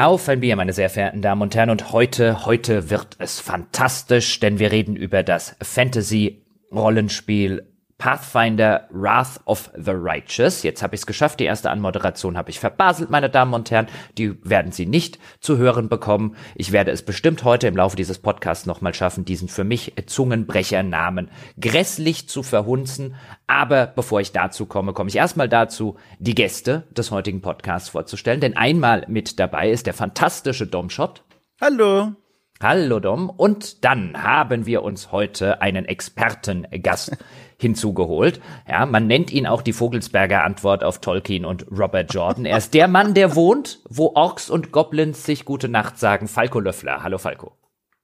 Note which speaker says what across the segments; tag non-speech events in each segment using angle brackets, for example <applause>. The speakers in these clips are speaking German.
Speaker 1: Auf ein Bier, meine sehr verehrten Damen und Herren. Und heute, heute wird es fantastisch, denn wir reden über das Fantasy-Rollenspiel Pathfinder Wrath of the Righteous. Jetzt habe ich es geschafft. Die erste Anmoderation habe ich verbaselt, meine Damen und Herren. Die werden Sie nicht zu hören bekommen. Ich werde es bestimmt heute im Laufe dieses Podcasts nochmal schaffen, diesen für mich Zungenbrechernamen grässlich zu verhunzen. Aber bevor ich dazu komme, komme ich erstmal dazu, die Gäste des heutigen Podcasts vorzustellen. Denn einmal mit dabei ist der fantastische Domshot.
Speaker 2: Hallo.
Speaker 1: Hallo Dom. Und dann haben wir uns heute einen Expertengast hinzugeholt. Ja, man nennt ihn auch die Vogelsberger Antwort auf Tolkien und Robert Jordan. Er ist der Mann, der wohnt, wo Orks und Goblins sich gute Nacht sagen. Falco Löffler. Hallo Falco.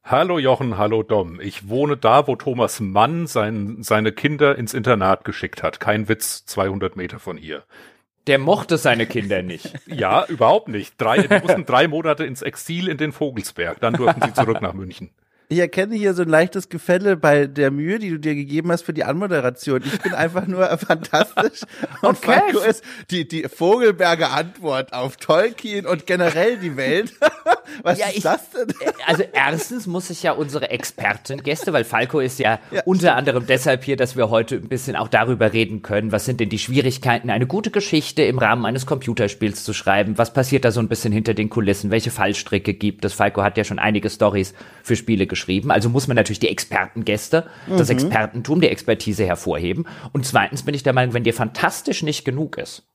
Speaker 3: Hallo Jochen, hallo Dom. Ich wohne da, wo Thomas Mann sein, seine Kinder ins Internat geschickt hat. Kein Witz, 200 Meter von hier.
Speaker 1: Der mochte seine Kinder nicht. <laughs>
Speaker 3: Ja, überhaupt nicht. Drei, die mussten drei Monate ins Exil in den Vogelsberg. Dann durften sie zurück nach München.
Speaker 2: Ich erkenne hier so ein leichtes Gefälle bei der Mühe, die du dir gegeben hast für die Anmoderation. Ich bin einfach nur <laughs> fantastisch. Und okay. Falco ist die, die Vogelberger Antwort auf Tolkien und generell die Welt. <laughs> Was ja, ist ich, das denn?
Speaker 1: Äh, also erstens muss ich ja unsere Expertengäste, weil Falco ist ja, ja, unter anderem deshalb hier, dass wir heute ein bisschen auch darüber reden können, was sind denn die Schwierigkeiten, eine gute Geschichte im Rahmen eines Computerspiels zu schreiben, was passiert da so ein bisschen hinter den Kulissen, welche Fallstricke gibt es. Falco hat ja schon einige Stories für Spiele geschrieben. Also muss man natürlich die Expertengäste, mhm. das Expertentum, die Expertise hervorheben. Und zweitens bin ich der Meinung, wenn dir fantastisch nicht genug ist,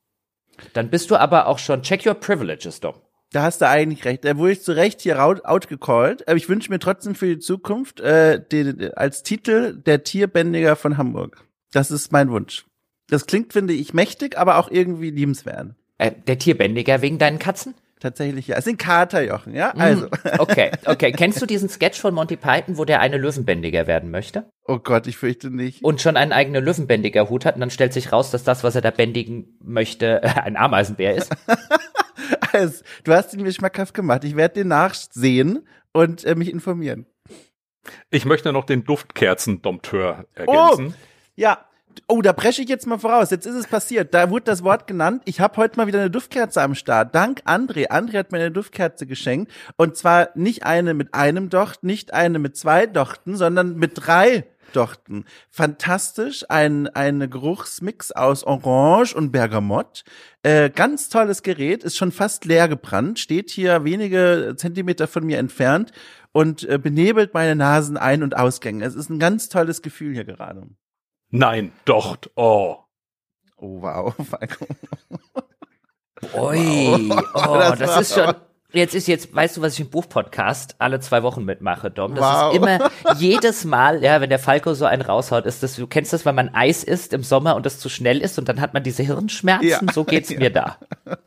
Speaker 1: dann bist du aber auch schon, check your privileges, Dom.
Speaker 2: Da hast du eigentlich recht. Da wurde ich zu Recht hier outgecallt. Aber ich wünsche mir trotzdem für die Zukunft äh, den, als Titel der Tierbändiger von Hamburg. Das ist mein Wunsch. Das klingt, finde ich, mächtig, aber auch irgendwie liebenswert.
Speaker 1: Äh, der Tierbändiger wegen deinen Katzen?
Speaker 2: Tatsächlich, ja. Es sind Katerjochen, ja? Mhm. Also.
Speaker 1: Okay, <laughs> okay. Kennst du diesen Sketch von Monty Python, wo der eine Löwenbändiger werden möchte?
Speaker 2: Oh Gott, ich fürchte nicht.
Speaker 1: Und schon einen eigenen Löwenbändiger Hut hat und dann stellt sich raus, dass das, was er da bändigen möchte, <laughs> ein Ameisenbär ist. <laughs>
Speaker 2: also, du hast ihn mir schmackhaft gemacht. Ich werde den nachsehen und äh, mich informieren.
Speaker 3: Ich möchte noch den Duftkerzen-Dompteur ergänzen.
Speaker 2: Oh, ja, Oh, da presche ich jetzt mal voraus. Jetzt ist es passiert. Da wurde das Wort genannt. Ich habe heute mal wieder eine Duftkerze am Start. Dank André. André hat mir eine Duftkerze geschenkt. Und zwar nicht eine mit einem Docht, nicht eine mit zwei Dochten, sondern mit drei Dochten. Fantastisch. Ein eine Geruchsmix aus Orange und Bergamott. Äh, ganz tolles Gerät. Ist schon fast leer gebrannt. Steht hier wenige Zentimeter von mir entfernt und äh, benebelt meine Nasen ein- und Ausgänge. Es ist ein ganz tolles Gefühl hier gerade.
Speaker 3: Nein, doch, oh.
Speaker 2: Oh, wow, <laughs> Falco.
Speaker 1: Ui, oh, <laughs> das, das ist schon, Jetzt ist jetzt, weißt du, was ich im Buchpodcast alle zwei Wochen mitmache, Dom? Das wow. ist immer <laughs> jedes Mal, ja, wenn der Falco so einen raushaut, ist das, du kennst das, wenn man Eis isst im Sommer und das zu schnell ist und dann hat man diese Hirnschmerzen, ja. so geht's <laughs> ja. mir da.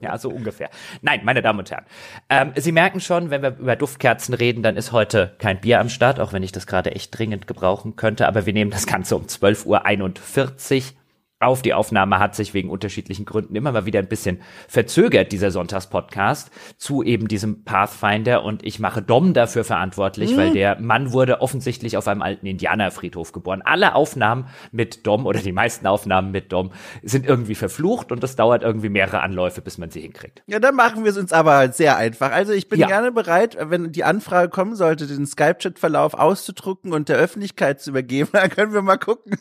Speaker 1: Ja, so ungefähr. Nein, meine Damen und Herren, ähm, Sie merken schon, wenn wir über Duftkerzen reden, dann ist heute kein Bier am Start, auch wenn ich das gerade echt dringend gebrauchen könnte, aber wir nehmen das Ganze um 12.41 Uhr auf. Die Aufnahme hat sich wegen unterschiedlichen Gründen immer mal wieder ein bisschen verzögert, dieser Sonntagspodcast, zu eben diesem Pathfinder. Und ich mache Dom dafür verantwortlich, mhm. weil der Mann wurde offensichtlich auf einem alten Indianerfriedhof geboren. Alle Aufnahmen mit Dom oder die meisten Aufnahmen mit Dom sind irgendwie verflucht und das dauert irgendwie mehrere Anläufe, bis man sie hinkriegt.
Speaker 2: Ja, dann machen wir es uns aber sehr einfach. Also ich bin ja. gerne bereit, wenn die Anfrage kommen sollte, den Skype-Chat-Verlauf auszudrucken und der Öffentlichkeit zu übergeben. <laughs> Dann können wir mal gucken.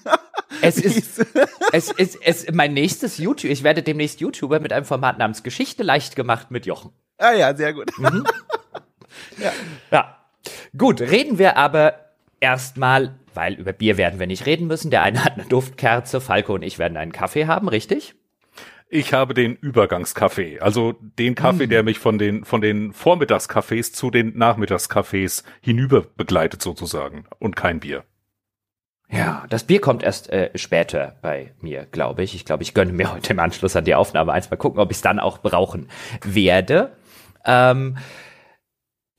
Speaker 2: <laughs>
Speaker 1: Es ist, es ist, ist mein nächstes YouTube. Ich werde demnächst YouTuber mit einem Format namens Geschichte leicht gemacht mit Jochen.
Speaker 2: Ah ja, sehr gut. Mhm.
Speaker 1: ja. ja. Gut, reden wir aber erstmal, weil über Bier werden wir nicht reden müssen. Der eine hat eine Duftkerze, Falco und ich werden einen Kaffee haben, richtig?
Speaker 3: Ich habe den Übergangskaffee, also den Kaffee, mm. der mich von den von den Vormittagskaffees zu den Nachmittagskaffees hinüber begleitet sozusagen und kein Bier.
Speaker 1: Ja, das Bier kommt erst äh, später bei mir, glaube ich. Ich glaube, ich gönne mir heute im Anschluss an die Aufnahme eins. Mal gucken, ob ich es dann auch brauchen werde. Ähm,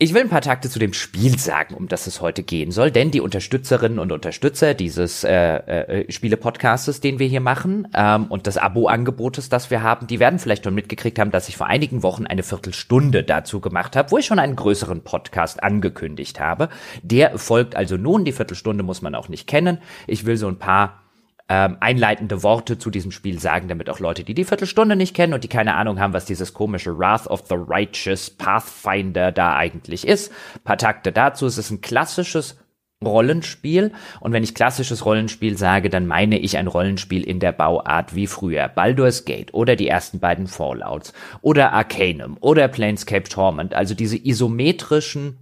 Speaker 1: ich will ein paar Takte zu dem Spiel sagen, um das es heute gehen soll, denn die Unterstützerinnen und Unterstützer dieses äh, äh, Spiele-Podcastes, den wir hier machen, ähm, und des Abo-Angebotes, das wir haben, die werden vielleicht schon mitgekriegt haben, dass ich vor einigen Wochen eine Viertelstunde dazu gemacht habe, wo ich schon einen größeren Podcast angekündigt habe. Der folgt also nun, die Viertelstunde muss man auch nicht kennen. Ich will so ein paar ähm, einleitende Worte zu diesem Spiel sagen, damit auch Leute, die die Viertelstunde nicht kennen und die keine Ahnung haben, was dieses komische Wrath of the Righteous Pathfinder da eigentlich ist. Ein paar Takte dazu. Es ist ein klassisches Rollenspiel. Und wenn ich klassisches Rollenspiel sage, dann meine ich ein Rollenspiel in der Bauart wie früher. Baldur's Gate oder die ersten beiden Fallouts oder Arcanum oder Planescape Torment. Also diese isometrischen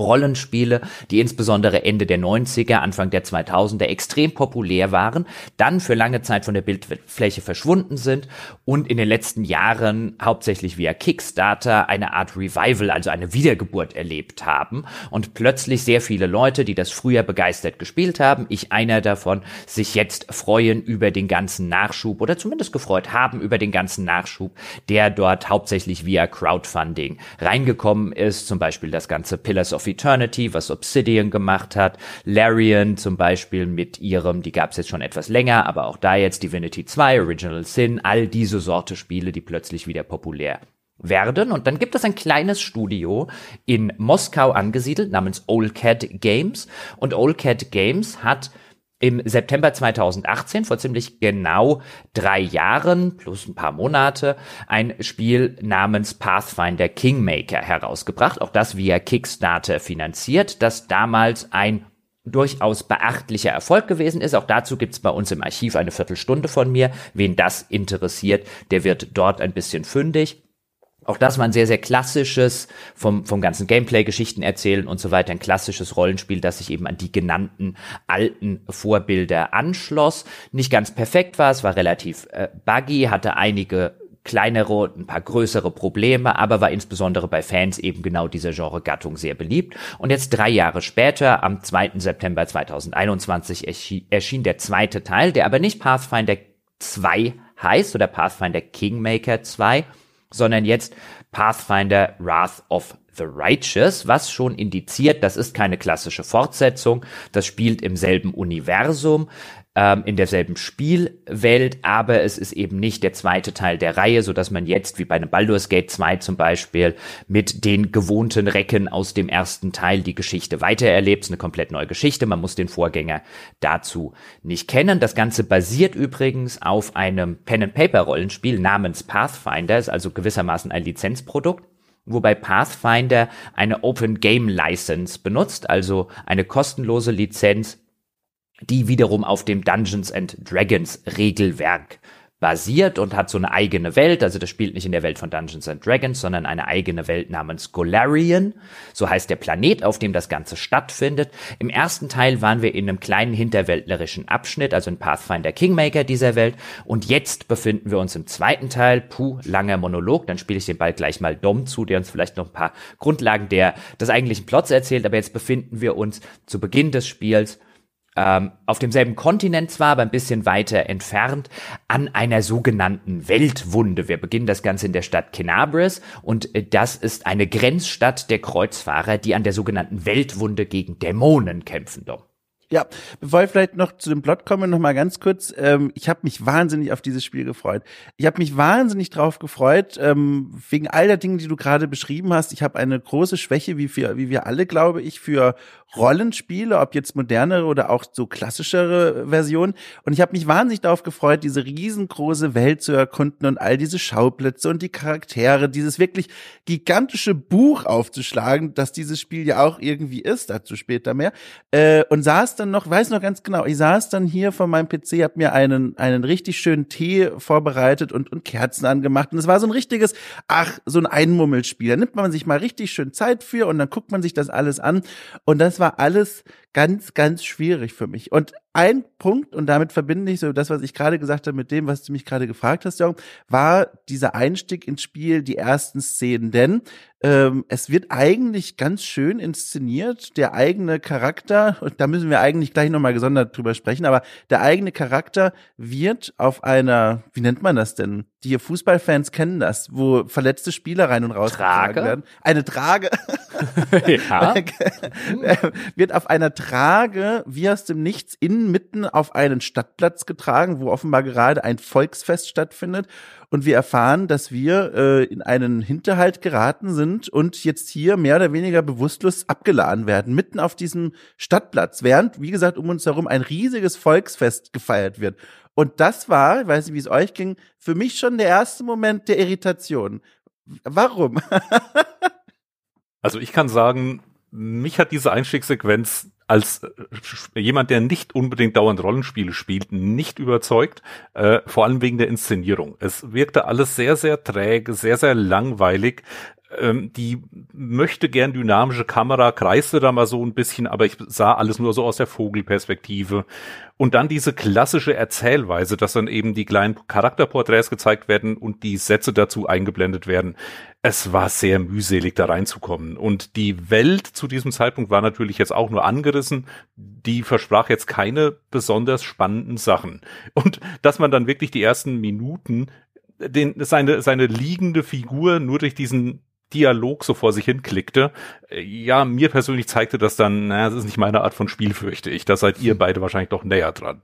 Speaker 1: Rollenspiele, die insbesondere Ende der 90er, Anfang der 2000er extrem populär waren, dann für lange Zeit von der Bildfläche verschwunden sind und in den letzten Jahren hauptsächlich via Kickstarter eine Art Revival, also eine Wiedergeburt erlebt haben und plötzlich sehr viele Leute, die das früher begeistert gespielt haben, ich einer davon, sich jetzt freuen über den ganzen Nachschub oder zumindest gefreut haben über den ganzen Nachschub, der dort hauptsächlich via Crowdfunding reingekommen ist, zum Beispiel das ganze Pillars of Eternity, was Obsidian gemacht hat, Larian zum Beispiel mit ihrem, die gab es jetzt schon etwas länger, aber auch da jetzt Divinity 2, Original Sin, all diese Sorte Spiele, die plötzlich wieder populär werden. Und dann gibt es ein kleines Studio in Moskau angesiedelt namens Old Cat Games. Und Old Cat Games hat im September 2018, vor ziemlich genau drei Jahren plus ein paar Monate, ein Spiel namens Pathfinder Kingmaker herausgebracht. Auch das via Kickstarter finanziert, das damals ein durchaus beachtlicher Erfolg gewesen ist. Auch dazu gibt's bei uns im Archiv eine Viertelstunde von mir. Wen das interessiert, der wird dort ein bisschen fündig. Auch das war ein sehr, sehr klassisches, vom, vom ganzen Gameplay, Geschichten erzählen und so weiter, ein klassisches Rollenspiel, das sich eben an die genannten alten Vorbilder anschloss. Nicht ganz perfekt war, es war relativ äh, buggy, hatte einige kleinere und ein paar größere Probleme, aber war insbesondere bei Fans eben genau dieser Genre-Gattung sehr beliebt. Und jetzt drei Jahre später, am 2. September 2021, erschien, erschien der zweite Teil, der aber nicht Pathfinder 2 heißt oder Pathfinder Kingmaker 2, sondern jetzt Pathfinder Wrath of the Righteous, was schon indiziert, das ist keine klassische Fortsetzung, das spielt im selben Universum, ähm, in derselben Spielwelt, aber es ist eben nicht der zweite Teil der Reihe, so dass man jetzt, wie bei einem Baldur's Gate 2 zum Beispiel, mit den gewohnten Recken aus dem ersten Teil die Geschichte weitererlebt. Eine komplett neue Geschichte, man muss den Vorgänger dazu nicht kennen. Das Ganze basiert übrigens auf einem Pen-and-Paper-Rollenspiel namens Pathfinder, ist also gewissermaßen ein Lizenzprodukt wobei Pathfinder eine Open Game License benutzt, also eine kostenlose Lizenz die wiederum auf dem Dungeons and Dragons Regelwerk basiert und hat so eine eigene Welt. Also das spielt nicht in der Welt von Dungeons and Dragons, sondern eine eigene Welt namens Golarion. So heißt der Planet, auf dem das Ganze stattfindet. Im ersten Teil waren wir in einem kleinen hinterwäldlerischen Abschnitt, also in Pathfinder Kingmaker dieser Welt. Und jetzt befinden wir uns im zweiten Teil. Puh, langer Monolog. Dann spiele ich den Ball gleich mal Dom zu, der uns vielleicht noch ein paar Grundlagen der, des eigentlichen Plots erzählt. Aber jetzt befinden wir uns zu Beginn des Spiels ähm, auf demselben Kontinent zwar, aber ein bisschen weiter entfernt, an einer sogenannten Weltwunde. Wir beginnen das Ganze in der Stadt Kenabres und äh, das ist eine Grenzstadt der Kreuzfahrer, die an der sogenannten Weltwunde gegen Dämonen kämpfen. Doch.
Speaker 2: Ja, bevor ich vielleicht noch zu dem Plot komme, noch mal ganz kurz. Ähm, ich habe mich wahnsinnig auf dieses Spiel gefreut. Ich habe mich wahnsinnig drauf gefreut, ähm, wegen all der Dinge, die du gerade beschrieben hast. Ich habe eine große Schwäche, wie, für, wie wir alle, glaube ich, für Rollenspiele, ob jetzt modernere oder auch so klassischere Versionen. Und ich habe mich wahnsinnig darauf gefreut, diese riesengroße Welt zu erkunden und all diese Schauplätze und die Charaktere, dieses wirklich gigantische Buch aufzuschlagen, das dieses Spiel ja auch irgendwie ist, dazu später mehr. Äh, und saß dann noch, weiß noch ganz genau, ich saß dann hier vor meinem PC, hab mir einen, einen richtig schönen Tee vorbereitet und, und Kerzen angemacht. Und es war so ein richtiges, ach, so ein Einmummelspiel. Da nimmt man sich mal richtig schön Zeit für und dann guckt man sich das alles an. Und das war alles ganz, ganz schwierig für mich. Und ein Punkt, und damit verbinde ich so das, was ich gerade gesagt habe, mit dem, was du mich gerade gefragt hast, Jörg, war dieser Einstieg ins Spiel, die ersten Szenen. Denn ähm, es wird eigentlich ganz schön inszeniert, der eigene Charakter, und da müssen wir eigentlich gleich nochmal gesondert drüber sprechen, aber der eigene Charakter wird auf einer, wie nennt man das denn? Die Fußballfans kennen das, wo verletzte Spieler rein und raus
Speaker 1: Trage?
Speaker 2: werden. Eine Trage <laughs>
Speaker 1: ja. <laughs> <laughs>
Speaker 2: wird auf einer Trage wie aus dem Nichts innen mitten auf einen Stadtplatz getragen, wo offenbar gerade ein Volksfest stattfindet. Und wir erfahren, dass wir äh, in einen Hinterhalt geraten sind und jetzt hier mehr oder weniger bewusstlos abgeladen werden, mitten auf diesem Stadtplatz, während, wie gesagt, um uns herum ein riesiges Volksfest gefeiert wird. Und das war, ich weiß nicht, wie es euch ging, für mich schon der erste Moment der Irritation. Warum? <laughs>
Speaker 3: also ich kann sagen, mich hat diese Einstiegssequenz als äh, jemand, der nicht unbedingt dauernd Rollenspiele spielt, nicht überzeugt, äh, vor allem wegen der Inszenierung. Es wirkte alles sehr, sehr träge, sehr, sehr langweilig ähm, die möchte gern dynamische Kamera, kreiste da mal so ein bisschen, aber ich sah alles nur so aus der Vogelperspektive. Und dann diese klassische Erzählweise, dass dann eben die kleinen Charakterporträts gezeigt werden und die Sätze dazu eingeblendet werden. Es war sehr mühselig, da reinzukommen. Und die Welt zu diesem Zeitpunkt war natürlich jetzt auch nur angerissen. Die versprach jetzt keine besonders spannenden Sachen. Und dass man dann wirklich die ersten Minuten den, seine, seine liegende Figur nur durch diesen Dialog so vor sich hin klickte. Ja, mir persönlich zeigte das dann, naja, das ist nicht meine Art von Spiel, fürchte ich. Da seid ihr beide wahrscheinlich doch näher dran.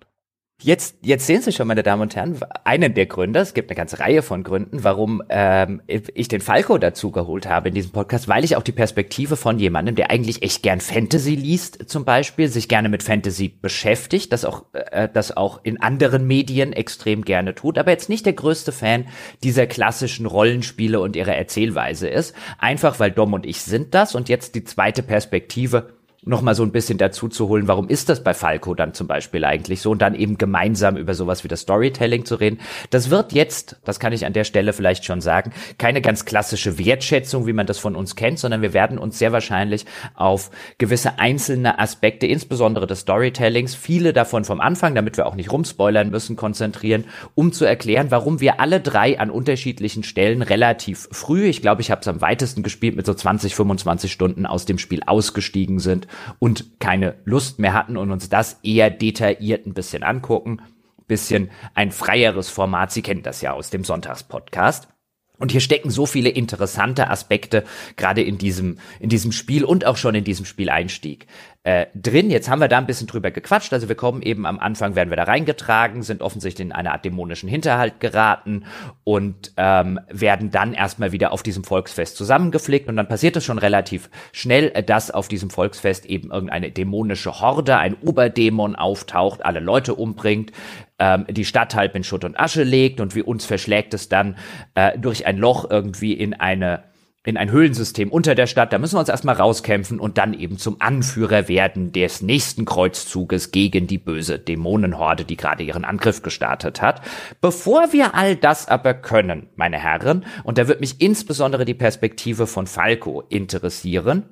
Speaker 1: Jetzt, jetzt sehen Sie schon, meine Damen und Herren, einen der Gründe, es gibt eine ganze Reihe von Gründen, warum ähm, ich den Falco dazu geholt habe in diesem Podcast, weil ich auch die Perspektive von jemandem, der eigentlich echt gern Fantasy liest, zum Beispiel, sich gerne mit Fantasy beschäftigt, das auch, äh, das auch in anderen Medien extrem gerne tut, aber jetzt nicht der größte Fan dieser klassischen Rollenspiele und ihrer Erzählweise ist, einfach weil Dom und ich sind das und jetzt die zweite Perspektive noch mal so ein bisschen dazu zu holen, warum ist das bei Falco dann zum Beispiel eigentlich so und dann eben gemeinsam über sowas wie das Storytelling zu reden. Das wird jetzt, das kann ich an der Stelle vielleicht schon sagen, keine ganz klassische Wertschätzung, wie man das von uns kennt, sondern wir werden uns sehr wahrscheinlich auf gewisse einzelne Aspekte, insbesondere des Storytellings, viele davon vom Anfang, damit wir auch nicht rumspoilern müssen, konzentrieren, um zu erklären, warum wir alle drei an unterschiedlichen Stellen relativ früh, ich glaube, ich habe es am weitesten gespielt, mit so 20, 25 Stunden aus dem Spiel ausgestiegen sind und keine Lust mehr hatten und uns das eher detailliert ein bisschen angucken. Bisschen ein freieres Format. Sie kennen das ja aus dem Sonntagspodcast. Und hier stecken so viele interessante Aspekte gerade in diesem in diesem Spiel und auch schon in diesem Spieleinstieg äh, drin. Jetzt haben wir da ein bisschen drüber gequatscht. Also wir kommen eben am Anfang werden wir da reingetragen, sind offensichtlich in eine Art dämonischen Hinterhalt geraten und ähm, werden dann erstmal wieder auf diesem Volksfest zusammengeflickt und dann passiert es schon relativ schnell, äh, dass auf diesem Volksfest eben irgendeine dämonische Horde, ein Oberdämon auftaucht, alle Leute umbringt ähm, die Stadt halb in Schutt und Asche legt und wie uns verschlägt es dann äh, durch ein Loch irgendwie in eine in ein Höhlensystem unter der Stadt. Da müssen wir uns erstmal rauskämpfen und dann eben zum Anführer werden des nächsten Kreuzzuges gegen die böse Dämonenhorde, die gerade ihren Angriff gestartet hat. Bevor wir all das aber können, meine Herren, und da wird mich insbesondere die Perspektive von Falco interessieren,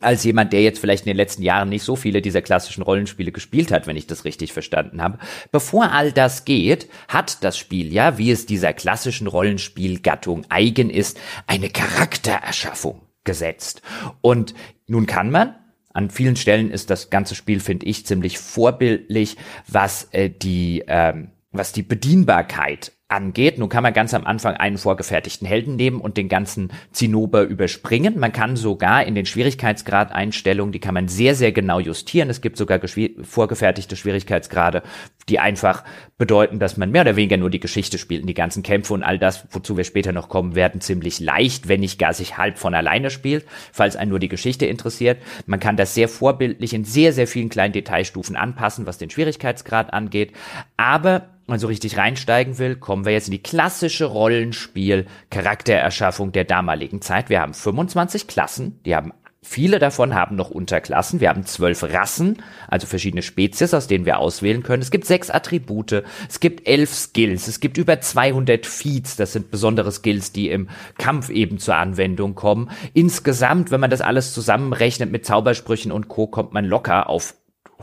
Speaker 1: als jemand, der jetzt vielleicht in den letzten Jahren nicht so viele dieser klassischen Rollenspiele gespielt hat, wenn ich das richtig verstanden habe. Bevor all das geht, hat das Spiel ja, wie es dieser klassischen Rollenspielgattung eigen ist, eine Charaktererschaffung gesetzt. Und nun kann man an vielen Stellen ist das ganze Spiel, finde ich, ziemlich vorbildlich, was äh, die ähm, was die Bedienbarkeit angeht. Nun kann man ganz am Anfang einen vorgefertigten Helden nehmen und den ganzen Zinnober überspringen. Man kann sogar in den Schwierigkeitsgrad-Einstellungen, die kann man sehr, sehr genau justieren. Es gibt sogar vorgefertigte Schwierigkeitsgrade, die einfach bedeuten, dass man mehr oder weniger nur die Geschichte spielt und die ganzen Kämpfe und all das, wozu wir später noch kommen werden, ziemlich leicht, wenn nicht gar sich halb von alleine spielt, falls einen nur die Geschichte interessiert. Man kann das sehr vorbildlich in sehr, sehr vielen kleinen Detailstufen anpassen, was den Schwierigkeitsgrad angeht. Aber man so richtig reinsteigen will, kommen wir jetzt in die klassische Rollenspiel-Charaktererschaffung der damaligen Zeit. Wir haben 25 Klassen, die haben Viele davon haben noch Unterklassen. Wir haben zwölf Rassen, also verschiedene Spezies, aus denen wir auswählen können. Es gibt sechs Attribute, es gibt elf Skills, es gibt über 200 Feats, das sind besondere Skills, die im Kampf eben zur Anwendung kommen. Insgesamt, wenn man das alles zusammenrechnet mit Zaubersprüchen und Co., kommt man locker auf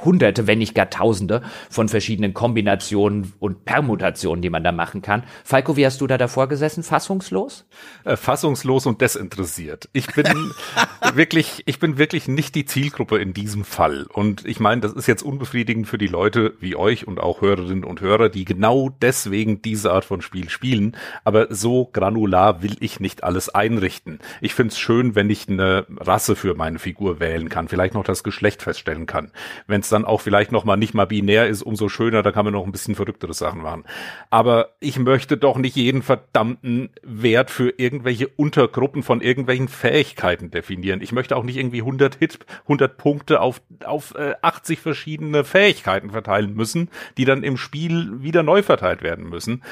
Speaker 1: hunderte, wenn nicht gar tausende von verschiedenen Kombinationen und Permutationen, die man da machen kann. Falco, wie hast du da davor gesessen? Fassungslos?
Speaker 3: Äh, fassungslos und desinteressiert. Ich bin <laughs> wirklich, ich bin wirklich nicht die Zielgruppe in diesem Fall. Und ich meine, das ist jetzt unbefriedigend für die Leute wie euch und auch Hörerinnen und Hörer, die genau deswegen diese Art von Spiel spielen. Aber so granular will ich nicht alles einrichten. Ich finde es schön, wenn ich eine Rasse für meine Figur wählen kann, vielleicht noch das Geschlecht feststellen kann. Wenn es dann auch vielleicht noch mal nicht mal binär ist, umso schöner, da kann man noch ein bisschen verrücktere Sachen machen. Aber ich möchte doch nicht jeden verdammten Wert für irgendwelche Untergruppen von irgendwelchen Fähigkeiten definieren. Ich möchte auch nicht irgendwie 100 Hit, 100 Punkte auf, auf äh, 80 verschiedene Fähigkeiten verteilen müssen, die dann im Spiel wieder neu verteilt werden müssen.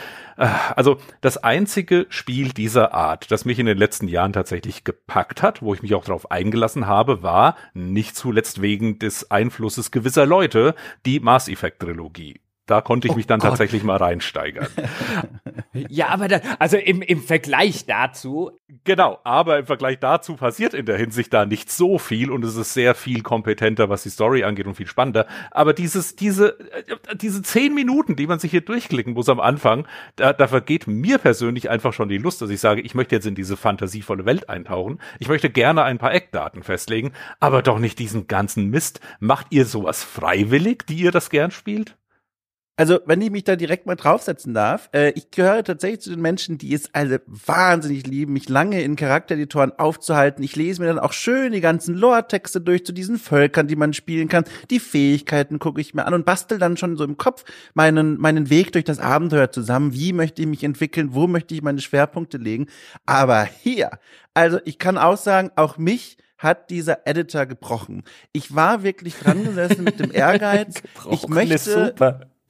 Speaker 3: Äh, also das einzige Spiel dieser Art, das mich in den letzten Jahren tatsächlich gepackt hat, wo ich mich auch darauf eingelassen habe, war nicht zuletzt wegen des Einflusses gewisser Leute die Mass Effect Trilogie da konnte ich oh mich dann Gott. tatsächlich mal reinsteigern. <laughs>
Speaker 1: ja, aber da, also im, im Vergleich dazu.
Speaker 3: Genau, aber im Vergleich dazu passiert in der Hinsicht da nicht so viel und es ist sehr viel kompetenter, was die Story angeht und viel spannender. Aber dieses, diese, äh, diese zehn Minuten, die man sich hier durchklicken muss am Anfang, da, da vergeht mir persönlich einfach schon die Lust, dass ich sage, ich möchte jetzt in diese fantasievolle Welt eintauchen. Ich möchte gerne ein paar Eckdaten festlegen, aber doch nicht diesen ganzen Mist. Macht ihr sowas freiwillig, die ihr das gern spielt?
Speaker 2: Also, wenn ich mich da direkt mal draufsetzen darf, äh, ich gehöre tatsächlich zu den Menschen, die es alle wahnsinnig lieben, mich lange in Charaktereditoren aufzuhalten. Ich lese mir dann auch schön die ganzen Lore-Texte durch zu diesen Völkern, die man spielen kann. Die Fähigkeiten gucke ich mir an und bastel dann schon so im Kopf meinen, meinen Weg durch das Abenteuer zusammen. Wie möchte ich mich entwickeln? Wo möchte ich meine Schwerpunkte legen? Aber hier, also ich kann auch sagen, auch mich hat dieser Editor gebrochen. Ich war wirklich dran gesessen mit dem <laughs> Ehrgeiz. ich möchte,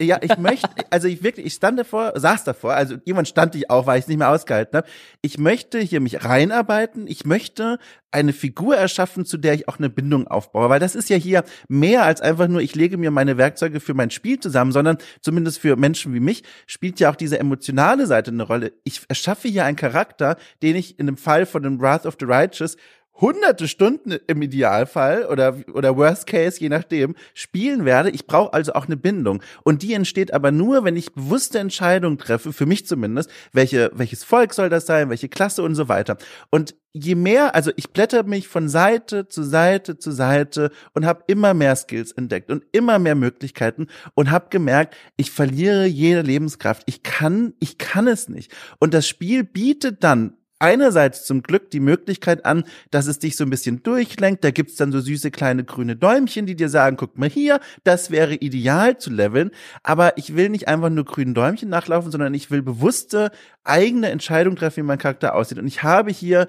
Speaker 2: ja, ich möchte, also ich wirklich, ich stand davor, saß davor, also jemand stand ich auch, weil ich es nicht mehr ausgehalten habe. Ich möchte hier mich reinarbeiten, ich möchte eine Figur erschaffen, zu der ich auch eine Bindung aufbaue, weil das ist ja hier mehr als einfach nur, ich lege mir meine Werkzeuge für mein Spiel zusammen, sondern zumindest für Menschen wie mich spielt ja auch diese emotionale Seite eine Rolle. Ich erschaffe hier einen Charakter, den ich in dem Fall von dem Wrath of the Righteous hunderte Stunden im Idealfall oder, oder Worst Case, je nachdem, spielen werde. Ich brauche also auch eine Bindung. Und die entsteht aber nur, wenn ich bewusste Entscheidungen treffe, für mich zumindest, welche, welches Volk soll das sein, welche Klasse und so weiter. Und je mehr, also ich blätter mich von Seite zu Seite zu Seite und habe immer mehr Skills entdeckt und immer mehr Möglichkeiten und habe gemerkt, ich verliere jede Lebenskraft. Ich kann, ich kann es nicht. Und das Spiel bietet dann einerseits zum Glück die Möglichkeit an, dass es dich so ein bisschen durchlenkt. Da gibt's dann so süße kleine grüne Däumchen, die dir sagen, guck mal hier, das wäre ideal zu leveln. Aber ich will nicht einfach nur grünen Däumchen nachlaufen, sondern ich will bewusste eigene Entscheidung treffen, wie mein Charakter aussieht. Und ich habe hier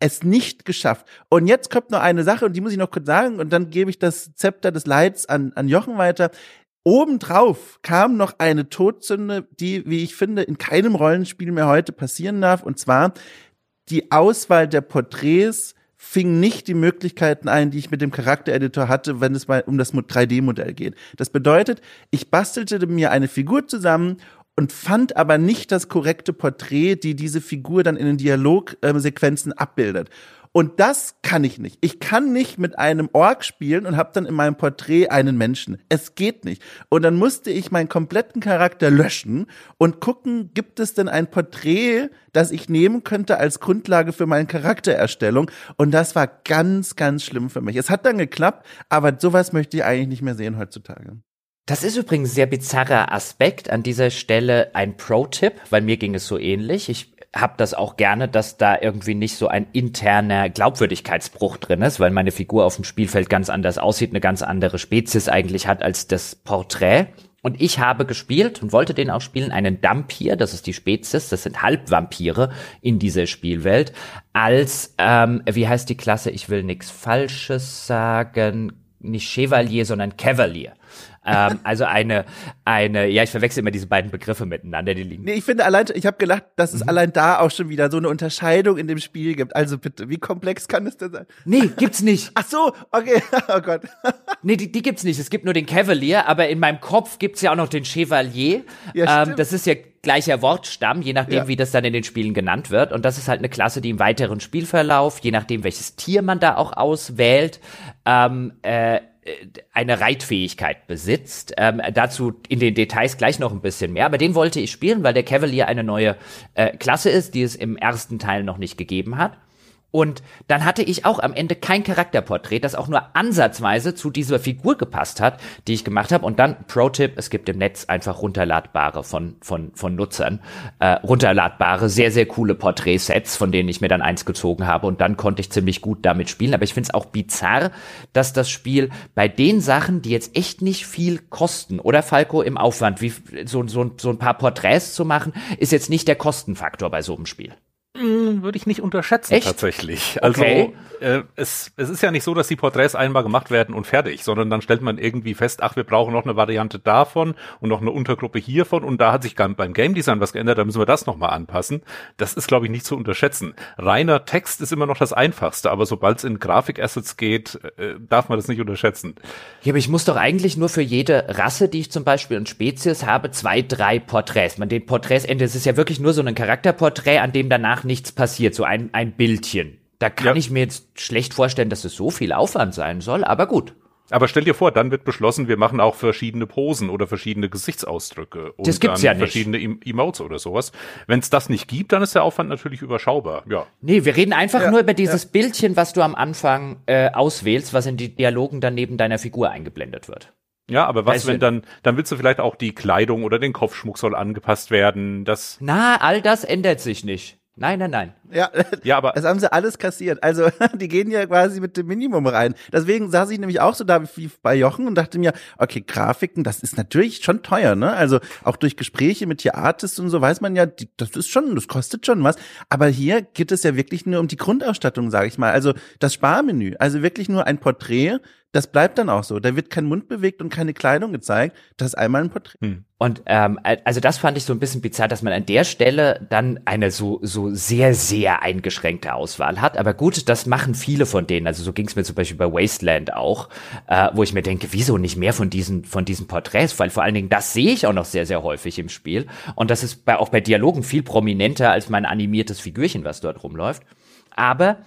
Speaker 2: es nicht geschafft. Und jetzt kommt noch eine Sache, und die muss ich noch kurz sagen, und dann gebe ich das Zepter des Leids an, an Jochen weiter. Obendrauf kam noch eine Todsünde, die, wie ich finde, in keinem Rollenspiel mehr heute passieren darf. Und zwar, die Auswahl der Porträts fing nicht die Möglichkeiten ein, die ich mit dem Charaktereditor hatte, wenn es mal um das 3D-Modell geht. Das bedeutet, ich bastelte mir eine Figur zusammen und fand aber nicht das korrekte Porträt, die diese Figur dann in den Dialogsequenzen abbildet. Und das kann ich nicht. Ich kann nicht mit einem Ork spielen und habe dann in meinem Porträt einen Menschen. Es geht nicht. Und dann musste ich meinen kompletten Charakter löschen und gucken, gibt es denn ein Porträt, das ich nehmen könnte als Grundlage für meine Charaktererstellung. Und das war ganz, ganz schlimm für mich. Es hat dann geklappt, aber sowas möchte ich eigentlich nicht mehr sehen heutzutage.
Speaker 1: Das ist übrigens ein sehr bizarrer Aspekt an dieser Stelle ein Pro-Tipp, weil mir ging es so ähnlich. Ich habe das auch gerne, dass da irgendwie nicht so ein interner Glaubwürdigkeitsbruch drin ist, weil meine Figur auf dem Spielfeld ganz anders aussieht, eine ganz andere Spezies eigentlich hat als das Porträt. Und ich habe gespielt und wollte den auch spielen, einen Dampir, das ist die Spezies, das sind Halbvampire in dieser Spielwelt, als, ähm, wie heißt die Klasse, ich will nichts Falsches sagen, nicht Chevalier, sondern Cavalier. Ähm, also eine, eine, ja, ich verwechsel immer diese beiden Begriffe miteinander, die liegen.
Speaker 2: Nee, ich finde allein, ich habe gelacht, dass es mhm. allein da auch schon wieder so eine Unterscheidung in dem Spiel gibt. Also bitte, wie komplex kann es denn sein?
Speaker 1: Nee, gibt's nicht.
Speaker 2: Ach so, okay, <laughs> oh Gott.
Speaker 1: nee, die, die gibt's nicht. Es gibt nur den Cavalier, aber in meinem Kopf gibt's ja auch noch den Chevalier. Ja, ähm, das ist ja gleicher Wortstamm, je nachdem, ja. wie das dann in den Spielen genannt wird. Und das ist halt eine Klasse, die im weiteren Spielverlauf, je nachdem, welches Tier man da auch auswählt, ähm, äh, eine Reitfähigkeit besitzt. Ähm, dazu in den Details gleich noch ein bisschen mehr. Aber den wollte ich spielen, weil der Cavalier eine neue äh, Klasse ist, die es im ersten Teil noch nicht gegeben hat. Und dann hatte ich auch am Ende kein Charakterporträt, das auch nur ansatzweise zu dieser Figur gepasst hat, die ich gemacht habe. Und dann Pro-Tipp, es gibt im Netz einfach runterladbare von, von, von Nutzern, äh, runterladbare, sehr, sehr coole Porträtsets, von denen ich mir dann eins gezogen habe. Und dann konnte ich ziemlich gut damit spielen. Aber ich finde es auch bizarr, dass das Spiel bei den Sachen, die jetzt echt nicht viel kosten, oder Falco im Aufwand, wie so, so, so ein paar Porträts zu machen, ist jetzt nicht der Kostenfaktor bei so einem Spiel.
Speaker 3: Hm, würde ich nicht unterschätzen Echt? tatsächlich. Also okay. äh, es, es ist ja nicht so, dass die Porträts einmal gemacht werden und fertig, sondern dann stellt man irgendwie fest, ach, wir brauchen noch eine Variante davon und noch eine Untergruppe hiervon und da hat sich beim Game Design was geändert, da müssen wir das nochmal anpassen. Das ist, glaube ich, nicht zu unterschätzen. Reiner Text ist immer noch das Einfachste, aber sobald es in Grafikassets geht, äh, darf man das nicht unterschätzen.
Speaker 1: Ja, aber ich muss doch eigentlich nur für jede Rasse, die ich zum Beispiel und Spezies habe, zwei, drei Porträts. Man den Porträts, es ist ja wirklich nur so ein Charakterporträt, an dem danach danach nichts passiert, so ein, ein Bildchen. Da kann ja. ich mir jetzt schlecht vorstellen, dass es so viel Aufwand sein soll, aber gut.
Speaker 3: Aber stell dir vor, dann wird beschlossen, wir machen auch verschiedene Posen oder verschiedene Gesichtsausdrücke und
Speaker 1: das gibt's ja nicht.
Speaker 3: verschiedene Emotes oder sowas. Wenn es das nicht gibt, dann ist der Aufwand natürlich überschaubar. Ja.
Speaker 1: Nee, wir reden einfach ja, nur über dieses ja. Bildchen, was du am Anfang äh, auswählst, was in die Dialogen dann neben deiner Figur eingeblendet wird.
Speaker 3: Ja, aber was, weißt wenn dann, dann willst du vielleicht auch die Kleidung oder den Kopfschmuck soll angepasst werden, das.
Speaker 1: Na, all das ändert sich nicht. Nein, nein, nein.
Speaker 2: Ja, <laughs> ja, aber das haben sie alles kassiert. Also <laughs> die gehen ja quasi mit dem Minimum rein. Deswegen saß ich nämlich auch so da wie bei Jochen und dachte mir, okay, Grafiken, das ist natürlich schon teuer, ne? Also auch durch Gespräche mit hier Artists und so weiß man ja, das ist schon, das kostet schon was. Aber hier geht es ja wirklich nur um die Grundausstattung, sage ich mal. Also das Sparmenü, also wirklich nur ein Porträt das bleibt dann auch so. Da wird kein Mund bewegt und keine Kleidung gezeigt. Das ist einmal ein Porträt. Hm.
Speaker 1: Und ähm, also das fand ich so ein bisschen bizarr, dass man an der Stelle dann eine so so sehr sehr eingeschränkte Auswahl hat. Aber gut, das machen viele von denen. Also so ging es mir zum Beispiel bei Wasteland auch, äh, wo ich mir denke, wieso nicht mehr von diesen von diesen Porträts? Weil vor allen Dingen das sehe ich auch noch sehr sehr häufig im Spiel. Und das ist bei, auch bei Dialogen viel prominenter als mein animiertes Figürchen, was dort rumläuft. Aber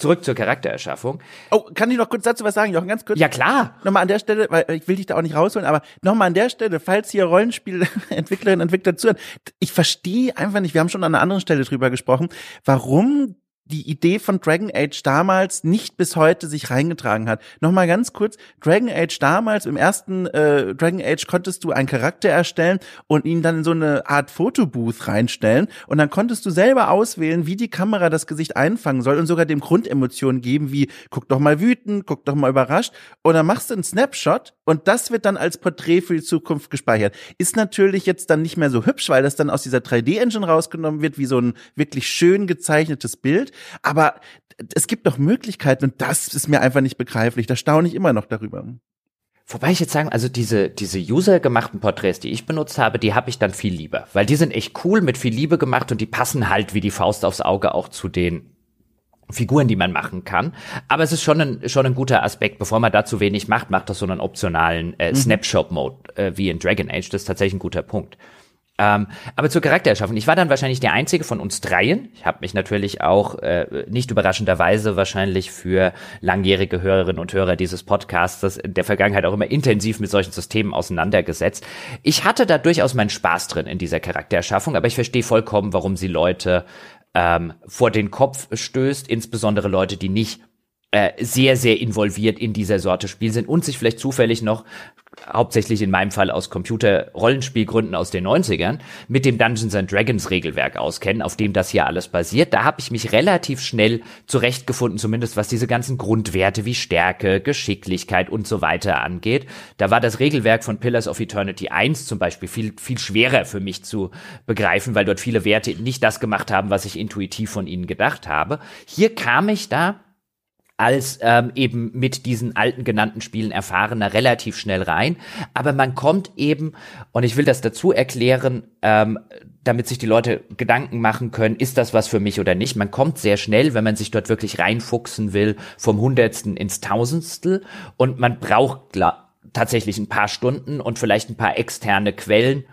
Speaker 1: Zurück zur Charaktererschaffung.
Speaker 2: Oh, kann ich noch kurz dazu was sagen, Jochen, ganz kurz?
Speaker 1: Ja, klar.
Speaker 2: Nochmal an der Stelle, weil ich will dich da auch nicht rausholen, aber nochmal an der Stelle, falls hier Rollenspielentwicklerinnen, Entwickler zuhören, ich verstehe einfach nicht, wir haben schon an einer anderen Stelle drüber gesprochen, warum die Idee von Dragon Age damals nicht bis heute sich reingetragen hat. Nochmal ganz kurz, Dragon Age damals, im ersten äh, Dragon Age konntest du einen Charakter erstellen und ihn dann in so eine Art Fotobooth reinstellen und dann konntest du selber auswählen, wie die Kamera das Gesicht einfangen soll und sogar dem Grundemotionen geben, wie guck doch mal wütend, guck doch mal überrascht dann machst du einen Snapshot und das wird dann als Porträt für die Zukunft gespeichert. Ist natürlich jetzt dann nicht mehr so hübsch, weil das dann aus dieser 3D-Engine rausgenommen wird, wie so ein wirklich schön gezeichnetes Bild. Aber es gibt doch Möglichkeiten und das ist mir einfach nicht begreiflich. Da staune ich immer noch darüber.
Speaker 1: Wobei ich jetzt sagen, also diese, diese user-gemachten Porträts, die ich benutzt habe, die habe ich dann viel lieber. Weil die sind echt cool, mit viel Liebe gemacht und die passen halt wie die Faust aufs Auge auch zu den Figuren, die man machen kann. Aber es ist schon ein, schon ein guter Aspekt. Bevor man da zu wenig macht, macht das so einen optionalen äh, mhm. Snapshot-Mode äh, wie in Dragon Age. Das ist tatsächlich ein guter Punkt. Ähm, aber zur Charaktererschaffung. Ich war dann wahrscheinlich der einzige von uns dreien. Ich habe mich natürlich auch äh, nicht überraschenderweise wahrscheinlich für langjährige Hörerinnen und Hörer dieses Podcasts in der Vergangenheit auch immer intensiv mit solchen Systemen auseinandergesetzt. Ich hatte da durchaus meinen Spaß drin in dieser Charaktererschaffung, aber ich verstehe vollkommen, warum sie Leute ähm, vor den Kopf stößt, insbesondere Leute, die nicht äh, sehr, sehr involviert in dieser Sorte Spiel sind und sich vielleicht zufällig noch hauptsächlich in meinem Fall aus Computer-Rollenspielgründen aus den 90ern, mit dem Dungeons and Dragons Regelwerk auskennen, auf dem das hier alles basiert. Da habe ich mich relativ schnell zurechtgefunden, zumindest was diese ganzen Grundwerte wie Stärke, Geschicklichkeit und so weiter angeht. Da war das Regelwerk von Pillars of Eternity 1 zum Beispiel viel, viel schwerer für mich zu begreifen, weil dort viele Werte nicht das gemacht haben, was ich intuitiv von ihnen gedacht habe. Hier kam ich da als ähm, eben mit diesen alten genannten Spielen erfahrener relativ schnell rein. Aber man kommt eben, und ich will das dazu erklären, ähm, damit sich die Leute Gedanken machen können, ist das was für mich oder nicht. Man kommt sehr schnell, wenn man sich dort wirklich reinfuchsen will, vom Hundertsten ins Tausendstel und man braucht tatsächlich ein paar Stunden und vielleicht ein paar externe Quellen,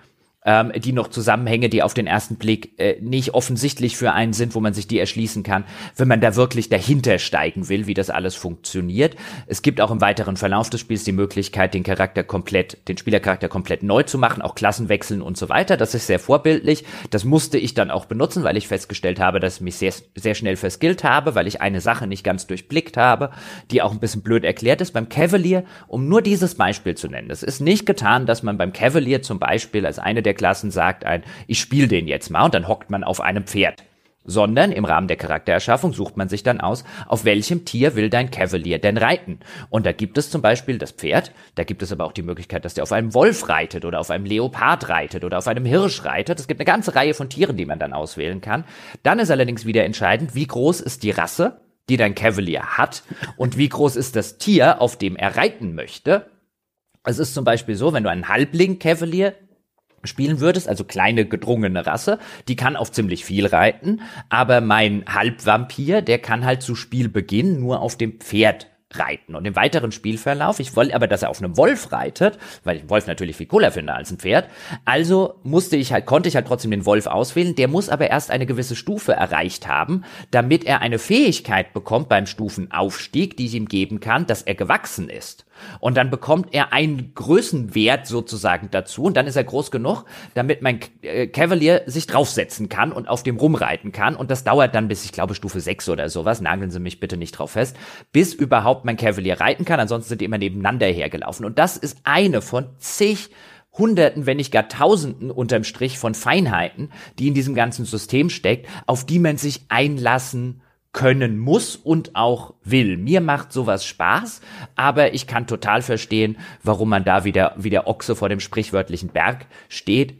Speaker 1: ähm, die noch Zusammenhänge, die auf den ersten Blick äh, nicht offensichtlich für einen sind, wo man sich die erschließen kann, wenn man da wirklich dahinter steigen will, wie das alles funktioniert. Es gibt auch im weiteren Verlauf des Spiels die Möglichkeit, den Charakter komplett, den Spielercharakter komplett neu zu machen, auch Klassen wechseln und so weiter. Das ist sehr vorbildlich. Das musste ich dann auch benutzen, weil ich festgestellt habe, dass ich mich sehr, sehr schnell verskillt habe, weil ich eine Sache nicht ganz durchblickt habe, die auch ein bisschen blöd erklärt ist. Beim Cavalier, um nur dieses Beispiel zu nennen, es ist nicht getan, dass man beim Cavalier zum Beispiel als eine der Klassen sagt ein, ich spiele den jetzt mal und dann hockt man auf einem Pferd sondern im Rahmen der Charaktererschaffung sucht man sich dann aus, auf welchem Tier will dein Cavalier denn reiten. Und da gibt es zum Beispiel das Pferd, da gibt es aber auch die Möglichkeit, dass der auf einem Wolf reitet oder auf einem Leopard reitet oder auf einem Hirsch reitet. Es gibt eine ganze Reihe von Tieren, die man dann auswählen kann. Dann ist allerdings wieder entscheidend, wie groß ist die Rasse, die dein Cavalier hat und wie groß ist das Tier, auf dem er reiten möchte. Es ist zum Beispiel so, wenn du einen Halbling Cavalier spielen würdest, also kleine gedrungene Rasse, die kann auf ziemlich viel reiten, aber mein Halbvampir, der kann halt zu Spielbeginn nur auf dem Pferd reiten. Und im weiteren Spielverlauf, ich wollte aber, dass er auf einem Wolf reitet, weil ich einen Wolf natürlich viel cooler finde als ein Pferd. Also musste ich halt, konnte ich halt trotzdem den Wolf auswählen. Der muss aber erst eine gewisse Stufe erreicht haben, damit er eine Fähigkeit bekommt beim Stufenaufstieg, die ich ihm geben kann, dass er gewachsen ist. Und dann bekommt er einen Größenwert sozusagen dazu und dann ist er groß genug, damit mein äh, Cavalier sich draufsetzen kann und auf dem rumreiten kann. Und das dauert dann bis, ich glaube, Stufe 6 oder sowas, nageln Sie mich bitte nicht drauf fest, bis überhaupt mein Cavalier reiten kann. Ansonsten sind die immer nebeneinander hergelaufen. Und das ist eine von zig Hunderten, wenn nicht gar Tausenden unterm Strich von Feinheiten, die in diesem ganzen System steckt, auf die man sich einlassen können muss und auch will. Mir macht sowas Spaß, aber ich kann total verstehen, warum man da wieder wie der Ochse vor dem sprichwörtlichen Berg steht.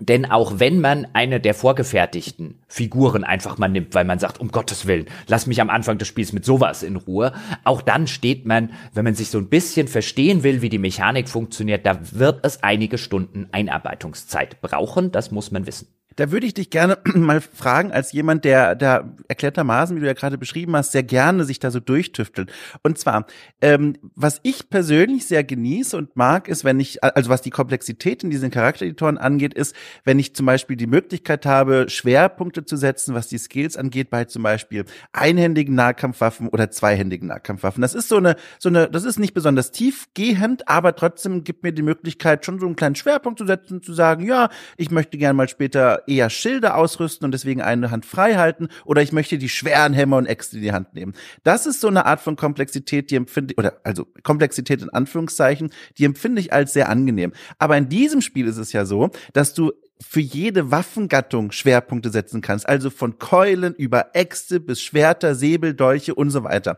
Speaker 1: Denn auch wenn man eine der vorgefertigten Figuren einfach mal nimmt, weil man sagt, um Gottes Willen, lass mich am Anfang des Spiels mit sowas in Ruhe, auch dann steht man, wenn man sich so ein bisschen verstehen will, wie die Mechanik funktioniert, da wird es einige Stunden Einarbeitungszeit brauchen, das muss man wissen.
Speaker 2: Da würde ich dich gerne <clears throat> mal fragen, als jemand, der da erklärtermaßen, wie du ja gerade beschrieben hast, sehr gerne sich da so durchtüftelt. Und zwar, ähm, was ich persönlich sehr genieße und mag, ist, wenn ich, also was die Komplexität in diesen Charaktereditoren angeht, ist, wenn ich zum Beispiel die Möglichkeit habe, Schwerpunkte zu setzen, was die Skills angeht, bei zum Beispiel einhändigen Nahkampfwaffen oder zweihändigen Nahkampfwaffen. Das ist so eine, so eine, das ist nicht besonders tiefgehend, aber trotzdem gibt mir die Möglichkeit, schon so einen kleinen Schwerpunkt zu setzen, zu sagen, ja, ich möchte gerne mal später eher Schilde ausrüsten und deswegen eine Hand frei halten oder ich möchte die schweren Hämmer und Äxte in die Hand nehmen. Das ist so eine Art von Komplexität, die empfinde ich, oder also Komplexität in Anführungszeichen, die empfinde ich als sehr angenehm. Aber in diesem Spiel ist es ja so, dass du für jede Waffengattung Schwerpunkte setzen kannst. Also von Keulen über Äxte bis Schwerter, Säbel, Dolche und so weiter.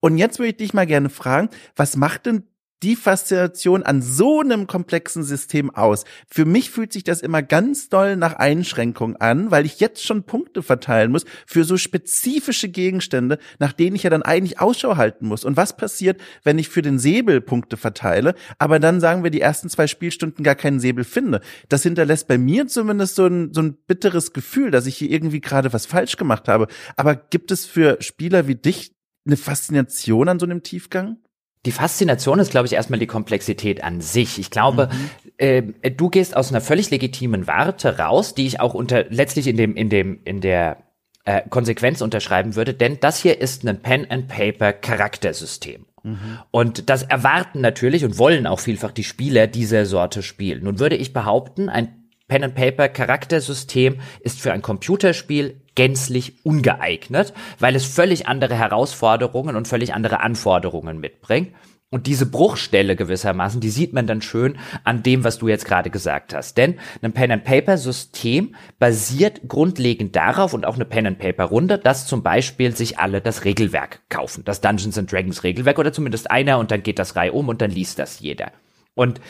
Speaker 2: Und jetzt würde ich dich mal gerne fragen, was macht denn die Faszination an so einem komplexen System aus? Für mich fühlt sich das immer ganz doll nach Einschränkung an, weil ich jetzt schon Punkte verteilen muss für so spezifische Gegenstände, nach denen ich ja dann eigentlich Ausschau halten muss. Und was passiert, wenn ich für den Säbel Punkte verteile, aber dann sagen wir die ersten zwei Spielstunden gar keinen Säbel finde? Das hinterlässt bei mir zumindest so ein, so ein bitteres Gefühl, dass ich hier irgendwie gerade was falsch gemacht habe. Aber gibt es für Spieler wie dich eine Faszination an so einem Tiefgang?
Speaker 1: Die Faszination ist, glaube ich, erstmal die Komplexität an sich. Ich glaube, mhm. äh, du gehst aus einer völlig legitimen Warte raus, die ich auch unter letztlich in dem in dem in der äh, Konsequenz unterschreiben würde, denn das hier ist ein Pen and Paper Charaktersystem. Mhm. Und das erwarten natürlich und wollen auch vielfach die Spieler dieser Sorte spielen. Nun würde ich behaupten, ein Pen and Paper Charaktersystem ist für ein Computerspiel gänzlich ungeeignet, weil es völlig andere Herausforderungen und völlig andere Anforderungen mitbringt. Und diese Bruchstelle gewissermaßen, die sieht man dann schön an dem, was du jetzt gerade gesagt hast. Denn ein Pen-and-Paper-System basiert grundlegend darauf und auch eine Pen-and-Paper-Runde, dass zum Beispiel sich alle das Regelwerk kaufen. Das Dungeons and Dragons Regelwerk oder zumindest einer und dann geht das Reihe um und dann liest das jeder. Und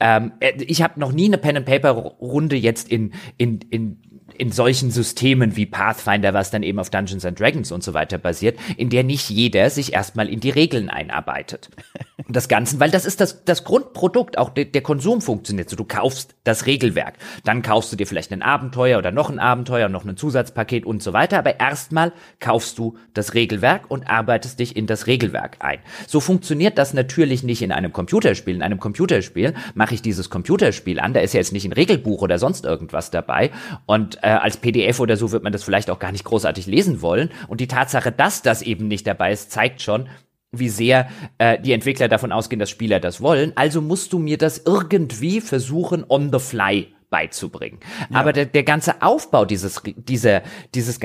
Speaker 1: ähm, äh, ich habe noch nie eine Pen and Paper Runde jetzt in in in in solchen Systemen wie Pathfinder, was dann eben auf Dungeons and Dragons und so weiter basiert, in der nicht jeder sich erstmal in die Regeln einarbeitet. <laughs> Und das Ganze, weil das ist das, das Grundprodukt, auch der, der Konsum funktioniert so. Du kaufst das Regelwerk, dann kaufst du dir vielleicht ein Abenteuer oder noch ein Abenteuer, noch ein Zusatzpaket und so weiter, aber erstmal kaufst du das Regelwerk und arbeitest dich in das Regelwerk ein. So funktioniert das natürlich nicht in einem Computerspiel. In einem Computerspiel mache ich dieses Computerspiel an, da ist ja jetzt nicht ein Regelbuch oder sonst irgendwas dabei und äh, als PDF oder so wird man das vielleicht auch gar nicht großartig lesen wollen. Und die Tatsache, dass das eben nicht dabei ist, zeigt schon, wie sehr äh, die Entwickler davon ausgehen, dass Spieler das wollen. Also musst du mir das irgendwie versuchen, on the fly beizubringen. Ja. Aber der, der ganze Aufbau dieses, dieser, dieses,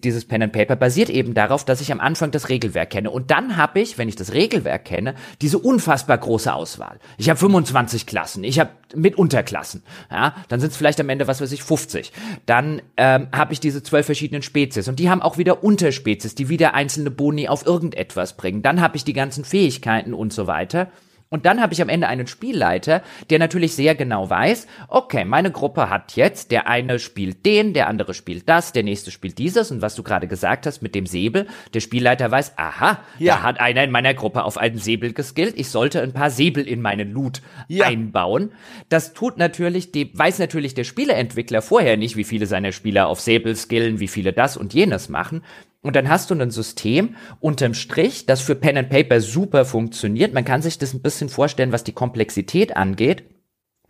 Speaker 1: dieses Pen and Paper basiert eben darauf, dass ich am Anfang das Regelwerk kenne. Und dann habe ich, wenn ich das Regelwerk kenne, diese unfassbar große Auswahl. Ich habe 25 Klassen, ich habe mit Unterklassen. Ja, dann sind es vielleicht am Ende, was weiß ich, 50. Dann ähm, habe ich diese zwölf verschiedenen Spezies und die haben auch wieder Unterspezies, die wieder einzelne Boni auf irgendetwas bringen. Dann habe ich die ganzen Fähigkeiten und so weiter. Und dann habe ich am Ende einen Spielleiter, der natürlich sehr genau weiß, okay, meine Gruppe hat jetzt, der eine spielt den, der andere spielt das, der nächste spielt dieses. Und was du gerade gesagt hast mit dem Säbel, der Spielleiter weiß, aha, ja. da hat einer in meiner Gruppe auf einen Säbel geskillt, ich sollte ein paar Säbel in meinen Loot ja. einbauen. Das tut natürlich, die, weiß natürlich der Spieleentwickler vorher nicht, wie viele seiner Spieler auf Säbel skillen, wie viele das und jenes machen. Und dann hast du ein System unterm Strich, das für Pen and Paper super funktioniert. Man kann sich das ein bisschen vorstellen, was die Komplexität angeht,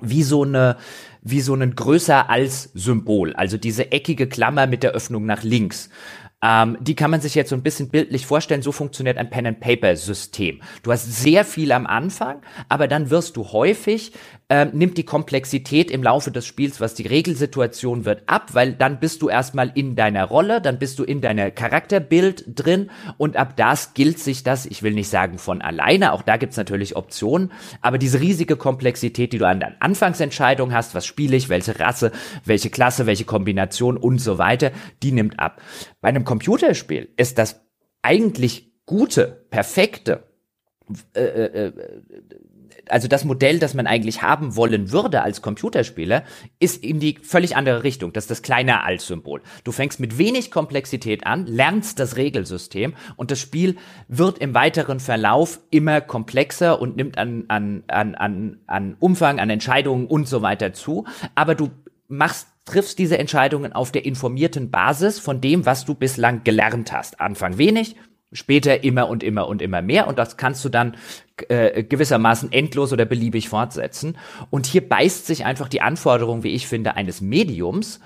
Speaker 1: wie so eine, wie so ein größer als Symbol. Also diese eckige Klammer mit der Öffnung nach links. Ähm, die kann man sich jetzt so ein bisschen bildlich vorstellen. So funktioniert ein Pen-and-Paper-System. Du hast sehr viel am Anfang, aber dann wirst du häufig, ähm, nimmt die Komplexität im Laufe des Spiels, was die Regelsituation wird, ab, weil dann bist du erstmal in deiner Rolle, dann bist du in deiner Charakterbild drin und ab das gilt sich das, ich will nicht sagen von alleine, auch da gibt's natürlich Optionen, aber diese riesige Komplexität, die du an der Anfangsentscheidung hast, was spiele ich, welche Rasse, welche Klasse, welche Kombination und so weiter, die nimmt ab. Bei einem Computerspiel ist das eigentlich gute, perfekte, äh, äh, äh, also das Modell, das man eigentlich haben wollen würde als Computerspieler, ist in die völlig andere Richtung. Das ist das kleine Als-Symbol. Du fängst mit wenig Komplexität an, lernst das Regelsystem und das Spiel wird im weiteren Verlauf immer komplexer und nimmt an, an, an, an, an Umfang, an Entscheidungen und so weiter zu. Aber du machst triffst diese Entscheidungen auf der informierten Basis von dem, was du bislang gelernt hast. Anfang wenig, später immer und immer und immer mehr und das kannst du dann äh, gewissermaßen endlos oder beliebig fortsetzen. Und hier beißt sich einfach die Anforderung, wie ich finde, eines Mediums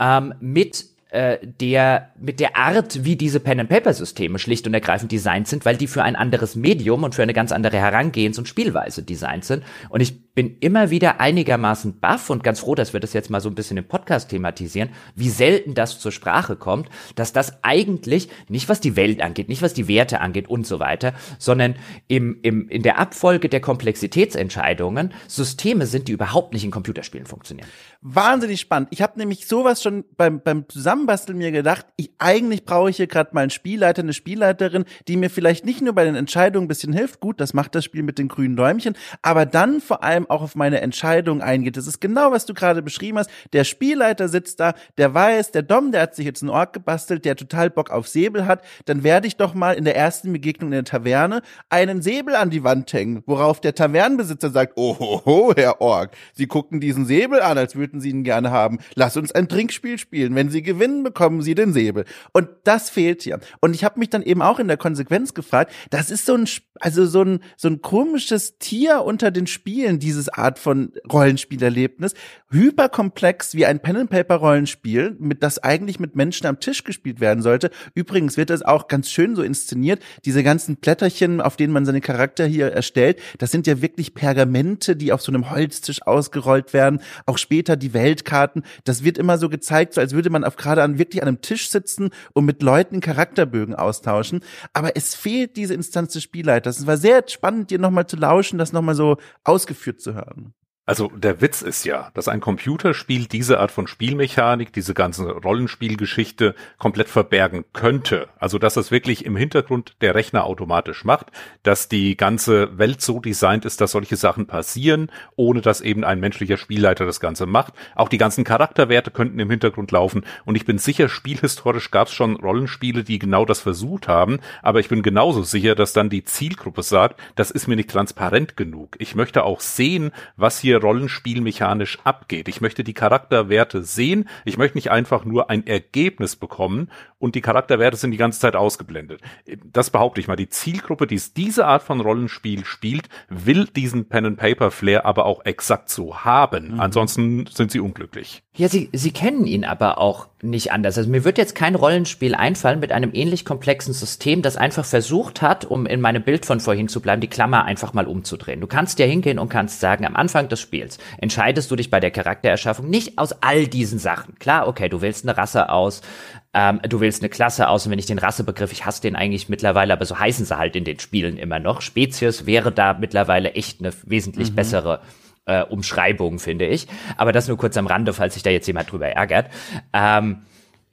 Speaker 1: ähm, mit äh, der mit der Art, wie diese Pen-and-Paper-Systeme schlicht und ergreifend designt sind, weil die für ein anderes Medium und für eine ganz andere Herangehens- und Spielweise designt sind. Und ich bin immer wieder einigermaßen baff und ganz froh, dass wir das jetzt mal so ein bisschen im Podcast thematisieren, wie selten das zur Sprache kommt, dass das eigentlich nicht was die Welt angeht, nicht was die Werte angeht und so weiter, sondern im, im, in der Abfolge der Komplexitätsentscheidungen Systeme sind, die überhaupt nicht in Computerspielen funktionieren.
Speaker 2: Wahnsinnig spannend. Ich habe nämlich sowas schon beim, beim Zusammenbasteln mir gedacht, ich, eigentlich brauche ich hier gerade mal einen Spielleiter, eine Spielleiterin, die mir vielleicht nicht nur bei den Entscheidungen ein bisschen hilft, gut, das macht das Spiel mit den grünen Däumchen, aber dann vor allem auch auf meine Entscheidung eingeht. Das ist genau, was du gerade beschrieben hast. Der Spielleiter sitzt da, der weiß, der Dom, der hat sich jetzt einen Ork gebastelt, der total Bock auf Säbel hat. Dann werde ich doch mal in der ersten Begegnung in der Taverne einen Säbel an die Wand hängen, worauf der Tavernenbesitzer sagt, oh, ho, ho, Herr Ork, Sie gucken diesen Säbel an, als würden Sie ihn gerne haben. Lass uns ein Trinkspiel spielen. Wenn Sie gewinnen, bekommen Sie den Säbel. Und das fehlt hier. Und ich habe mich dann eben auch in der Konsequenz gefragt, das ist so ein, also so ein, so ein komisches Tier unter den Spielen, die dieses Art von Rollenspielerlebnis hyperkomplex wie ein Pen-and-Paper-Rollenspiel, mit das eigentlich mit Menschen am Tisch gespielt werden sollte. Übrigens wird das auch ganz schön so inszeniert. Diese ganzen Blätterchen, auf denen man seine Charakter hier erstellt, das sind ja wirklich Pergamente, die auf so einem Holztisch ausgerollt werden. Auch später die Weltkarten. Das wird immer so gezeigt, so als würde man auf gerade an wirklich an einem Tisch sitzen und mit Leuten Charakterbögen austauschen. Aber es fehlt diese Instanz des Spielleiters. Es war sehr spannend, dir nochmal zu lauschen, das nochmal so ausgeführt zu hören.
Speaker 3: Also der Witz ist ja, dass ein Computerspiel diese Art von Spielmechanik, diese ganze Rollenspielgeschichte komplett verbergen könnte. Also dass es wirklich im Hintergrund der Rechner automatisch macht, dass die ganze Welt so designt ist, dass solche Sachen passieren, ohne dass eben ein menschlicher Spielleiter das Ganze macht. Auch die ganzen Charakterwerte könnten im Hintergrund laufen. Und ich bin sicher, spielhistorisch gab es schon Rollenspiele, die genau das versucht haben. Aber ich bin genauso sicher, dass dann die Zielgruppe sagt, das ist mir nicht transparent genug. Ich möchte auch sehen, was hier hier rollenspielmechanisch abgeht. Ich möchte die Charakterwerte sehen. Ich möchte nicht einfach nur ein Ergebnis bekommen und die Charakterwerte sind die ganze Zeit ausgeblendet. Das behaupte ich mal. Die Zielgruppe, die diese Art von Rollenspiel spielt, will diesen Pen and Paper Flair aber auch exakt so haben. Mhm. Ansonsten sind sie unglücklich.
Speaker 1: Ja, sie, sie kennen ihn aber auch nicht anders. Also mir wird jetzt kein Rollenspiel einfallen mit einem ähnlich komplexen System, das einfach versucht hat, um in meinem Bild von vorhin zu bleiben, die Klammer einfach mal umzudrehen. Du kannst ja hingehen und kannst sagen, am Anfang des Spiels entscheidest du dich bei der Charaktererschaffung nicht aus all diesen Sachen. Klar, okay, du wählst eine Rasse aus, ähm, du wählst eine Klasse aus und wenn ich den Rassebegriff, ich hasse den eigentlich mittlerweile, aber so heißen sie halt in den Spielen immer noch. Spezies wäre da mittlerweile echt eine wesentlich mhm. bessere äh, Umschreibung, finde ich. Aber das nur kurz am Rande, falls sich da jetzt jemand drüber ärgert. Ähm,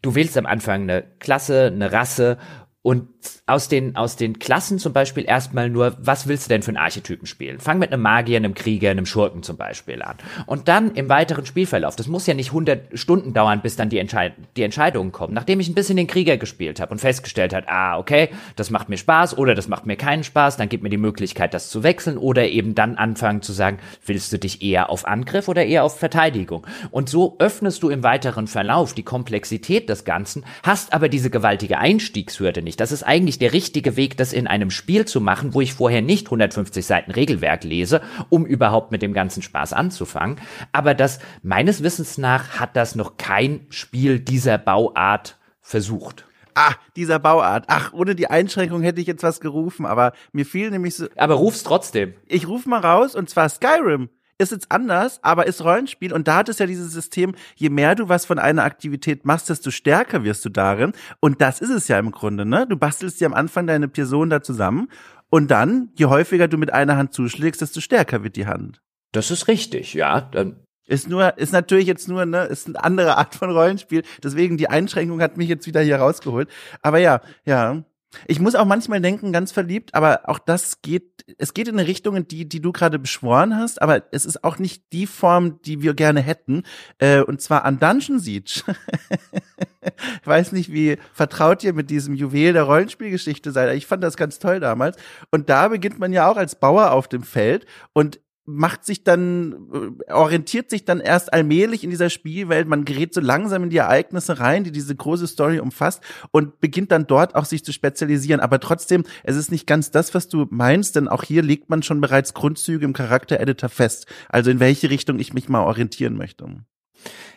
Speaker 1: du wählst am Anfang eine Klasse, eine Rasse und aus den, aus den Klassen zum Beispiel erstmal nur, was willst du denn für einen Archetypen spielen? Fang mit einem Magier, einem Krieger, einem Schurken zum Beispiel an. Und dann im weiteren Spielverlauf, das muss ja nicht 100 Stunden dauern, bis dann die, Entscheid die Entscheidungen kommen. Nachdem ich ein bisschen den Krieger gespielt habe und festgestellt hat, ah, okay, das macht mir Spaß oder das macht mir keinen Spaß, dann gibt mir die Möglichkeit, das zu wechseln oder eben dann anfangen zu sagen, willst du dich eher auf Angriff oder eher auf Verteidigung? Und so öffnest du im weiteren Verlauf die Komplexität des Ganzen, hast aber diese gewaltige Einstiegshürde nicht. Das ist eigentlich der richtige Weg, das in einem Spiel zu machen, wo ich vorher nicht 150 Seiten Regelwerk lese, um überhaupt mit dem ganzen Spaß anzufangen. Aber das, meines Wissens nach, hat das noch kein Spiel dieser Bauart versucht.
Speaker 2: Ah, dieser Bauart. Ach, ohne die Einschränkung hätte ich jetzt was gerufen, aber mir fiel nämlich so.
Speaker 1: Aber ruf's trotzdem.
Speaker 2: Ich ruf mal raus und zwar Skyrim ist jetzt anders, aber ist Rollenspiel und da hat es ja dieses System, je mehr du was von einer Aktivität machst, desto stärker wirst du darin und das ist es ja im Grunde, ne? Du bastelst dir am Anfang deine Person da zusammen und dann, je häufiger du mit einer Hand zuschlägst, desto stärker wird die Hand.
Speaker 1: Das ist richtig, ja. Dann
Speaker 2: ist nur, ist natürlich jetzt nur, ne, ist eine andere Art von Rollenspiel. Deswegen die Einschränkung hat mich jetzt wieder hier rausgeholt. Aber ja, ja. Ich muss auch manchmal denken, ganz verliebt, aber auch das geht, es geht in eine Richtung, die, die du gerade beschworen hast, aber es ist auch nicht die Form, die wir gerne hätten, äh, und zwar an Dungeon Siege. <laughs> ich weiß nicht, wie vertraut ihr mit diesem Juwel der Rollenspielgeschichte seid. Ich fand das ganz toll damals. Und da beginnt man ja auch als Bauer auf dem Feld und macht sich dann, äh, orientiert sich dann erst allmählich in dieser Spielwelt. Man gerät so langsam in die Ereignisse rein, die diese große Story umfasst und beginnt dann dort auch sich zu spezialisieren. Aber trotzdem, es ist nicht ganz das, was du meinst, denn auch hier legt man schon bereits Grundzüge im Charakter-Editor fest. Also in welche Richtung ich mich mal orientieren möchte.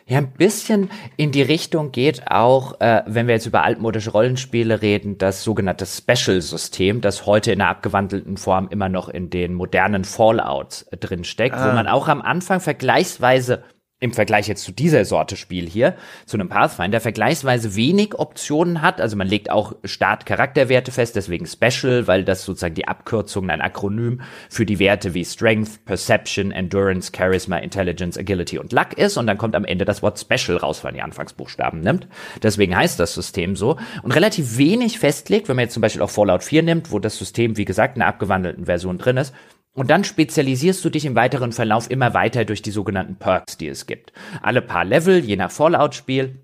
Speaker 1: Ja, ein bisschen in die Richtung geht auch, äh, wenn wir jetzt über altmodische Rollenspiele reden, das sogenannte Special-System, das heute in einer abgewandelten Form immer noch in den modernen Fallouts drin steckt, ah. wo man auch am Anfang vergleichsweise im Vergleich jetzt zu dieser Sorte Spiel hier, zu einem Pathfinder, vergleichsweise wenig Optionen hat. Also man legt auch Start-Charakterwerte fest, deswegen Special, weil das sozusagen die Abkürzung, ein Akronym für die Werte wie Strength, Perception, Endurance, Charisma, Intelligence, Agility und Luck ist. Und dann kommt am Ende das Wort Special raus, weil die Anfangsbuchstaben nimmt. Deswegen heißt das System so. Und relativ wenig festlegt, wenn man jetzt zum Beispiel auch Fallout 4 nimmt, wo das System, wie gesagt, in einer abgewandelten Version drin ist, und dann spezialisierst du dich im weiteren Verlauf immer weiter durch die sogenannten Perks, die es gibt. Alle paar Level, je nach Fallout-Spiel,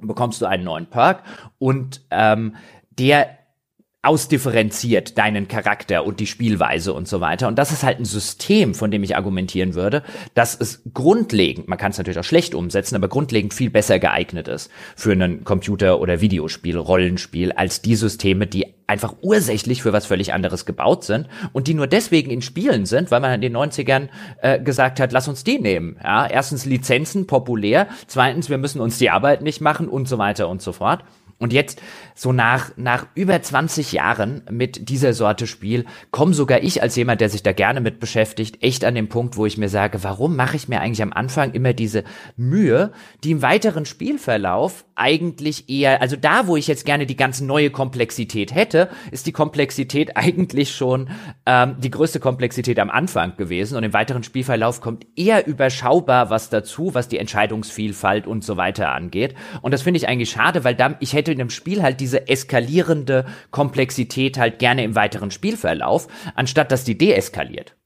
Speaker 1: bekommst du einen neuen Perk und ähm, der ausdifferenziert deinen Charakter und die Spielweise und so weiter. Und das ist halt ein System, von dem ich argumentieren würde, dass es grundlegend, man kann es natürlich auch schlecht umsetzen, aber grundlegend viel besser geeignet ist für einen Computer- oder Videospiel, Rollenspiel, als die Systeme, die einfach ursächlich für was völlig anderes gebaut sind und die nur deswegen in Spielen sind, weil man in den 90ern äh, gesagt hat, lass uns die nehmen. Ja, erstens Lizenzen populär, zweitens wir müssen uns die Arbeit nicht machen und so weiter und so fort. Und jetzt, so nach, nach über 20 Jahren mit dieser Sorte Spiel, komme sogar ich als jemand, der sich da gerne mit beschäftigt, echt an den Punkt, wo ich mir sage, warum mache ich mir eigentlich am Anfang immer diese Mühe, die im weiteren Spielverlauf eigentlich eher, also da, wo ich jetzt gerne die ganze neue Komplexität hätte, ist die Komplexität <laughs> eigentlich schon ähm, die größte Komplexität am Anfang gewesen und im weiteren Spielverlauf kommt eher überschaubar was dazu, was die Entscheidungsvielfalt und so weiter angeht. Und das finde ich eigentlich schade, weil da, ich hätte in dem Spiel halt diese eskalierende Komplexität halt gerne im weiteren Spielverlauf, anstatt dass die deeskaliert.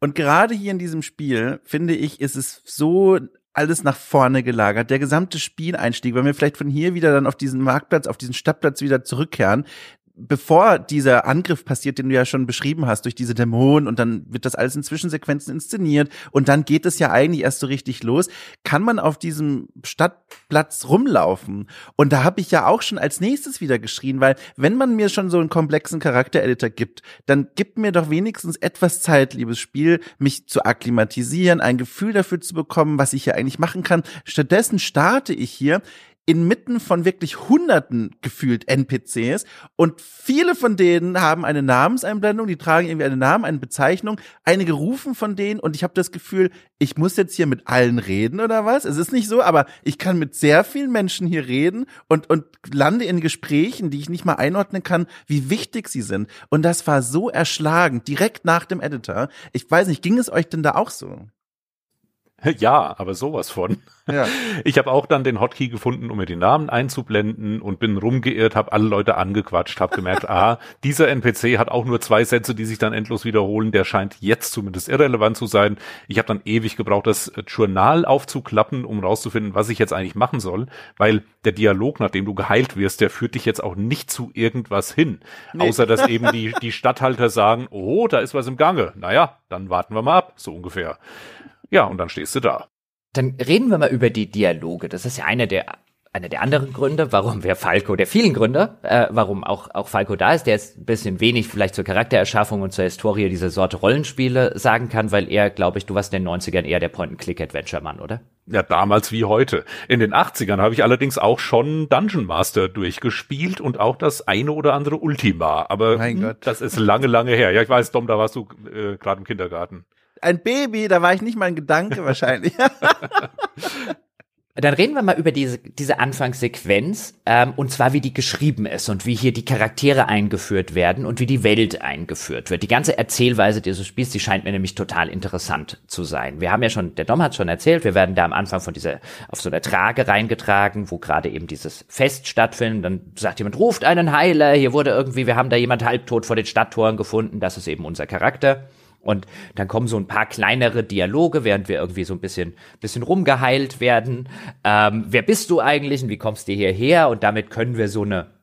Speaker 2: Und gerade hier in diesem Spiel, finde ich, ist es so alles nach vorne gelagert. Der gesamte Spieleinstieg, wenn wir vielleicht von hier wieder dann auf diesen Marktplatz, auf diesen Stadtplatz wieder zurückkehren, bevor dieser Angriff passiert, den du ja schon beschrieben hast, durch diese Dämonen und dann wird das alles in Zwischensequenzen inszeniert und dann geht es ja eigentlich erst so richtig los, kann man auf diesem Stadtplatz rumlaufen. Und da habe ich ja auch schon als nächstes wieder geschrien, weil wenn man mir schon so einen komplexen Charaktereditor gibt, dann gibt mir doch wenigstens etwas Zeit, liebes Spiel, mich zu akklimatisieren, ein Gefühl dafür zu bekommen, was ich hier eigentlich machen kann. Stattdessen starte ich hier inmitten von wirklich hunderten gefühlt NPCs und viele von denen haben eine Namenseinblendung, die tragen irgendwie einen Namen, eine Bezeichnung, einige rufen von denen und ich habe das Gefühl, ich muss jetzt hier mit allen reden oder was? Es ist nicht so, aber ich kann mit sehr vielen Menschen hier reden und und lande in Gesprächen, die ich nicht mal einordnen kann, wie wichtig sie sind und das war so erschlagend direkt nach dem Editor. Ich weiß nicht, ging es euch denn da auch so? <laughs>
Speaker 3: Ja, aber sowas von. Ja. <laughs> Ich habe auch dann den Hotkey gefunden, um mir die Namen einzublenden und bin rumgeirrt, habe alle Leute angequatscht, habe gemerkt, <laughs> ah, dieser NPC hat auch nur zwei Sätze, die sich dann endlos wiederholen. Der scheint jetzt zumindest irrelevant zu sein. Ich habe dann ewig gebraucht, das Journal aufzuklappen, um rauszufinden, was ich jetzt eigentlich machen soll, weil der Dialog, nachdem du geheilt wirst, der führt dich jetzt auch nicht zu irgendwas hin, nee. außer dass eben die die Stadthalter sagen, oh, da ist was im Gange. Naja, dann warten wir mal ab, so ungefähr. Ja, und dann stehst du da.
Speaker 1: Dann reden wir mal über die Dialoge. Das ist ja einer der einer der anderen Gründe, warum wir Falco, der vielen Gründe, äh, warum auch, auch Falco da ist, der jetzt ein bisschen wenig vielleicht zur Charaktererschaffung und zur Historie dieser Sorte Rollenspiele sagen kann, weil er, glaube ich, du warst in den 90ern eher der Point-and-Click-Adventure-Mann, oder?
Speaker 3: Ja, damals wie heute. In den 80ern habe ich allerdings auch schon Dungeon Master durchgespielt und auch das eine oder andere Ultima. Aber das ist lange, lange her. Ja, ich weiß, Dom, da warst du äh, gerade im Kindergarten
Speaker 2: ein Baby, da war ich nicht mal ein Gedanke wahrscheinlich.
Speaker 1: Dann reden wir mal über diese, diese Anfangssequenz, ähm, und zwar wie die geschrieben ist und wie hier die Charaktere eingeführt werden und wie die Welt eingeführt wird. Die ganze Erzählweise dieses Spiels, die scheint mir nämlich total interessant zu sein. Wir haben ja schon, der Dom hat schon erzählt, wir werden da am Anfang von dieser, auf so einer Trage reingetragen, wo gerade eben dieses Fest stattfindet. Dann sagt jemand, ruft einen Heiler, hier wurde irgendwie, wir haben da jemand halbtot vor den Stadttoren gefunden, das ist eben unser Charakter. Und dann kommen so ein paar kleinere Dialoge, während wir irgendwie so ein bisschen, bisschen rumgeheilt werden. Ähm, wer bist du eigentlich und wie kommst du hierher? Und damit können wir so eine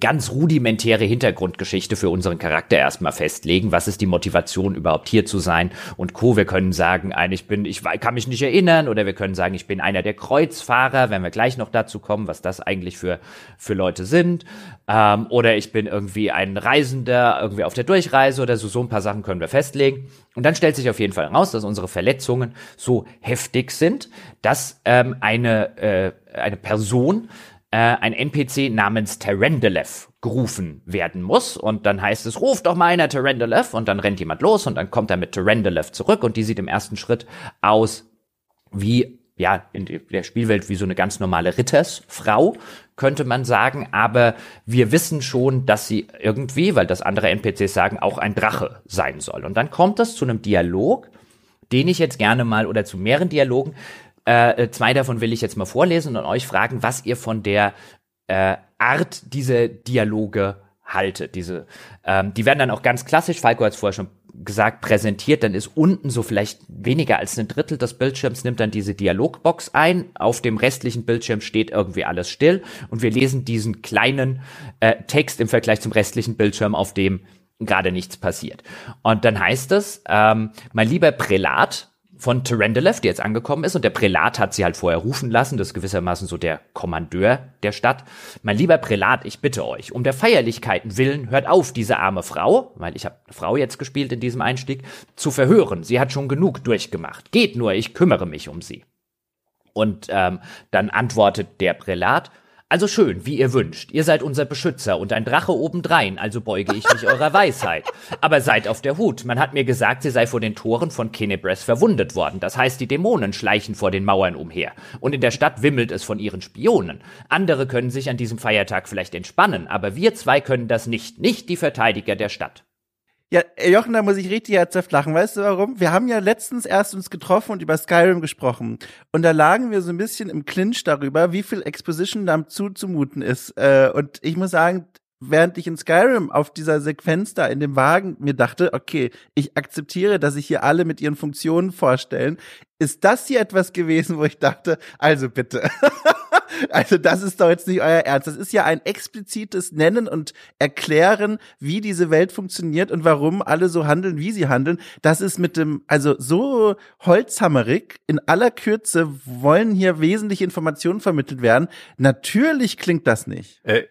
Speaker 1: ganz rudimentäre Hintergrundgeschichte für unseren Charakter erstmal festlegen. Was ist die Motivation, überhaupt hier zu sein? Und Co. Wir können sagen, ich bin, ich kann mich nicht erinnern, oder wir können sagen, ich bin einer der Kreuzfahrer, wenn wir gleich noch dazu kommen, was das eigentlich für, für Leute sind. Ähm, oder ich bin irgendwie ein Reisender, irgendwie auf der Durchreise oder so. So ein paar Sachen können wir festlegen. Und dann stellt sich auf jeden Fall raus, dass unsere Verletzungen so heftig sind, dass ähm, eine, äh, eine Person äh, ein NPC namens Terendelev gerufen werden muss. Und dann heißt es, ruf doch mal einer Terendelev. Und dann rennt jemand los und dann kommt er mit Terendelev zurück. Und die sieht im ersten Schritt aus wie, ja, in der Spielwelt wie so eine ganz normale Rittersfrau, könnte man sagen. Aber wir wissen schon, dass sie irgendwie, weil das andere NPCs sagen, auch ein Drache sein soll. Und dann kommt es zu einem Dialog, den ich jetzt gerne mal, oder zu mehreren Dialogen, äh, zwei davon will ich jetzt mal vorlesen und euch fragen, was ihr von der äh, Art dieser Dialoge haltet. Diese, ähm, die werden dann auch ganz klassisch, Falco hat es vorher schon gesagt, präsentiert, dann ist unten so vielleicht weniger als ein Drittel des Bildschirms nimmt dann diese Dialogbox ein. Auf dem restlichen Bildschirm steht irgendwie alles still und wir lesen diesen kleinen äh, Text im Vergleich zum restlichen Bildschirm, auf dem gerade nichts passiert. Und dann heißt es, ähm, mein lieber Prälat, von Terendelev, die jetzt angekommen ist und der Prälat hat sie halt vorher rufen lassen, das ist gewissermaßen so der Kommandeur der Stadt. Mein lieber Prälat, ich bitte euch, um der Feierlichkeiten willen, hört auf, diese arme Frau, weil ich habe eine Frau jetzt gespielt in diesem Einstieg, zu verhören. Sie hat schon genug durchgemacht. Geht nur, ich kümmere mich um sie. Und ähm, dann antwortet der Prälat, Also schön, wie ihr wünscht. Ihr seid unser Beschützer und ein Drache obendrein, also beuge ich mich eurer Weisheit. Aber seid auf der Hut. Man hat mir gesagt, sie sei vor den Toren von Kenebres verwundet worden. Das heißt, die Dämonen schleichen vor den Mauern umher. Und in der Stadt wimmelt es von ihren Spionen. Andere können sich an diesem Feiertag vielleicht entspannen, aber wir zwei können das nicht. Nicht die Verteidiger der Stadt.
Speaker 2: Ja, Jochen, da muss ich richtig herzhaft lachen. Weißt du warum? Wir haben ja letztens erst uns getroffen und über Skyrim gesprochen. Und da lagen wir so ein bisschen im Clinch darüber, wie viel Exposition da zuzumuten ist. Äh, und ich muss sagen, während ich in Skyrim auf dieser Sequenz da in dem Wagen mir dachte, okay, ich akzeptiere, dass sich hier alle mit ihren Funktionen vorstellen, ist das hier etwas gewesen, wo ich dachte, also bitte. <laughs> Also das ist doch jetzt nicht euer Ernst. Das ist ja ein explizites Nennen und Erklären, wie diese Welt funktioniert und warum alle so handeln, wie sie handeln. Das ist mit dem, also so holzhammerig, in aller Kürze wollen hier wesentliche Informationen vermittelt werden. Natürlich klingt das nicht. Äh,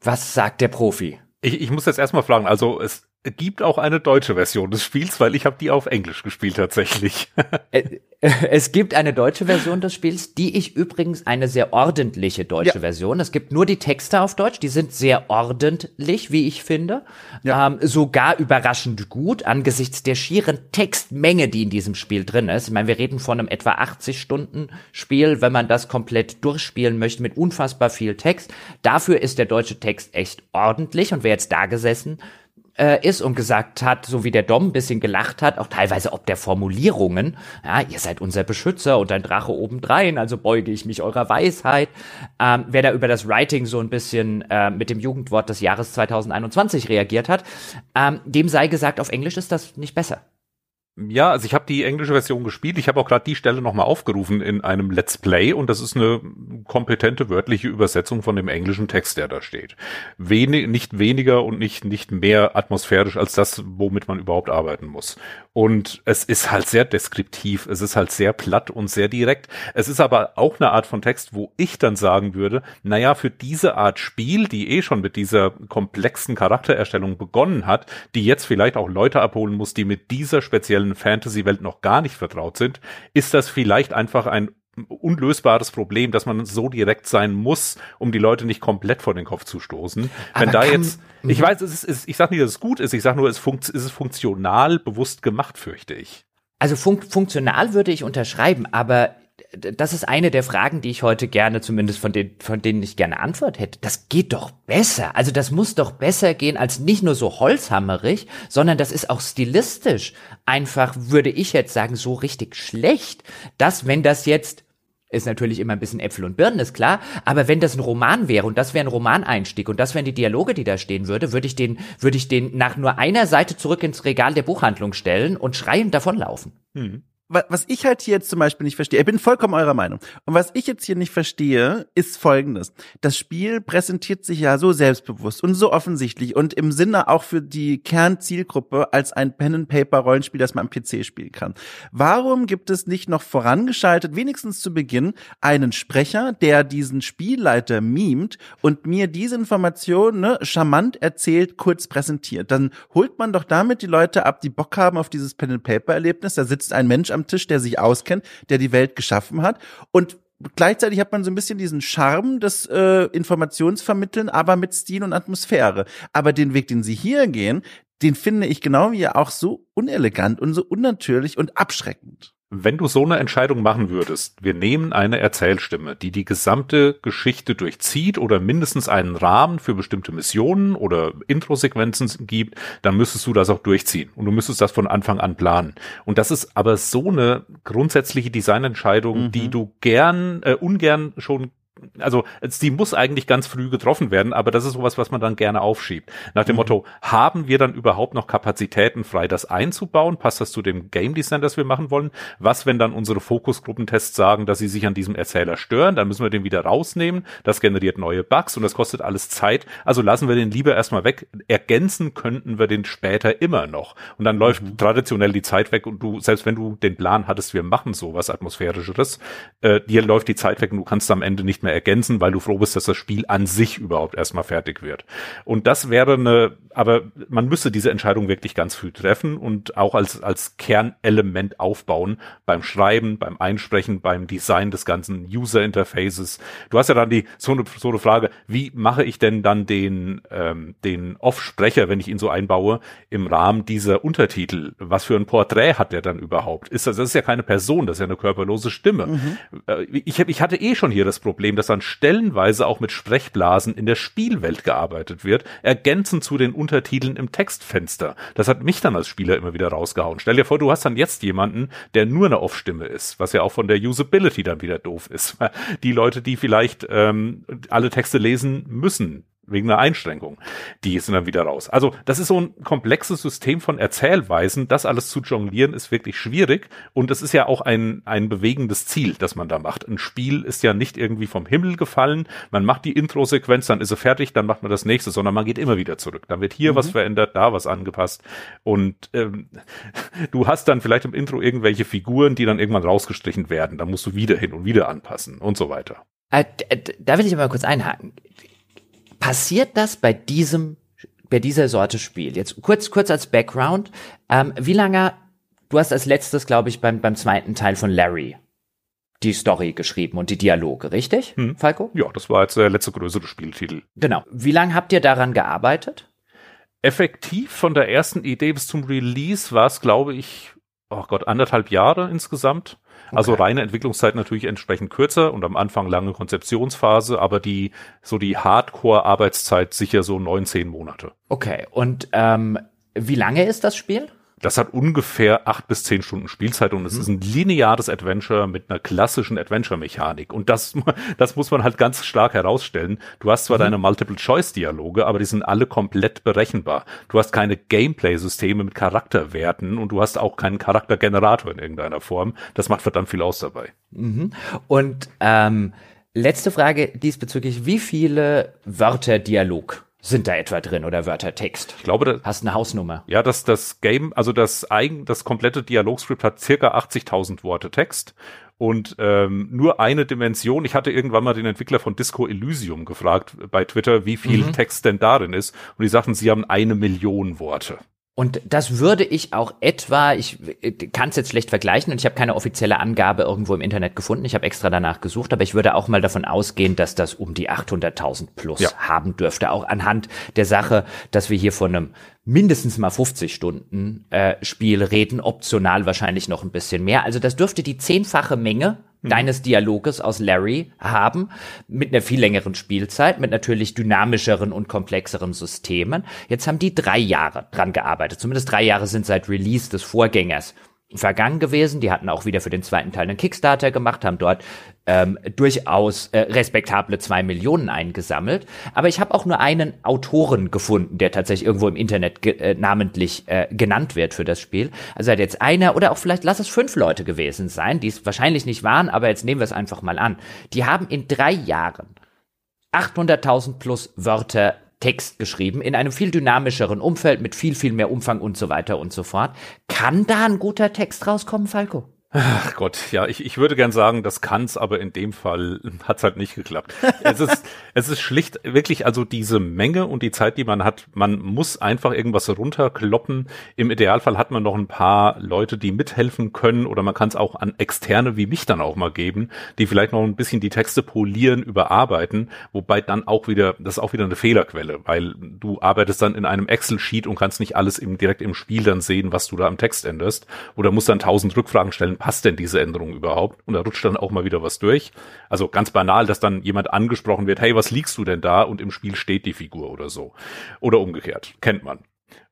Speaker 1: Was sagt der Profi?
Speaker 3: Ich, ich muss jetzt erstmal fragen, also es gibt auch eine deutsche Version des Spiels, weil ich habe die auf Englisch gespielt tatsächlich. <laughs>
Speaker 1: Äh, es gibt eine deutsche Version des Spiels, die ich übrigens eine sehr ordentliche deutsche ja. Version. Es gibt nur die Texte auf Deutsch, die sind sehr ordentlich, wie ich finde. Ja. Ähm, sogar überraschend gut angesichts der schieren Textmenge, die in diesem Spiel drin ist. Ich meine, wir reden von einem etwa 80 Stunden Spiel, wenn man das komplett durchspielen möchte mit unfassbar viel Text. Dafür ist der deutsche Text echt ordentlich und wer jetzt da gesessen äh, ist und gesagt hat, so wie der Dom ein bisschen gelacht hat, auch teilweise ob der Formulierungen, ja, ihr seid unser Beschützer und ein Drache obendrein, also beuge ich mich eurer Weisheit. Ähm, wer da über das Writing so ein bisschen äh, mit dem Jugendwort des Jahres 2021 reagiert hat, ähm, dem sei gesagt, auf Englisch ist das nicht besser.
Speaker 3: Ja, also ich habe die englische Version gespielt. Ich habe auch gerade die Stelle nochmal aufgerufen in einem Let's Play und das ist eine kompetente wörtliche Übersetzung von dem englischen Text, der da steht. Wenig, nicht weniger und nicht, nicht mehr atmosphärisch als das, womit man überhaupt arbeiten muss. Und es ist halt sehr deskriptiv, es ist halt sehr platt und sehr direkt. Es ist aber auch eine Art von Text, wo ich dann sagen würde, naja, für diese Art Spiel, die eh schon mit dieser komplexen Charaktererstellung begonnen hat, die jetzt vielleicht auch Leute abholen muss, die mit dieser speziellen aktuellen Fantasy-Welt noch gar nicht vertraut sind, ist das vielleicht einfach ein unlösbares Problem, dass man so direkt sein muss, um die Leute nicht komplett vor den Kopf zu stoßen. Aber Wenn da jetzt, ich mhm. weiß, es ist, ich sage nicht, dass es gut ist, ich sage nur, es, funkt, es ist funktional bewusst gemacht, fürchte ich.
Speaker 1: Also fun funktional würde ich unterschreiben, aber das ist eine der Fragen, die ich heute gerne, zumindest von, den, von denen ich gerne Antwort hätte. Das geht doch besser. Also das muss doch besser gehen als nicht nur so holzhammerig, sondern das ist auch stilistisch einfach, würde ich jetzt sagen, so richtig schlecht, dass wenn das jetzt ist natürlich immer ein bisschen Äpfel und Birnen, ist klar. Aber wenn das ein Roman wäre und das wäre ein Romaneinstieg und das wären die Dialoge, die da stehen würde, würde ich den, würde ich den nach nur einer Seite zurück ins Regal der Buchhandlung stellen und schreiend davonlaufen. Mhm
Speaker 2: was ich halt hier jetzt zum Beispiel nicht verstehe, ich bin vollkommen eurer Meinung. Und was ich jetzt hier nicht verstehe, ist folgendes. Das Spiel präsentiert sich ja so selbstbewusst und so offensichtlich und im Sinne auch für die Kernzielgruppe als ein Pen-and-Paper-Rollenspiel, das man am PC spielen kann. Warum gibt es nicht noch vorangeschaltet, wenigstens zu Beginn, einen Sprecher, der diesen Spielleiter mimt und mir diese Information ne, charmant erzählt, kurz präsentiert? Dann holt man doch damit die Leute ab, die Bock haben auf dieses Pen-and-Paper-Erlebnis. Da sitzt ein Mensch am Tisch, der sich auskennt, der die Welt geschaffen hat. Und gleichzeitig hat man so ein bisschen diesen Charme des äh, Informationsvermitteln, aber mit Stil und Atmosphäre. Aber den Weg, den sie hier gehen, den finde ich genau wie ihr auch so unelegant und so unnatürlich und abschreckend.
Speaker 3: Wenn du so eine Entscheidung machen würdest, wir nehmen eine Erzählstimme, die die gesamte Geschichte durchzieht oder mindestens einen Rahmen für bestimmte Missionen oder Introsequenzen gibt, dann müsstest du das auch durchziehen und du müsstest das von Anfang an planen. Und das ist aber so eine grundsätzliche Designentscheidung, mhm. die du gern, äh, ungern schon also die muss eigentlich ganz früh getroffen werden, aber das ist sowas, was man dann gerne aufschiebt. Nach dem mhm. Motto, haben wir dann überhaupt noch Kapazitäten frei, das einzubauen? Passt das zu dem Game Design, das wir machen wollen? Was, wenn dann unsere Fokusgruppentests sagen, dass sie sich an diesem Erzähler stören? Dann müssen wir den wieder rausnehmen. Das generiert neue Bugs und das kostet alles Zeit. Also lassen wir den lieber erstmal weg. Ergänzen könnten wir den später immer noch. Und dann läuft mhm. traditionell die Zeit weg und du, selbst wenn du den Plan hattest, wir machen sowas Atmosphärischeres, äh, dir läuft die Zeit weg und du kannst am Ende nicht mehr ergänzen, weil du froh bist, dass das Spiel an sich überhaupt erstmal fertig wird. Und das wäre eine, aber man müsste diese Entscheidung wirklich ganz früh treffen und auch als, als Kernelement aufbauen beim Schreiben, beim Einsprechen, beim Design des ganzen User Interfaces. Du hast ja dann die, so eine, so eine Frage, wie mache ich denn dann den, ähm, den Off-Sprecher, wenn ich ihn so einbaue, im Rahmen dieser Untertitel? Was für ein Porträt hat der dann überhaupt? Ist das, das ist ja keine Person, das ist ja eine körperlose Stimme. Mhm. Äh, ich, ich hatte eh schon hier das Problem, dass dann stellenweise auch mit Sprechblasen in der Spielwelt gearbeitet wird, ergänzend zu den Untertiteln im Textfenster. Das hat mich dann als Spieler immer wieder rausgehauen. Stell dir vor, du hast dann jetzt jemanden, der nur eine Off-Stimme ist, was ja auch von der Usability dann wieder doof ist. <laughs> Die Leute, die vielleicht ähm, alle Texte lesen müssen, wegen einer Einschränkung. Die sind dann wieder raus. Also das ist so ein komplexes System von Erzählweisen. Das alles zu jonglieren ist wirklich schwierig und es ist ja auch ein, ein bewegendes Ziel, das man da macht. Ein Spiel ist ja nicht irgendwie vom Himmel gefallen. Man macht die Intro-Sequenz, dann ist sie fertig, dann macht man das nächste, sondern man geht immer wieder zurück. Dann wird hier mhm. was verändert, da was angepasst und ähm, <laughs> du hast dann vielleicht im Intro irgendwelche Figuren, die dann irgendwann rausgestrichen werden. Da musst du wieder hin und wieder anpassen und so weiter.
Speaker 1: Äh, da will ich aber kurz einhaken Passiert das bei diesem, bei dieser Sorte Spiel? Jetzt kurz, kurz als Background. Ähm, wie lange, du hast als letztes, glaube ich, beim, beim zweiten Teil von Larry die Story geschrieben und die Dialoge, richtig, hm. Falco?
Speaker 3: Ja, das war jetzt der letzte größere Spieltitel.
Speaker 1: Genau. Wie lange habt ihr daran gearbeitet?
Speaker 3: Effektiv von der ersten Idee bis zum Release war es, glaube ich, oh Gott, anderthalb Jahre insgesamt. Also okay. reine Entwicklungszeit natürlich entsprechend kürzer und am Anfang lange Konzeptionsphase, aber die so die Hardcore-Arbeitszeit sicher so neun, zehn Monate.
Speaker 1: Okay, und ähm, wie lange ist das Spiel?
Speaker 3: Das hat ungefähr acht bis zehn Stunden Spielzeit und es mhm. ist ein lineares Adventure mit einer klassischen Adventure-Mechanik. Und das, <laughs> das muss man halt ganz stark herausstellen. Du hast zwar mhm. deine Multiple-Choice-Dialoge, aber die sind alle komplett berechenbar. Du hast keine Gameplay-Systeme mit Charakterwerten und du hast auch keinen Charaktergenerator in irgendeiner Form. Das macht verdammt viel aus dabei.
Speaker 1: Mhm. Und ähm, letzte Frage diesbezüglich. Wie viele Wörter Dialog sind da etwa drin oder Wörtertext?
Speaker 3: Ich glaube, das,
Speaker 1: hast eine Hausnummer.
Speaker 3: Ja, dass das Game, also das eigen, das komplette Dialogskript hat circa 80.000 Worte Text und ähm, nur eine Dimension. Ich hatte irgendwann mal den Entwickler von Disco Elysium gefragt bei Twitter, wie viel mhm. Text denn darin ist und die sagten, sie haben eine Million Worte.
Speaker 1: Und das würde ich auch etwa, ich äh, kann es jetzt schlecht vergleichen und ich habe keine offizielle Angabe irgendwo im Internet gefunden. Ich habe extra danach gesucht, aber ich würde auch mal davon ausgehen, dass das um die 800.000 plus ja. haben dürfte. Auch anhand der Sache, dass wir hier von einem mindestens mal 50 Stunden äh, Spiel reden, optional wahrscheinlich noch ein bisschen mehr. Also das dürfte die zehnfache Menge Mhm. deines Dialoges aus Larry haben, mit einer viel längeren Spielzeit, mit natürlich dynamischeren und komplexeren Systemen. Jetzt haben die drei Jahre dran gearbeitet. Zumindest drei Jahre sind seit Release des Vorgängers vergangen gewesen. Die hatten auch wieder für den zweiten Teil einen Kickstarter gemacht, haben dort ähm, durchaus äh, respektable zwei Millionen eingesammelt. Aber ich habe auch nur einen Autoren gefunden, der tatsächlich irgendwo im Internet äh, namentlich äh, genannt wird für das Spiel. Also hat jetzt einer oder auch vielleicht lass es fünf Leute gewesen sein, die es wahrscheinlich nicht waren, aber jetzt nehmen wir es einfach mal an. Die haben in drei Jahren 800.000 plus Wörter Text geschrieben, in einem viel dynamischeren Umfeld mit viel, viel mehr Umfang und so weiter und so fort. Kann da ein guter Text rauskommen, Falco?
Speaker 3: Ach Gott, ja, ich, ich würde gern sagen, das kann's, aber in dem Fall hat's halt nicht geklappt. es ist, <laughs> es ist schlicht wirklich, also diese Menge und die Zeit, die man hat, man muss einfach irgendwas runterkloppen. Im Idealfall hat man noch ein paar Leute, die mithelfen können oder man kann es auch an Externe wie mich dann auch mal geben, die vielleicht noch ein bisschen die Texte polieren, überarbeiten, wobei dann auch wieder, das ist auch wieder eine Fehlerquelle, weil du arbeitest dann in einem Excel-Sheet und kannst nicht alles im, direkt im Spiel dann sehen, was du da am Text änderst oder musst dann tausend Rückfragen stellen, passt denn diese Änderung überhaupt? Und da rutscht dann auch mal wieder was durch. Also ganz banal, dass dann jemand angesprochen wird, hey, was liegst du denn da? Und im Spiel steht die Figur oder so. Oder umgekehrt. Kennt man.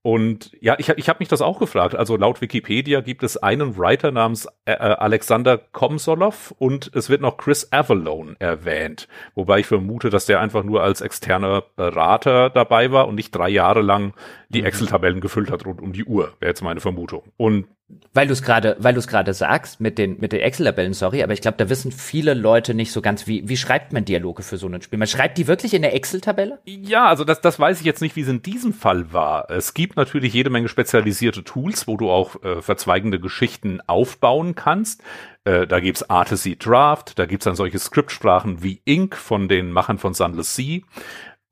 Speaker 3: Und ja, ich, ich habe mich das auch gefragt. Also laut Wikipedia gibt es einen Writer namens äh, äh, Alexander Komsolov und es wird noch Chris Avalone erwähnt. Wobei ich vermute, dass der einfach nur als externer Berater dabei war und nicht drei Jahre lang die mhm. Excel-Tabellen gefüllt hat rund um die Uhr, wäre jetzt meine Vermutung. Und
Speaker 1: weil du es gerade, weil du es gerade sagst mit den mit den Excel-Tabellen, sorry, aber ich glaube, da wissen viele Leute nicht so ganz, wie wie schreibt man Dialoge für so ein Spiel? Man schreibt die wirklich in der Excel-Tabelle?
Speaker 3: Ja, also das das weiß ich jetzt nicht, wie es in diesem Fall war. Es gibt gibt natürlich jede Menge spezialisierte Tools, wo du auch äh, verzweigende Geschichten aufbauen kannst. Äh, da gibt's Artisy Draft, da gibt's dann solche Skriptsprachen wie Ink von den Machern von Sunless Sea.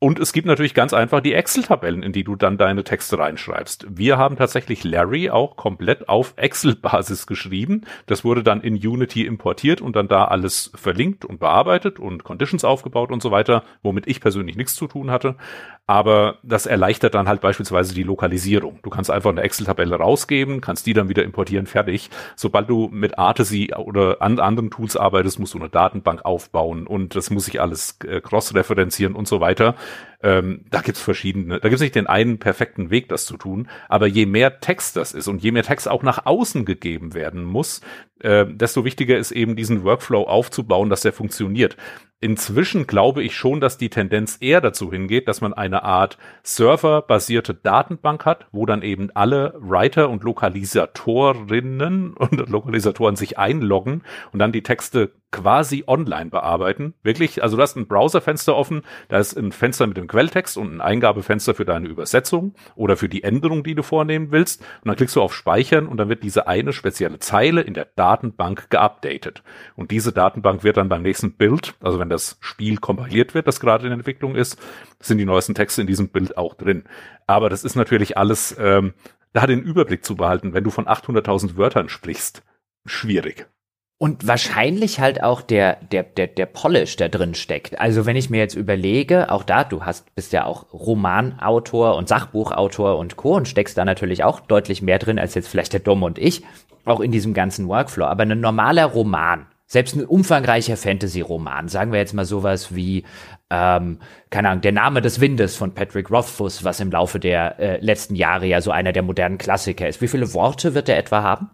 Speaker 3: Und es gibt natürlich ganz einfach die Excel-Tabellen, in die du dann deine Texte reinschreibst. Wir haben tatsächlich Larry auch komplett auf Excel-Basis geschrieben. Das wurde dann in Unity importiert und dann da alles verlinkt und bearbeitet und Conditions aufgebaut und so weiter, womit ich persönlich nichts zu tun hatte. Aber das erleichtert dann halt beispielsweise die Lokalisierung. Du kannst einfach eine Excel-Tabelle rausgeben, kannst die dann wieder importieren, fertig. Sobald du mit Artesy oder an anderen Tools arbeitest, musst du eine Datenbank aufbauen und das muss sich alles äh, cross-referenzieren und so weiter. Ähm, da gibt's verschiedene, da gibt's nicht den einen perfekten Weg, das zu tun, aber je mehr Text das ist und je mehr Text auch nach außen gegeben werden muss, äh, desto wichtiger ist eben diesen Workflow aufzubauen, dass der funktioniert. Inzwischen glaube ich schon, dass die Tendenz eher dazu hingeht, dass man eine Art serverbasierte Datenbank hat, wo dann eben alle Writer und Lokalisatorinnen und <laughs> Lokalisatoren sich einloggen und dann die Texte quasi online bearbeiten. Wirklich, also du hast ein Browserfenster offen, da ist ein Fenster mit dem Quelltext und ein Eingabefenster für deine Übersetzung oder für die Änderung, die du vornehmen willst. Und dann klickst du auf Speichern und dann wird diese eine spezielle Zeile in der Datenbank geupdatet. Und diese Datenbank wird dann beim nächsten Bild, also wenn das Spiel kompiliert wird, das gerade in Entwicklung ist, sind die neuesten Texte in diesem Bild auch drin. Aber das ist natürlich alles, ähm, da den Überblick zu behalten, wenn du von 800.000 Wörtern sprichst, schwierig.
Speaker 1: Und wahrscheinlich halt auch der, der, der, der Polish, der drin steckt. Also wenn ich mir jetzt überlege, auch da, du hast, bist ja auch Romanautor und Sachbuchautor und Co. und steckst da natürlich auch deutlich mehr drin als jetzt vielleicht der Dom und ich, auch in diesem ganzen Workflow. Aber ein normaler Roman, selbst ein umfangreicher Fantasy-Roman, sagen wir jetzt mal sowas wie, ähm, keine Ahnung, der Name des Windes von Patrick Rothfuss, was im Laufe der äh, letzten Jahre ja so einer der modernen Klassiker ist. Wie viele Worte wird der etwa haben?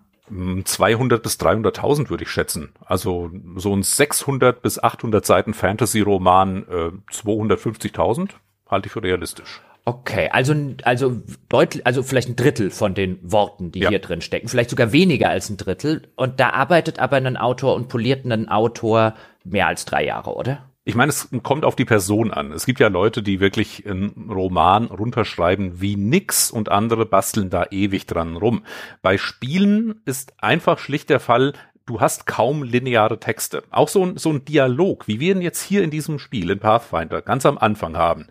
Speaker 3: 200 bis 300.000 würde ich schätzen. Also so ein 600 bis 800 Seiten Fantasy-Roman, äh, 250.000 halte ich für realistisch.
Speaker 1: Okay, also also deutlich, also vielleicht ein Drittel von den Worten, die ja. hier drin stecken, vielleicht sogar weniger als ein Drittel. Und da arbeitet aber ein Autor und poliert ein Autor mehr als drei Jahre, oder?
Speaker 3: Ich meine, es kommt auf die Person an. Es gibt ja Leute, die wirklich einen Roman runterschreiben wie nix und andere basteln da ewig dran rum. Bei Spielen ist einfach schlicht der Fall, du hast kaum lineare Texte. Auch so ein, so ein Dialog, wie wir ihn jetzt hier in diesem Spiel in Pathfinder ganz am Anfang haben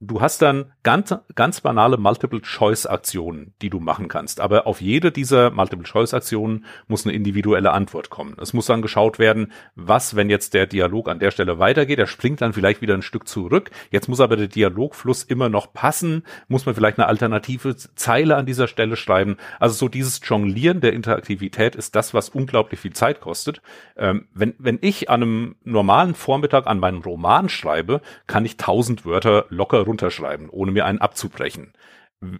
Speaker 3: du hast dann ganz, ganz banale Multiple-Choice-Aktionen, die du machen kannst. Aber auf jede dieser Multiple-Choice-Aktionen muss eine individuelle Antwort kommen. Es muss dann geschaut werden, was, wenn jetzt der Dialog an der Stelle weitergeht, der springt dann vielleicht wieder ein Stück zurück. Jetzt muss aber der Dialogfluss immer noch passen. Muss man vielleicht eine alternative Zeile an dieser Stelle schreiben. Also so dieses Jonglieren der Interaktivität ist das, was unglaublich viel Zeit kostet. Ähm, wenn, wenn ich an einem normalen Vormittag an meinem Roman schreibe, kann ich tausend Wörter locker runterschreiben, ohne mir einen abzubrechen.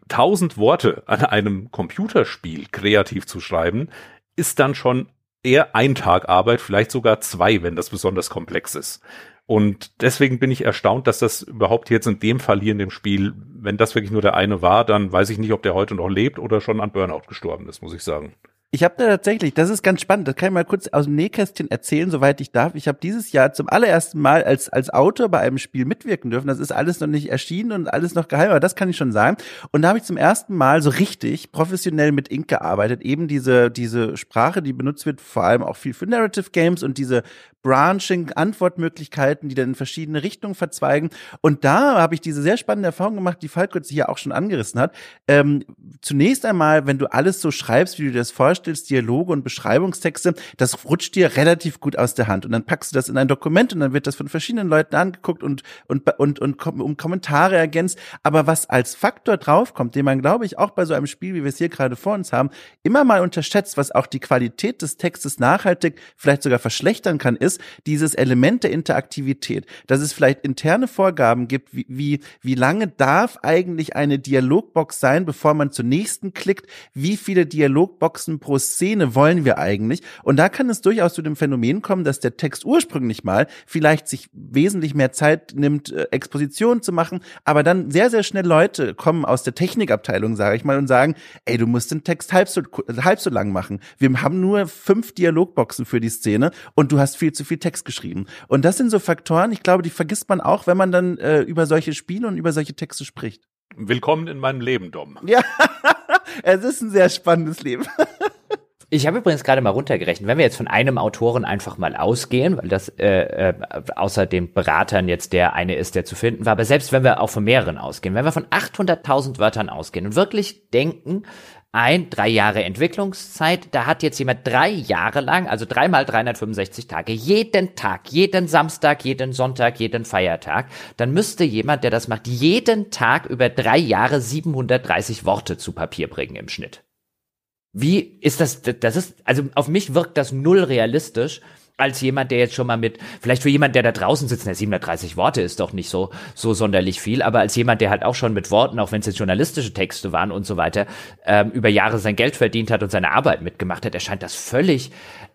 Speaker 3: Tausend Worte an einem Computerspiel kreativ zu schreiben, ist dann schon eher ein Tag Arbeit, vielleicht sogar zwei, wenn das besonders komplex ist. Und deswegen bin ich erstaunt, dass das überhaupt jetzt in dem Fall hier in dem Spiel, wenn das wirklich nur der eine war, dann weiß ich nicht, ob der heute noch lebt oder schon an Burnout gestorben ist, muss ich sagen.
Speaker 2: Ich habe da tatsächlich, das ist ganz spannend, das kann ich mal kurz aus dem Nähkästchen erzählen, soweit ich darf. Ich habe dieses Jahr zum allerersten Mal als, als Autor bei einem Spiel mitwirken dürfen. Das ist alles noch nicht erschienen und alles noch geheim, aber das kann ich schon sagen. Und da habe ich zum ersten Mal so richtig professionell mit Ink gearbeitet. Eben diese, diese Sprache, die benutzt wird, vor allem auch viel für Narrative Games und diese Branching, Antwortmöglichkeiten, die dann in verschiedene Richtungen verzweigen. Und da habe ich diese sehr spannende Erfahrung gemacht, die Falk kurz hier auch schon angerissen hat. Ähm, zunächst einmal, wenn du alles so schreibst, wie du dir das vorstellst, Dialoge und Beschreibungstexte, das rutscht dir relativ gut aus der Hand. Und dann packst du das in ein Dokument und dann wird das von verschiedenen Leuten angeguckt und, und, und, und um Kommentare ergänzt. Aber was als Faktor draufkommt, den man, glaube ich, auch bei so einem Spiel, wie wir es hier gerade vor uns haben, immer mal unterschätzt, was auch die Qualität des Textes nachhaltig vielleicht sogar verschlechtern kann, ist, ist dieses Element der Interaktivität, dass es vielleicht interne Vorgaben gibt, wie, wie, wie lange darf eigentlich eine Dialogbox sein, bevor man zur nächsten klickt, wie viele Dialogboxen pro Szene wollen wir eigentlich. Und da kann es durchaus zu dem Phänomen kommen, dass der Text ursprünglich mal vielleicht sich wesentlich mehr Zeit nimmt, äh, Exposition zu machen, aber dann sehr, sehr schnell Leute kommen aus der Technikabteilung, sage ich mal, und sagen, ey, du musst den Text halb so, halb so lang machen. Wir haben nur fünf Dialogboxen für die Szene und du hast viel zu zu viel Text geschrieben. Und das sind so Faktoren, ich glaube, die vergisst man auch, wenn man dann äh, über solche Spiele und über solche Texte spricht.
Speaker 3: Willkommen in meinem Leben, Dom.
Speaker 2: Ja, <laughs> es ist ein sehr spannendes Leben. <laughs>
Speaker 1: Ich habe übrigens gerade mal runtergerechnet, wenn wir jetzt von einem Autoren einfach mal ausgehen, weil das äh, äh, außer den Beratern jetzt der eine ist, der zu finden war, aber selbst wenn wir auch von mehreren ausgehen, wenn wir von 800.000 Wörtern ausgehen und wirklich denken, ein, drei Jahre Entwicklungszeit, da hat jetzt jemand drei Jahre lang, also dreimal 365 Tage, jeden Tag, jeden Samstag, jeden Sonntag, jeden Feiertag, dann müsste jemand, der das macht, jeden Tag über drei Jahre 730 Worte zu Papier bringen im Schnitt. Wie ist das, das ist, also auf mich wirkt das null realistisch, als jemand, der jetzt schon mal mit, vielleicht für jemand, der da draußen sitzt, der 730 Worte ist doch nicht so, so sonderlich viel, aber als jemand, der halt auch schon mit Worten, auch wenn es jetzt journalistische Texte waren und so weiter, ähm, über Jahre sein Geld verdient hat und seine Arbeit mitgemacht hat, erscheint das völlig,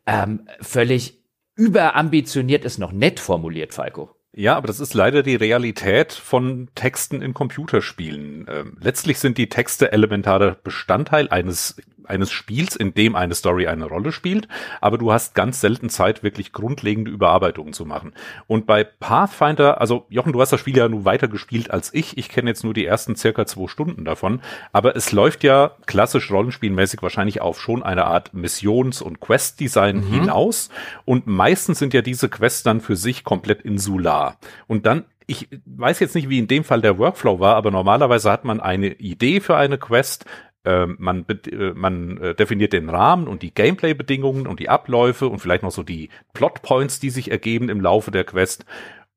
Speaker 1: ähm, völlig überambitioniert ist noch nett formuliert, Falco.
Speaker 3: Ja, aber das ist leider die Realität von Texten in Computerspielen. Ähm, letztlich sind die Texte elementarer Bestandteil eines eines Spiels, in dem eine Story eine Rolle spielt, aber du hast ganz selten Zeit, wirklich grundlegende Überarbeitungen zu machen. Und bei Pathfinder, also Jochen, du hast das Spiel ja nur weiter gespielt als ich. Ich kenne jetzt nur die ersten circa zwei Stunden davon, aber es läuft ja klassisch rollenspielmäßig wahrscheinlich auf schon eine Art Missions- und Quest-Design mhm. hinaus. Und meistens sind ja diese Quests dann für sich komplett insular. Und dann ich weiß jetzt nicht, wie in dem Fall der Workflow war, aber normalerweise hat man eine Idee für eine Quest, man, äh, man äh, definiert den Rahmen und die Gameplay-Bedingungen und die Abläufe und vielleicht noch so die Plotpoints, die sich ergeben im Laufe der Quest.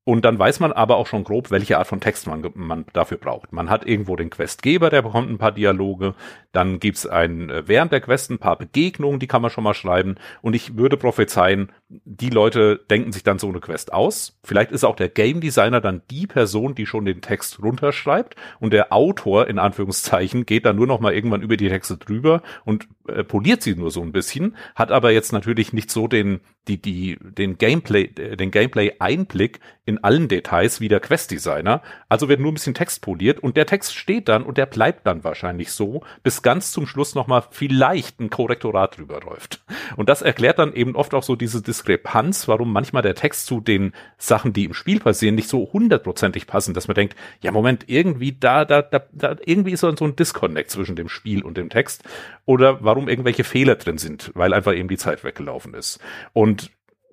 Speaker 3: Und dann weiß man aber auch schon grob, welche Art von Text man, man dafür braucht. Man hat irgendwo den Questgeber, der bekommt ein paar Dialoge. Dann gibt's ein, äh, während der Quest ein paar Begegnungen, die kann man schon mal schreiben. Und ich würde prophezeien, die Leute denken sich dann so eine Quest aus. Vielleicht ist auch der Game Designer dann die Person, die schon den Text runterschreibt. Und der Autor, in Anführungszeichen, geht dann nur noch mal irgendwann über die Texte drüber und äh, poliert sie nur so ein bisschen, hat aber jetzt natürlich nicht so den, die, die, den Gameplay, äh, den Gameplay-Einblick in allen Details wie der Quest-Designer. Also wird nur ein bisschen Text poliert und der Text steht dann und der bleibt dann wahrscheinlich so, bis ganz zum Schluss nochmal vielleicht ein Korrektorat drüber läuft. Und das erklärt dann eben oft auch so diese Diskrepanz, warum manchmal der Text zu den Sachen, die im Spiel passieren, nicht so hundertprozentig passen, dass man denkt, ja Moment, irgendwie da, da, da, da irgendwie ist so ein Disconnect zwischen dem Spiel und dem Text. Oder warum irgendwelche Fehler drin sind, weil einfach eben die Zeit weggelaufen ist. Und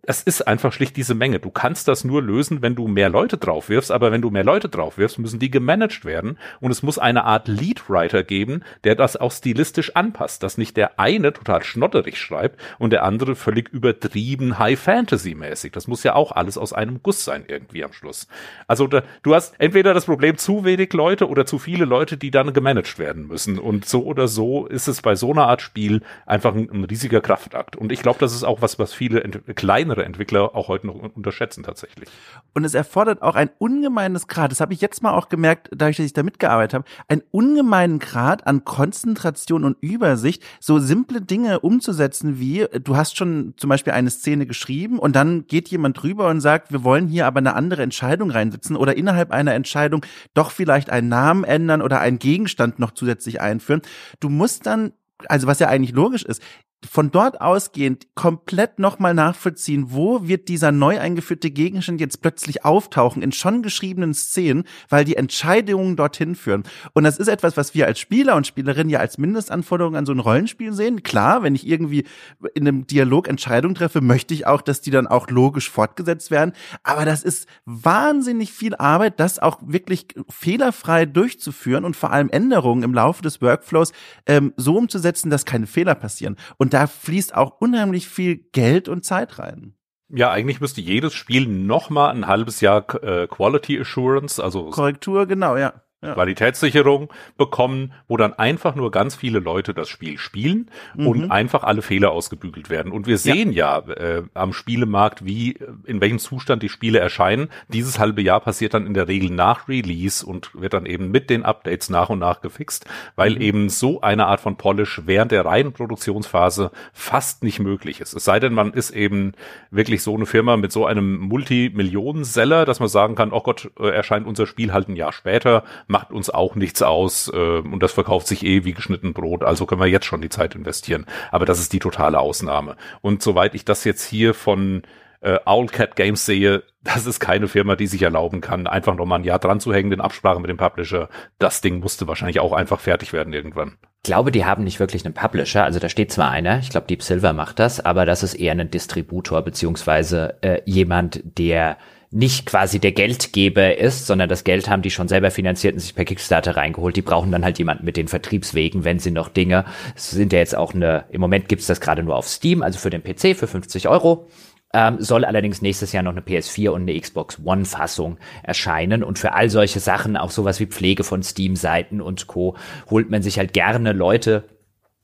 Speaker 3: es ist einfach schlicht diese Menge. Du kannst das nur lösen, wenn du mehr Leute drauf wirfst, aber wenn du mehr Leute drauf wirfst, müssen die gemanagt werden und es muss eine Art Leadwriter geben, der das auch stilistisch anpasst, dass nicht der eine total schnotterig schreibt und der andere völlig übertrieben High Fantasy mäßig. Das muss ja auch alles aus einem Guss sein irgendwie am Schluss. Also da, du hast entweder das Problem zu wenig Leute oder zu viele Leute, die dann gemanagt werden müssen und so oder so ist es bei so einer Art Spiel einfach ein, ein riesiger Kraftakt und ich glaube, das ist auch was, was viele kleine andere Entwickler auch heute noch unterschätzen tatsächlich.
Speaker 2: Und es erfordert auch ein ungemeines Grad, das habe ich jetzt mal auch gemerkt, dadurch, dass ich da mitgearbeitet habe, einen ungemeinen Grad an Konzentration und Übersicht, so simple Dinge umzusetzen wie, du hast schon zum Beispiel eine Szene geschrieben und dann geht jemand drüber und sagt, wir wollen hier aber eine andere Entscheidung reinsetzen oder innerhalb einer Entscheidung doch vielleicht einen Namen ändern oder einen Gegenstand noch zusätzlich einführen. Du musst dann also was ja eigentlich logisch ist, von dort ausgehend komplett nochmal nachvollziehen, wo wird dieser neu eingeführte Gegenstand jetzt plötzlich auftauchen in schon geschriebenen Szenen, weil die Entscheidungen dorthin führen. Und das ist etwas, was wir als Spieler und Spielerinnen ja als Mindestanforderung an so ein Rollenspiel sehen. Klar, wenn ich irgendwie in einem Dialog Entscheidungen treffe, möchte ich auch, dass die dann auch logisch fortgesetzt werden. Aber das ist wahnsinnig viel Arbeit, das auch wirklich fehlerfrei durchzuführen und vor allem Änderungen im Laufe des Workflows ähm, so umzusetzen, dass keine Fehler passieren. Und da fließt auch unheimlich viel Geld und Zeit rein.
Speaker 3: Ja, eigentlich müsste jedes Spiel noch mal ein halbes Jahr äh, Quality Assurance, also
Speaker 2: Korrektur, genau, ja
Speaker 3: ja. Qualitätssicherung bekommen, wo dann einfach nur ganz viele Leute das Spiel spielen mhm. und einfach alle Fehler ausgebügelt werden. Und wir sehen ja, ja äh, am Spielemarkt, wie in welchem Zustand die Spiele erscheinen. Dieses halbe Jahr passiert dann in der Regel nach Release und wird dann eben mit den Updates nach und nach gefixt, weil mhm. eben so eine Art von Polish während der reinen Produktionsphase fast nicht möglich ist. Es sei denn, man ist eben wirklich so eine Firma mit so einem Multimillionen-Seller, dass man sagen kann, oh Gott, äh, erscheint unser Spiel halt ein Jahr später, macht uns auch nichts aus äh, und das verkauft sich eh wie geschnitten Brot, also können wir jetzt schon die Zeit investieren. Aber das ist die totale Ausnahme. Und soweit ich das jetzt hier von äh, Owlcat Games sehe, <laughs> das ist keine Firma, die sich erlauben kann, einfach nochmal ein Jahr dran zu hängen in Absprache mit dem Publisher. Das Ding musste wahrscheinlich auch einfach fertig werden irgendwann.
Speaker 1: Ich glaube, die haben nicht wirklich einen Publisher. Also da steht zwar einer, ich glaube Deep Silver macht das, aber das ist eher ein Distributor beziehungsweise äh, jemand, der nicht quasi der Geldgeber ist, sondern das Geld haben die schon selber finanziert und sich per Kickstarter reingeholt. Die brauchen dann halt jemanden mit den Vertriebswegen, wenn sie noch Dinge, es sind ja jetzt auch eine, im Moment gibt's das gerade nur auf Steam, also für den PC für 50 Euro. Ähm, soll allerdings nächstes Jahr noch eine PS4 und eine Xbox One Fassung erscheinen. Und für all solche Sachen, auch sowas wie Pflege von Steam-Seiten und Co., holt man sich halt gerne Leute,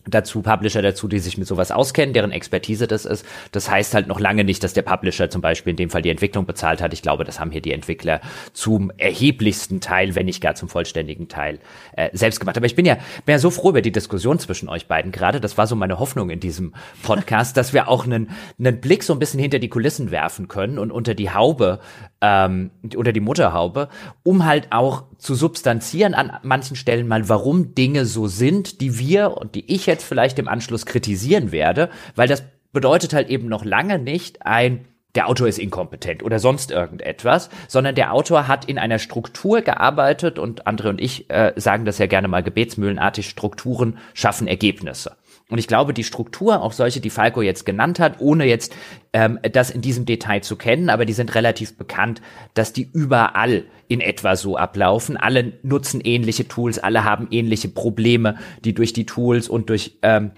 Speaker 1: dazu Publisher dazu, die sich mit sowas auskennen, deren Expertise das ist. Das heißt halt noch lange nicht, dass der Publisher zum Beispiel in dem Fall die Entwicklung bezahlt hat. Ich glaube, das haben hier die Entwickler zum erheblichsten Teil, wenn nicht gar zum vollständigen Teil äh, selbst gemacht. Aber ich bin ja, bin ja so froh über die Diskussion zwischen euch beiden gerade. Das war so meine Hoffnung in diesem Podcast, dass wir auch einen, einen Blick so ein bisschen hinter die Kulissen werfen können und unter die Haube, ähm, unter die Mutterhaube, um halt auch zu substanzieren an manchen Stellen mal, warum Dinge so sind, die wir und die ich jetzt vielleicht im Anschluss kritisieren werde, weil das bedeutet halt eben noch lange nicht ein der Autor ist inkompetent oder sonst irgendetwas, sondern der Autor hat in einer Struktur gearbeitet und andere und ich äh, sagen das ja gerne mal gebetsmühlenartig, Strukturen schaffen Ergebnisse. Und ich glaube, die Struktur, auch solche, die Falco jetzt genannt hat, ohne jetzt ähm, das in diesem Detail zu kennen, aber die sind relativ bekannt, dass die überall in etwa so ablaufen. Alle nutzen ähnliche Tools, alle haben ähnliche Probleme, die durch die Tools und durch ähm,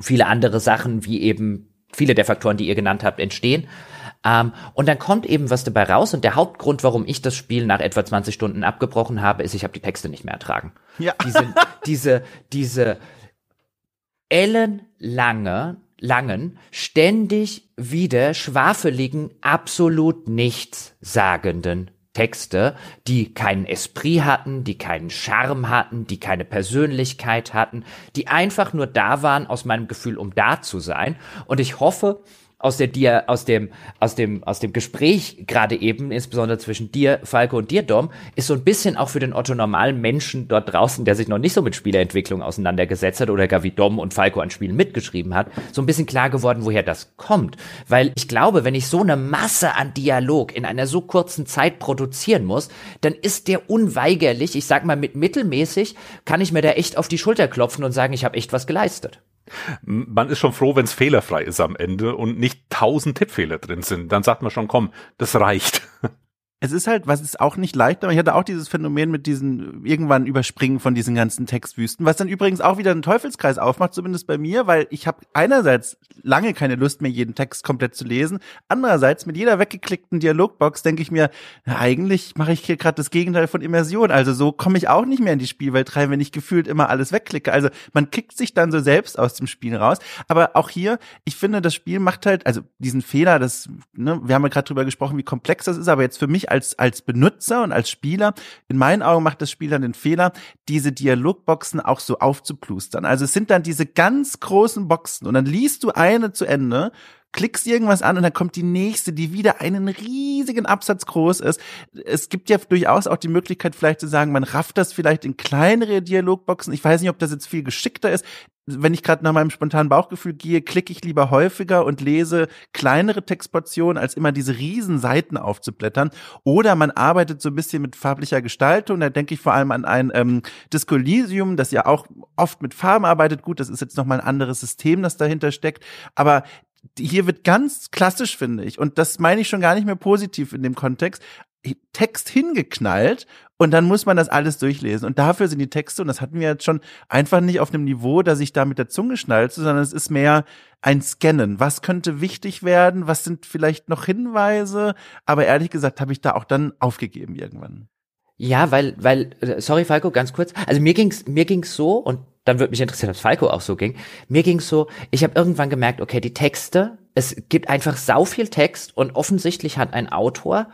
Speaker 1: viele andere Sachen, wie eben viele der Faktoren, die ihr genannt habt, entstehen. Ähm, und dann kommt eben was dabei raus. Und der Hauptgrund, warum ich das Spiel nach etwa 20 Stunden abgebrochen habe, ist, ich habe die Texte nicht mehr ertragen. Ja. Diese, diese, diese ellenlange, langen, ständig wieder schwafeligen, absolut nichts sagenden Texte, die keinen Esprit hatten, die keinen Charme hatten, die keine Persönlichkeit hatten, die einfach nur da waren aus meinem Gefühl, um da zu sein. Und ich hoffe, aus der dir, aus dem, aus dem, aus dem Gespräch gerade eben, insbesondere zwischen dir, Falco und dir, Dom, ist so ein bisschen auch für den Otto normalen Menschen dort draußen, der sich noch nicht so mit Spielerentwicklung auseinandergesetzt hat oder gar wie Dom und Falco an Spielen mitgeschrieben hat, so ein bisschen klar geworden, woher das kommt. Weil ich glaube, wenn ich so eine Masse an Dialog in einer so kurzen Zeit produzieren muss, dann ist der unweigerlich, ich sag mal mit mittelmäßig, kann ich mir da echt auf die Schulter klopfen und sagen, ich habe echt was geleistet.
Speaker 3: Man ist schon froh, wenn es fehlerfrei ist am Ende und nicht tausend Tippfehler drin sind. Dann sagt man schon, komm, das reicht. <laughs>
Speaker 2: es ist halt, was ist auch nicht leicht, aber ich hatte auch dieses Phänomen mit diesen irgendwann Überspringen von diesen ganzen Textwüsten, was dann übrigens auch wieder einen Teufelskreis aufmacht, zumindest bei mir, weil ich habe einerseits lange keine Lust mehr, jeden Text komplett zu lesen, andererseits mit jeder weggeklickten Dialogbox denke ich mir, na, eigentlich mache ich hier gerade das Gegenteil von Immersion, also so komme ich auch nicht mehr in die Spielwelt rein, wenn ich gefühlt immer alles wegklicke. Also man kickt sich dann so selbst aus dem Spiel raus, aber auch hier, ich finde, das Spiel macht halt, also diesen Fehler, das, ne, wir haben ja gerade drüber gesprochen, wie komplex das ist, aber jetzt für mich als, als Benutzer und als Spieler, in meinen Augen macht das Spiel dann den Fehler, diese Dialogboxen auch so aufzuplustern. Also es sind dann diese ganz großen Boxen und dann liest du eine zu Ende klickst irgendwas an und dann kommt die nächste, die wieder einen riesigen Absatz groß ist. Es gibt ja durchaus auch die Möglichkeit, vielleicht zu sagen, man rafft das vielleicht in kleinere Dialogboxen. Ich weiß nicht, ob das jetzt viel geschickter ist wenn ich gerade nach meinem spontanen Bauchgefühl gehe, klicke ich lieber häufiger und lese kleinere Textportionen, als immer diese riesen Seiten aufzublättern. Oder man arbeitet so ein bisschen mit farblicher Gestaltung. Da denke ich vor allem an ein ähm, Disco Elysium, das ja auch oft mit Farben arbeitet. Gut, das ist jetzt nochmal ein anderes System, das dahinter steckt. Aber hier wird ganz klassisch, finde ich. Und das meine ich schon gar nicht mehr positiv in dem Kontext. Text hingeknallt und dann muss man das alles durchlesen. Und dafür sind die Texte, und das hatten wir jetzt schon, einfach nicht auf einem Niveau, dass ich da mit der Zunge schnalze, sondern es ist mehr ein Scannen. Was könnte wichtig werden? Was sind vielleicht noch Hinweise? Aber ehrlich gesagt habe ich da auch dann aufgegeben irgendwann.
Speaker 1: Ja, weil, weil, äh, sorry Falco, ganz kurz. Also mir ging's, mir ging's so und dann würde mich interessieren, ob Falco auch so ging. Mir ging's so, ich habe irgendwann gemerkt, okay, die Texte, es gibt einfach sau viel Text und offensichtlich hat ein Autor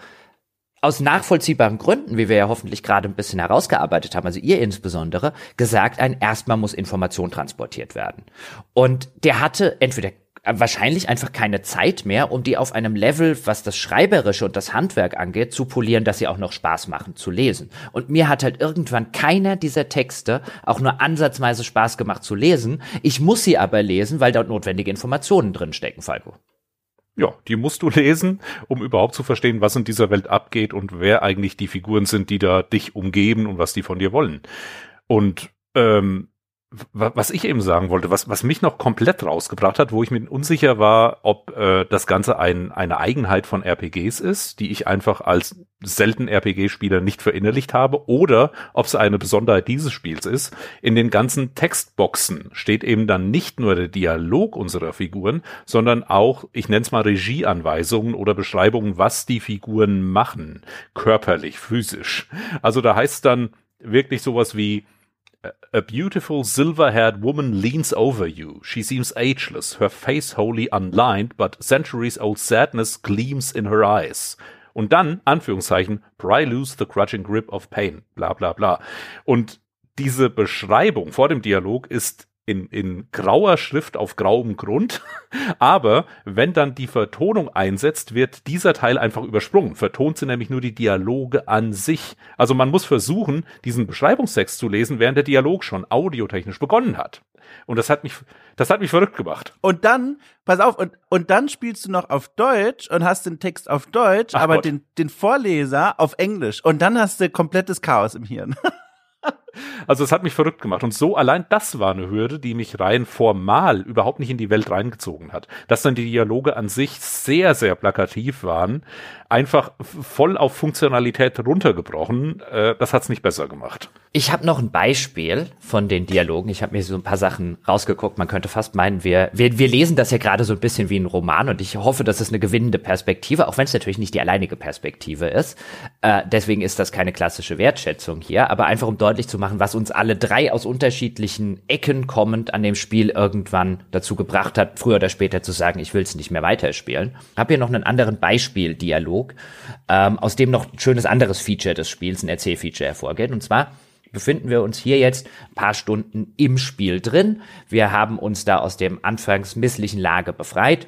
Speaker 1: aus nachvollziehbaren Gründen, wie wir ja hoffentlich gerade ein bisschen herausgearbeitet haben, also ihr insbesondere, gesagt, ein erstmal muss Information transportiert werden. Und der hatte entweder wahrscheinlich einfach keine Zeit mehr, um die auf einem Level, was das Schreiberische und das Handwerk angeht, zu polieren, dass sie auch noch Spaß machen zu lesen. Und mir hat halt irgendwann keiner dieser Texte auch nur ansatzweise Spaß gemacht zu lesen. Ich muss sie aber lesen, weil dort notwendige Informationen drin stecken, Falco.
Speaker 3: ja, die musst du lesen, um überhaupt zu verstehen, was in dieser Welt abgeht und wer eigentlich die Figuren sind, die da dich umgeben und was die von dir wollen. Und ähm, was ich eben sagen wollte, was, was mich noch komplett rausgebracht hat, wo ich mir unsicher war, ob äh, das Ganze ein, eine Eigenheit von RPGs ist, die ich einfach als selten RPG-Spieler nicht verinnerlicht habe, oder ob es eine Besonderheit dieses Spiels ist. In den ganzen Textboxen steht eben dann nicht nur der Dialog unserer Figuren, sondern auch, ich nenne es mal Regieanweisungen oder Beschreibungen, was die Figuren machen, körperlich, physisch. Also da heißt dann wirklich sowas wie, A beautiful silver-haired woman leans over you. She seems ageless, her face wholly unlined, but centuries-old sadness gleams in her eyes. Und dann, Anführungszeichen, pry loose the crushing grip of pain, bla bla bla. Und diese Beschreibung vor dem Dialog ist in, in grauer Schrift auf grauem Grund. <laughs> Aber wenn dann die Vertonung einsetzt, wird dieser Teil einfach übersprungen. Vertont sind nämlich nur die Dialoge an sich. Also man muss versuchen, diesen Beschreibungstext zu lesen, während der Dialog schon audiotechnisch begonnen hat. Und das hat mich, das hat mich verrückt gemacht.
Speaker 2: Und dann, pass auf, und, und dann spielst du noch auf Deutsch und hast den Text auf Deutsch, Ach aber den, den Vorleser auf Englisch. Und dann hast du komplettes Chaos im Hirn. <laughs>
Speaker 3: Also es hat mich verrückt gemacht. Und so allein das war eine Hürde, die mich rein formal überhaupt nicht in die Welt reingezogen hat. Dass dann die Dialoge an sich sehr, sehr plakativ waren, einfach voll auf Funktionalität runtergebrochen, äh, das hat's nicht besser gemacht.
Speaker 1: Ich habe noch ein Beispiel von den Dialogen. Ich habe mir so ein paar Sachen rausgeguckt. Man könnte fast meinen, wir, wir, wir lesen das ja gerade so ein bisschen wie ein Roman und ich hoffe, das ist eine gewinnende Perspektive, auch wenn es natürlich nicht die alleinige Perspektive ist. Äh, deswegen ist das keine klassische Wertschätzung hier, aber einfach um deutlich zu machen, was uns alle drei aus unterschiedlichen Ecken kommend an dem Spiel irgendwann dazu gebracht hat, früher oder später zu sagen, ich will es nicht mehr weiterspielen. Hab hier noch einen anderen Beispieldialog, ähm, aus dem noch ein schönes anderes Feature des Spiels, ein Erzählfeature hervorgeht. Und zwar befinden wir uns hier jetzt ein paar Stunden im Spiel drin. Wir haben uns da aus dem anfangs misslichen Lage befreit.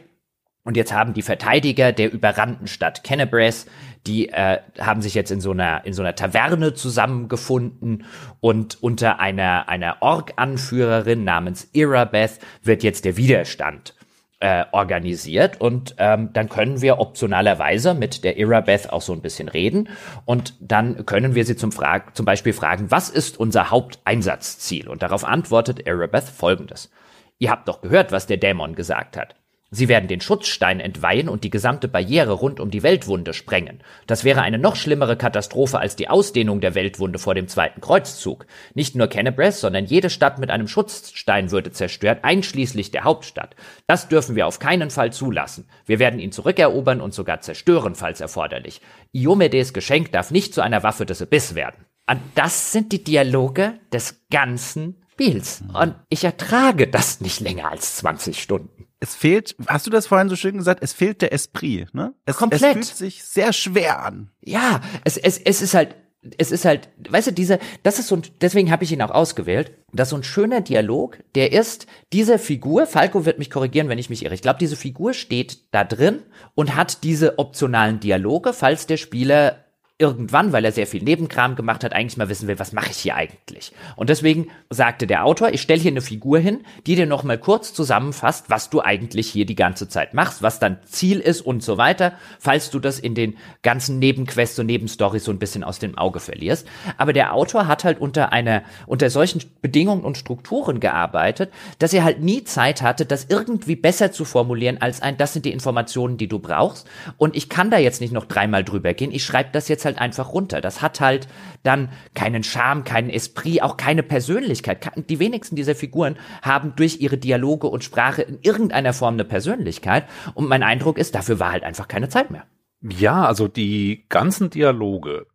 Speaker 1: Und jetzt haben die Verteidiger der überrannten Stadt Kennebres, die äh, haben sich jetzt in so einer in so einer Taverne zusammengefunden und unter einer einer Ork-Anführerin namens Irabeth wird jetzt der Widerstand äh, organisiert und ähm, dann können wir optionalerweise mit der Irabeth auch so ein bisschen reden und dann können wir sie zum, Frag zum Beispiel fragen, was ist unser Haupteinsatzziel? Und darauf antwortet Irabeth folgendes. Ihr habt doch gehört, was der Dämon gesagt hat. Sie werden den Schutzstein entweihen und die gesamte Barriere rund um die Weltwunde sprengen. Das wäre eine noch schlimmere Katastrophe als die Ausdehnung der Weltwunde vor dem zweiten Kreuzzug. Nicht nur Kennebres, sondern jede Stadt mit einem Schutzstein würde zerstört, einschließlich der Hauptstadt. Das dürfen wir auf keinen Fall zulassen. Wir werden ihn zurückerobern und sogar zerstören, falls erforderlich. Iomedes Geschenk darf nicht zu einer Waffe des Abyss werden. Und das sind die Dialoge des ganzen Spiels. Und ich ertrage das nicht länger als 20 Stunden
Speaker 2: es fehlt, hast du das vorhin so schön gesagt, es fehlt der Esprit, ne? Es,
Speaker 1: Komplett.
Speaker 2: es fühlt sich sehr schwer an.
Speaker 1: Ja, es, es, es ist halt, es ist halt, weißt du, diese, das ist so ein, deswegen habe ich ihn auch ausgewählt, das ist so ein schöner Dialog, der ist, diese Figur, Falco wird mich korrigieren, wenn ich mich irre, ich glaube, diese Figur steht da drin und hat diese optionalen Dialoge, falls der Spieler irgendwann, weil er sehr viel Nebenkram gemacht hat, eigentlich mal wissen will, was mache ich hier eigentlich? Und deswegen sagte der Autor, ich stelle hier eine Figur hin, die dir noch mal kurz zusammenfasst, was du eigentlich hier die ganze Zeit machst, was dein Ziel ist und so weiter, falls du das in den ganzen Nebenquests und Nebenstories so ein bisschen aus dem Auge verlierst. Aber der Autor hat halt unter einer, unter solchen Bedingungen und Strukturen gearbeitet, dass er halt nie Zeit hatte, das irgendwie besser zu formulieren als ein, das sind die Informationen, die du brauchst. Und ich kann da jetzt nicht noch dreimal drüber gehen. Ich schreibe das jetzt halt halt einfach runter. Das hat halt dann keinen Charme, keinen Esprit, auch keine Persönlichkeit. Die wenigsten dieser Figuren haben durch ihre Dialoge und Sprache in irgendeiner Form eine Persönlichkeit. Und mein Eindruck ist, dafür war halt einfach keine Zeit mehr.
Speaker 3: Ja, also die ganzen Dialoge,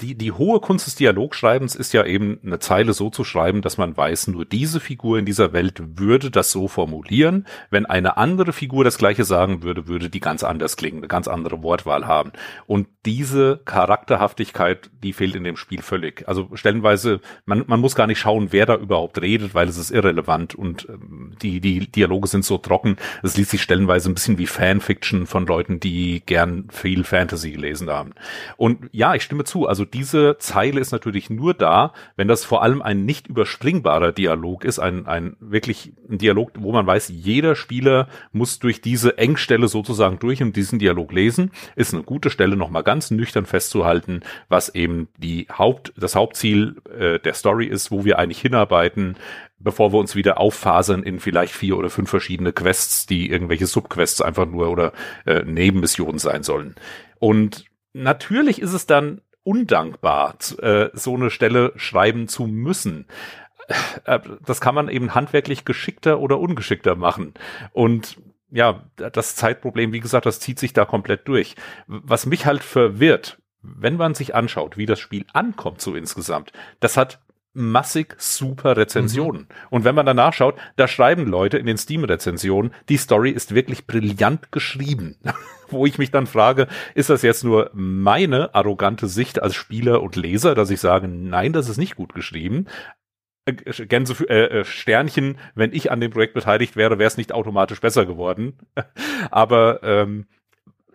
Speaker 3: die, die hohe Kunst des Dialogschreibens ist ja eben eine Zeile so zu schreiben, dass man weiß, nur diese Figur in dieser Welt würde das so formulieren. Wenn eine andere Figur das gleiche sagen würde, würde die ganz anders klingen, eine ganz andere Wortwahl haben. Und diese Charakterhaftigkeit, die fehlt in dem Spiel völlig. Also stellenweise, man, man muss gar nicht schauen, wer da überhaupt redet, weil es ist irrelevant und ähm, die, die Dialoge sind so trocken. Es liest sich stellenweise ein bisschen wie Fanfiction von Leuten, die gern viel Fantasy gelesen haben. Und ja, ich stimme zu Also diese Zeile ist natürlich nur da, wenn das vor allem ein nicht überspringbarer Dialog ist, ein, ein wirklich ein Dialog, wo man weiß, jeder Spieler muss durch diese Engstelle sozusagen durch und diesen Dialog lesen, ist eine gute Stelle, nochmal ganz nüchtern festzuhalten, was eben die Haupt, das Hauptziel äh, der Story ist, wo wir eigentlich hinarbeiten, bevor wir uns wieder auffasern in vielleicht vier oder fünf verschiedene Quests, die irgendwelche Subquests einfach nur oder äh, Nebenmissionen sein sollen. Und natürlich ist es dann undankbar, äh, so eine Stelle schreiben zu müssen. Äh, das kann man eben handwerklich geschickter oder ungeschickter machen. Und ja, das Zeitproblem, wie gesagt, das zieht sich da komplett durch. Was mich halt verwirrt, wenn man sich anschaut, wie das Spiel ankommt so insgesamt, das hat massig super Rezensionen. Mhm. Und wenn man danach schaut, da schreiben Leute in den Steam-Rezensionen, die Story ist wirklich brillant geschrieben. <laughs> Wo ich mich dann frage, ist das jetzt nur meine arrogante Sicht als Spieler und Leser, dass ich sage, nein, das ist nicht gut geschrieben. Äh, Gänse, äh, äh, Sternchen, wenn ich an dem Projekt beteiligt wäre, wäre es nicht automatisch besser geworden. <laughs> Aber ähm,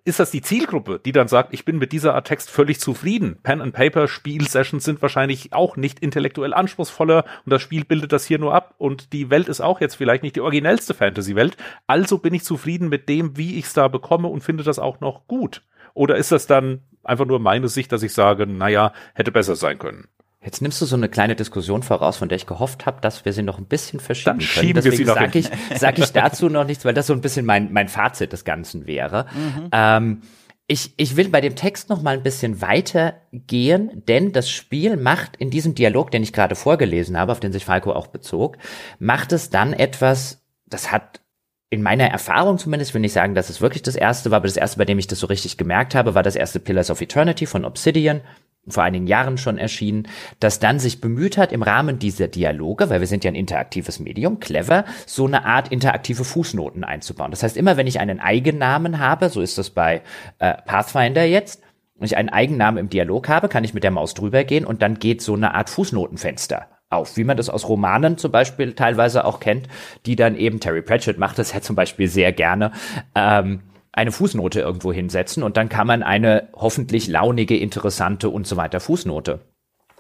Speaker 3: ist das die Zielgruppe, die dann sagt, ich bin mit dieser Art Text völlig zufrieden. Pen and Paper Spielsessions sind wahrscheinlich auch nicht intellektuell anspruchsvoller und das Spiel bildet das hier nur ab und die Welt ist auch jetzt vielleicht nicht die originellste Fantasy-Welt. Also bin ich zufrieden mit dem, wie ich es da bekomme und finde das auch noch gut. Oder ist das dann einfach nur meine Sicht, dass ich sage, naja, hätte besser sein können?
Speaker 1: Jetzt nimmst du so eine kleine Diskussion voraus, von der ich gehofft habe, dass wir sie noch ein bisschen verschieben
Speaker 3: Dann
Speaker 1: können.
Speaker 3: Deswegen
Speaker 1: sage ich, sag ich dazu noch nichts, weil das so ein bisschen mein, mein Fazit des Ganzen wäre. Mhm. Ähm, ich, ich will bei dem Text noch mal ein bisschen weiter gehen, denn das Spiel macht in diesem Dialog, den ich gerade vorgelesen habe, auf den sich Falco auch bezog, macht es dann etwas, das hat in meiner Erfahrung zumindest, will ich sagen, dass es wirklich das erste war, aber das erste, bei dem ich das so richtig gemerkt habe, war das erste Pillars of Eternity von Obsidian vor einigen Jahren schon erschienen, das dann sich bemüht hat, im Rahmen dieser Dialoge, weil wir sind ja ein interaktives Medium, clever, so eine Art interaktive Fußnoten einzubauen. Das heißt, immer wenn ich einen Eigennamen habe, so ist das bei äh, Pathfinder jetzt, wenn ich einen Eigennamen im Dialog habe, kann ich mit der Maus drüber gehen und dann geht so eine Art Fußnotenfenster auf, wie man das aus Romanen zum Beispiel teilweise auch kennt, die dann eben Terry Pratchett macht das ja zum Beispiel sehr gerne. Ähm, eine Fußnote irgendwo hinsetzen und dann kann man eine hoffentlich launige, interessante und so weiter Fußnote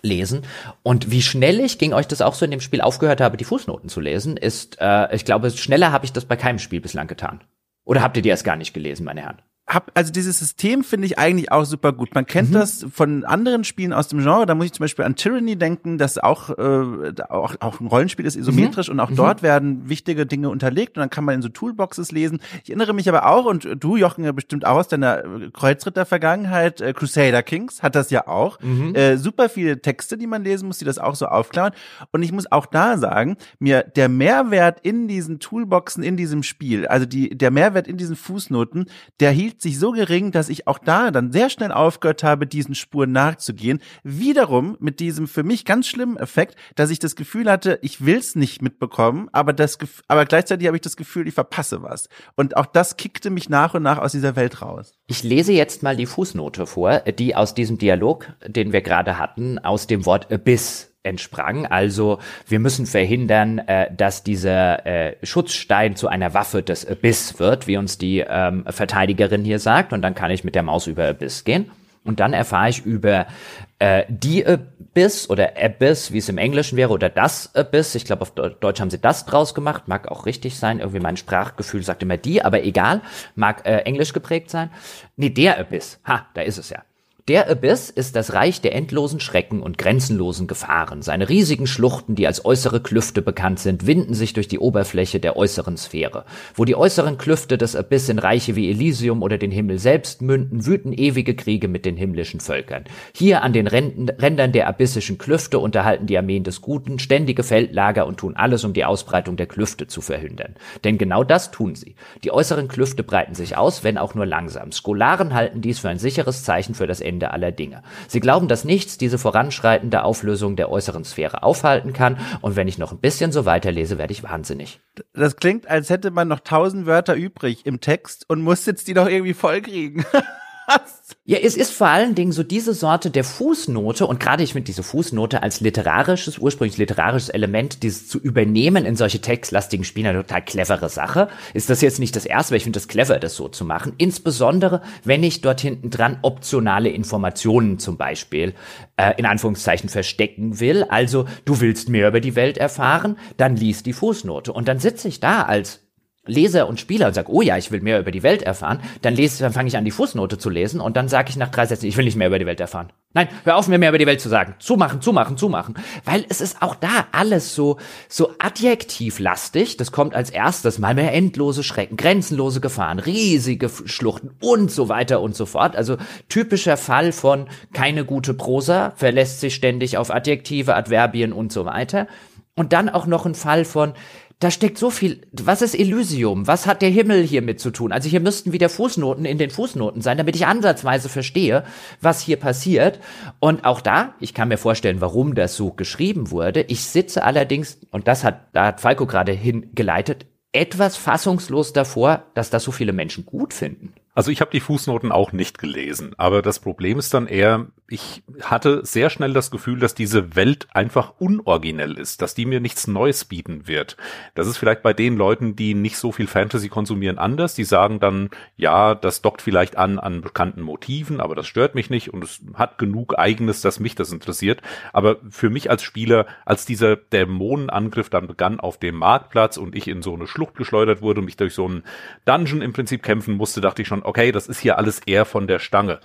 Speaker 1: lesen. Und wie schnell ich, ging euch das auch so in dem Spiel aufgehört habe, die Fußnoten zu lesen, ist, äh, ich glaube, schneller habe ich das bei keinem Spiel bislang getan. Oder habt ihr die erst gar nicht gelesen, meine Herren?
Speaker 2: Hab, also dieses System finde ich eigentlich auch super gut. Man kennt mhm. das von anderen Spielen aus dem Genre. Da muss ich zum Beispiel an Tyranny denken, das auch, äh, auch, auch ein Rollenspiel ist, isometrisch mhm. und auch mhm. dort werden wichtige Dinge unterlegt und dann kann man in so Toolboxes lesen. Ich erinnere mich aber auch, und du, Jochen, ja bestimmt auch aus deiner Kreuzritter-Vergangenheit, äh, Crusader Kings hat das ja auch. Mhm. Äh, super viele Texte, die man lesen muss, die das auch so aufklauen. Und ich muss auch da sagen, mir der Mehrwert in diesen Toolboxen, in diesem Spiel, also die, der Mehrwert in diesen Fußnoten, der hielt sich so gering, dass ich auch da dann sehr schnell aufgehört habe, diesen Spuren nachzugehen. Wiederum mit diesem für mich ganz schlimmen Effekt, dass ich das Gefühl hatte, ich will's nicht mitbekommen, aber das, aber gleichzeitig habe ich das Gefühl, ich verpasse was. Und auch das kickte mich nach und nach aus dieser Welt raus.
Speaker 1: Ich lese jetzt mal die Fußnote vor, die aus diesem Dialog, den wir gerade hatten, aus dem Wort Abyss entsprang. Also wir müssen verhindern, äh, dass dieser äh, Schutzstein zu einer Waffe des Abyss wird, wie uns die ähm, Verteidigerin hier sagt. Und dann kann ich mit der Maus über Abyss gehen. Und dann erfahre ich über äh, die Abyss oder Abyss, wie es im Englischen wäre, oder das Abyss. Ich glaube, auf Deutsch haben sie das draus gemacht. Mag auch richtig sein. Irgendwie mein Sprachgefühl sagt immer die, aber egal. Mag äh, englisch geprägt sein. Nee, der Abyss. Ha, da ist es ja. Der Abyss ist das Reich der endlosen Schrecken und grenzenlosen Gefahren. Seine riesigen Schluchten, die als äußere Klüfte bekannt sind, winden sich durch die Oberfläche der äußeren Sphäre. Wo die äußeren Klüfte des Abyss in Reiche wie Elysium oder den Himmel selbst münden, wüten ewige Kriege mit den himmlischen Völkern. Hier an den Rändern der abyssischen Klüfte unterhalten die Armeen des Guten ständige Feldlager und tun alles, um die Ausbreitung der Klüfte zu verhindern. Denn genau das tun sie. Die äußeren Klüfte breiten sich aus, wenn auch nur langsam. Skolaren halten dies für ein sicheres Zeichen für das Ende Ende aller Dinge. Sie glauben, dass nichts diese voranschreitende Auflösung der äußeren Sphäre aufhalten kann, und wenn ich noch ein bisschen so weiterlese, werde ich wahnsinnig.
Speaker 2: Das klingt, als hätte man noch tausend Wörter übrig im Text und muss jetzt die doch irgendwie vollkriegen. <laughs>
Speaker 1: Ja, es ist vor allen Dingen so diese Sorte der Fußnote und gerade ich finde diese Fußnote als literarisches, ursprünglich literarisches Element, dieses zu übernehmen in solche textlastigen Spiele eine total clevere Sache. Ist das jetzt nicht das erste, weil ich finde das clever, das so zu machen. Insbesondere, wenn ich dort hinten dran optionale Informationen zum Beispiel äh, in Anführungszeichen verstecken will. Also du willst mehr über die Welt erfahren, dann liest die Fußnote. Und dann sitze ich da als Leser und Spieler und sage, oh ja, ich will mehr über die Welt erfahren, dann lese, dann fange ich an, die Fußnote zu lesen und dann sage ich nach drei Sätzen, ich will nicht mehr über die Welt erfahren. Nein, hör auf, mir mehr über die Welt zu sagen. Zumachen, zumachen, zumachen. Weil es ist auch da alles so, so adjektivlastig. Das kommt als erstes mal mehr endlose Schrecken, grenzenlose Gefahren, riesige Schluchten und so weiter und so fort. Also typischer Fall von keine gute Prosa, verlässt sich ständig auf Adjektive, Adverbien und so weiter. Und dann auch noch ein Fall von, da steckt so viel. Was ist Elysium? Was hat der Himmel hiermit zu tun? Also hier müssten wieder Fußnoten in den Fußnoten sein, damit ich ansatzweise verstehe, was hier passiert. Und auch da, ich kann mir vorstellen, warum das so geschrieben wurde. Ich sitze allerdings, und das hat, da hat Falco gerade hingeleitet, etwas fassungslos davor, dass das so viele Menschen gut finden.
Speaker 3: Also ich habe die Fußnoten auch nicht gelesen, aber das Problem ist dann eher, ich hatte sehr schnell das Gefühl, dass diese Welt einfach unoriginell ist, dass die mir nichts Neues bieten wird. Das ist vielleicht bei den Leuten, die nicht so viel Fantasy konsumieren, anders. Die sagen dann, ja, das dockt vielleicht an an bekannten Motiven, aber das stört mich nicht und es hat genug Eigenes, dass mich das interessiert. Aber für mich als Spieler, als dieser Dämonenangriff dann begann auf dem Marktplatz und ich in so eine Schlucht geschleudert wurde und mich durch so einen Dungeon im Prinzip kämpfen musste, dachte ich schon, okay, das ist hier alles eher von der Stange.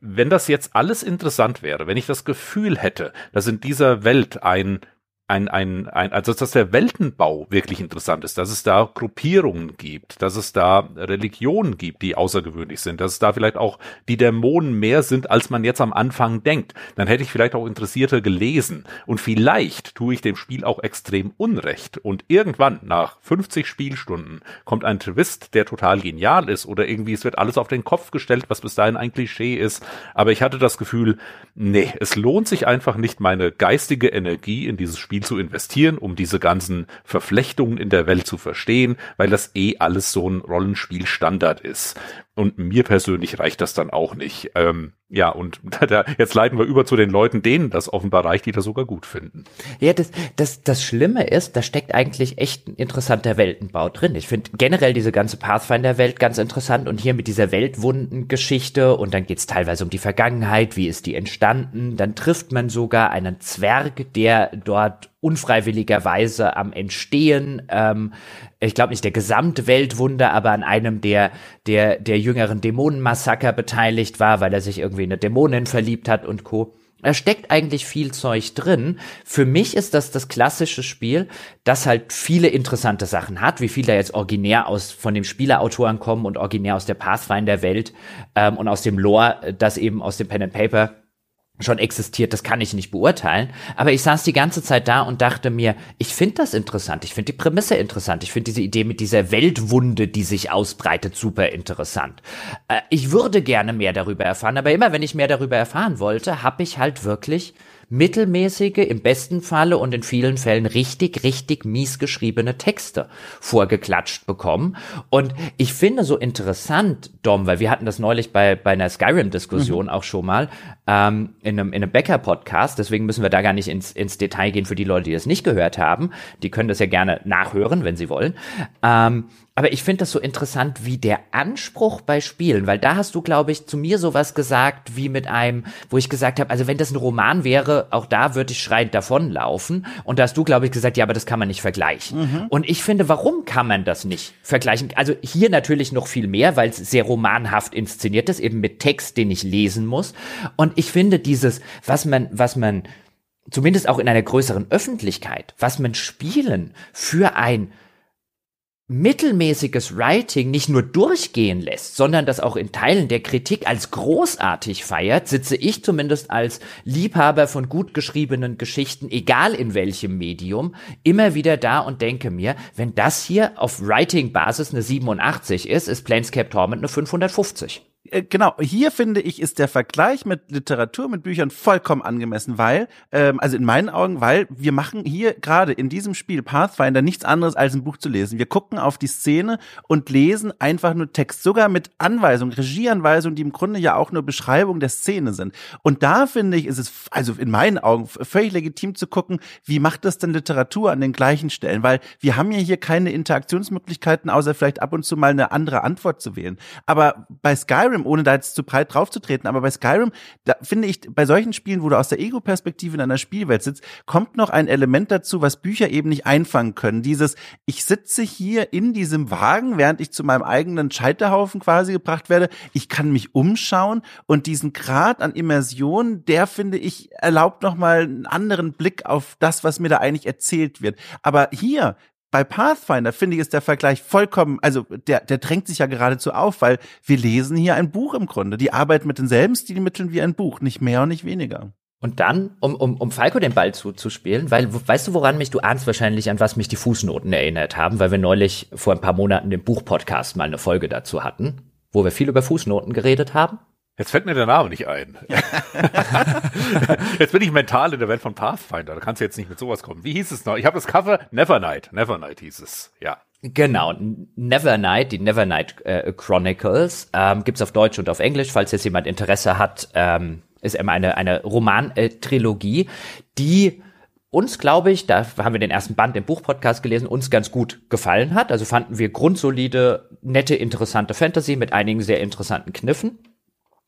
Speaker 3: Wenn das jetzt alles interessant wäre, wenn ich das Gefühl hätte, dass in dieser Welt ein ein, ein, ein, also dass der Weltenbau wirklich interessant ist, dass es da Gruppierungen gibt, dass es da Religionen gibt, die außergewöhnlich sind, dass es da vielleicht auch die Dämonen mehr sind, als man jetzt am Anfang denkt. Dann hätte ich vielleicht auch Interessierte gelesen. Und vielleicht tue ich dem Spiel auch extrem Unrecht. Und irgendwann, nach 50 Spielstunden, kommt ein Twist, der total genial ist oder irgendwie es wird alles auf den Kopf gestellt, was bis dahin ein Klischee ist. Aber ich hatte das Gefühl, nee, es lohnt sich einfach nicht, meine geistige Energie in dieses Spiel Spiel zu investieren, um diese ganzen Verflechtungen in der Welt zu verstehen, weil das eh alles so ein Rollenspielstandard ist. Und mir persönlich reicht das dann auch nicht. Ähm, ja, und <laughs> da, jetzt leiten wir über zu den Leuten, denen das offenbar reicht, die das sogar gut finden.
Speaker 1: Ja, das, das, das Schlimme ist, da steckt eigentlich echt ein interessanter Weltenbau drin. Ich finde generell diese ganze Pathfinder-Welt ganz interessant und hier mit dieser Weltwundengeschichte und dann geht's teilweise um die Vergangenheit, wie ist die entstanden. Dann trifft man sogar einen Zwerg, der dort unfreiwilligerweise am Entstehen, ähm, ich glaube nicht der gesamte Weltwunder, aber an einem der, der, der jüngeren Dämonenmassaker beteiligt war, weil er sich irgendwie in eine Dämonin verliebt hat und Co. Da steckt eigentlich viel Zeug drin. Für mich ist das das klassische Spiel, das halt viele interessante Sachen hat, wie viel da jetzt originär aus von dem Spielerautoren kommen und originär aus der Pathfinder-Welt ähm, und aus dem Lore, das eben aus dem Pen and Paper schon existiert, das kann ich nicht beurteilen. Aber ich saß die ganze Zeit da und dachte mir, ich finde das interessant, ich finde die Prämisse interessant, ich finde diese Idee mit dieser Weltwunde, die sich ausbreitet, super interessant. Äh, ich würde gerne mehr darüber erfahren, aber immer wenn ich mehr darüber erfahren wollte, habe ich halt wirklich mittelmäßige, im besten Falle und in vielen Fällen richtig, richtig mies geschriebene Texte vorgeklatscht bekommen. Und ich finde so interessant, Dom, weil wir hatten das neulich bei, bei einer Skyrim-Diskussion mhm. auch schon mal, ähm, in einem, in einem Bäcker-Podcast, deswegen müssen wir da gar nicht ins, ins Detail gehen für die Leute, die das nicht gehört haben. Die können das ja gerne nachhören, wenn sie wollen. Ähm, aber ich finde das so interessant, wie der Anspruch bei Spielen, weil da hast du, glaube ich, zu mir sowas gesagt, wie mit einem, wo ich gesagt habe, also wenn das ein Roman wäre, auch da würde ich schreiend davonlaufen. Und da hast du, glaube ich, gesagt, ja, aber das kann man nicht vergleichen. Mhm. Und ich finde, warum kann man das nicht vergleichen? Also hier natürlich noch viel mehr, weil es sehr romanhaft inszeniert ist, eben mit Text, den ich lesen muss. Und ich finde dieses, was man, was man, zumindest auch in einer größeren Öffentlichkeit, was man Spielen für ein mittelmäßiges Writing nicht nur durchgehen lässt, sondern das auch in Teilen der Kritik als großartig feiert, sitze ich zumindest als Liebhaber von gut geschriebenen Geschichten, egal in welchem Medium, immer wieder da und denke mir, wenn das hier auf Writing-Basis eine 87 ist, ist Planescape Torment eine 550.
Speaker 2: Äh, genau, hier finde ich, ist der Vergleich mit Literatur, mit Büchern vollkommen angemessen, weil, ähm, also in meinen Augen, weil wir machen hier gerade in diesem Spiel Pathfinder nichts anderes als ein Buch zu lesen. Wir gucken auf die Szene und lesen einfach nur Text, sogar mit Anweisungen, Regieanweisungen, die im Grunde ja auch nur Beschreibung der Szene sind. Und da finde ich, ist es, also in meinen Augen, völlig legitim zu gucken, wie macht das denn Literatur an den gleichen Stellen, weil wir haben ja hier keine Interaktionsmöglichkeiten, außer vielleicht ab und zu mal eine andere Antwort zu wählen. Aber bei Skyrim Skyrim, ohne da jetzt zu breit draufzutreten, aber bei Skyrim, da finde ich, bei solchen Spielen, wo du aus der Ego-Perspektive in einer Spielwelt sitzt, kommt noch ein Element dazu, was Bücher eben nicht einfangen können. Dieses, ich sitze hier in diesem Wagen, während ich zu meinem eigenen Scheiterhaufen quasi gebracht werde. Ich kann mich umschauen und diesen Grad an Immersion, der finde ich, erlaubt nochmal einen anderen Blick auf das, was mir da eigentlich erzählt wird. Aber hier bei Pathfinder finde ich ist der Vergleich vollkommen, also der, der drängt sich ja geradezu auf, weil wir lesen hier ein Buch im Grunde. Die arbeiten mit denselben Stilmitteln wie ein Buch, nicht mehr und nicht weniger.
Speaker 1: Und dann, um, um, um Falco den Ball zuzuspielen, weil, weißt du, woran mich, du ahnst wahrscheinlich, an was mich die Fußnoten erinnert haben, weil wir neulich vor ein paar Monaten den Buchpodcast mal eine Folge dazu hatten, wo wir viel über Fußnoten geredet haben.
Speaker 3: Jetzt fällt mir der Name nicht ein. <laughs> jetzt bin ich mental in der Welt von Pathfinder. Da kannst du jetzt nicht mit sowas kommen. Wie hieß es noch? Ich habe das Cover Nevernight. Nevernight hieß es. Ja.
Speaker 1: Genau, Nevernight, die Nevernight äh, Chronicles, ähm, gibt's auf Deutsch und auf Englisch, falls jetzt jemand Interesse hat, ähm, ist eben eine, eine Roman-Trilogie, die uns, glaube ich, da haben wir den ersten Band im Buchpodcast gelesen, uns ganz gut gefallen hat. Also fanden wir grundsolide, nette, interessante Fantasy mit einigen sehr interessanten Kniffen.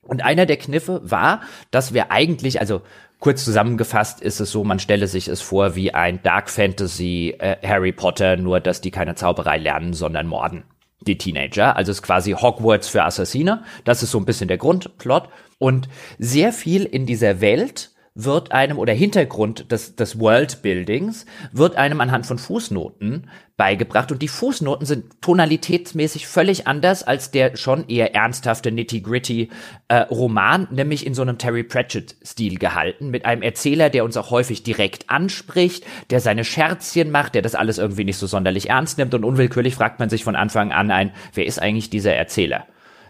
Speaker 1: Und einer der Kniffe war, dass wir eigentlich, also kurz zusammengefasst ist es so, man stelle sich es vor wie ein Dark Fantasy äh, Harry Potter, nur dass die keine Zauberei lernen, sondern morden. Die Teenager. Also es ist quasi Hogwarts für Assassine. Das ist so ein bisschen der Grundplot. Und sehr viel in dieser Welt wird einem oder Hintergrund des, des Worldbuildings wird einem anhand von Fußnoten beigebracht und die Fußnoten sind tonalitätsmäßig völlig anders als der schon eher ernsthafte nitty-gritty äh, Roman, nämlich in so einem Terry Pratchett-Stil gehalten, mit einem Erzähler, der uns auch häufig direkt anspricht, der seine Scherzchen macht, der das alles irgendwie nicht so sonderlich ernst nimmt und unwillkürlich fragt man sich von Anfang an ein, wer ist eigentlich dieser Erzähler?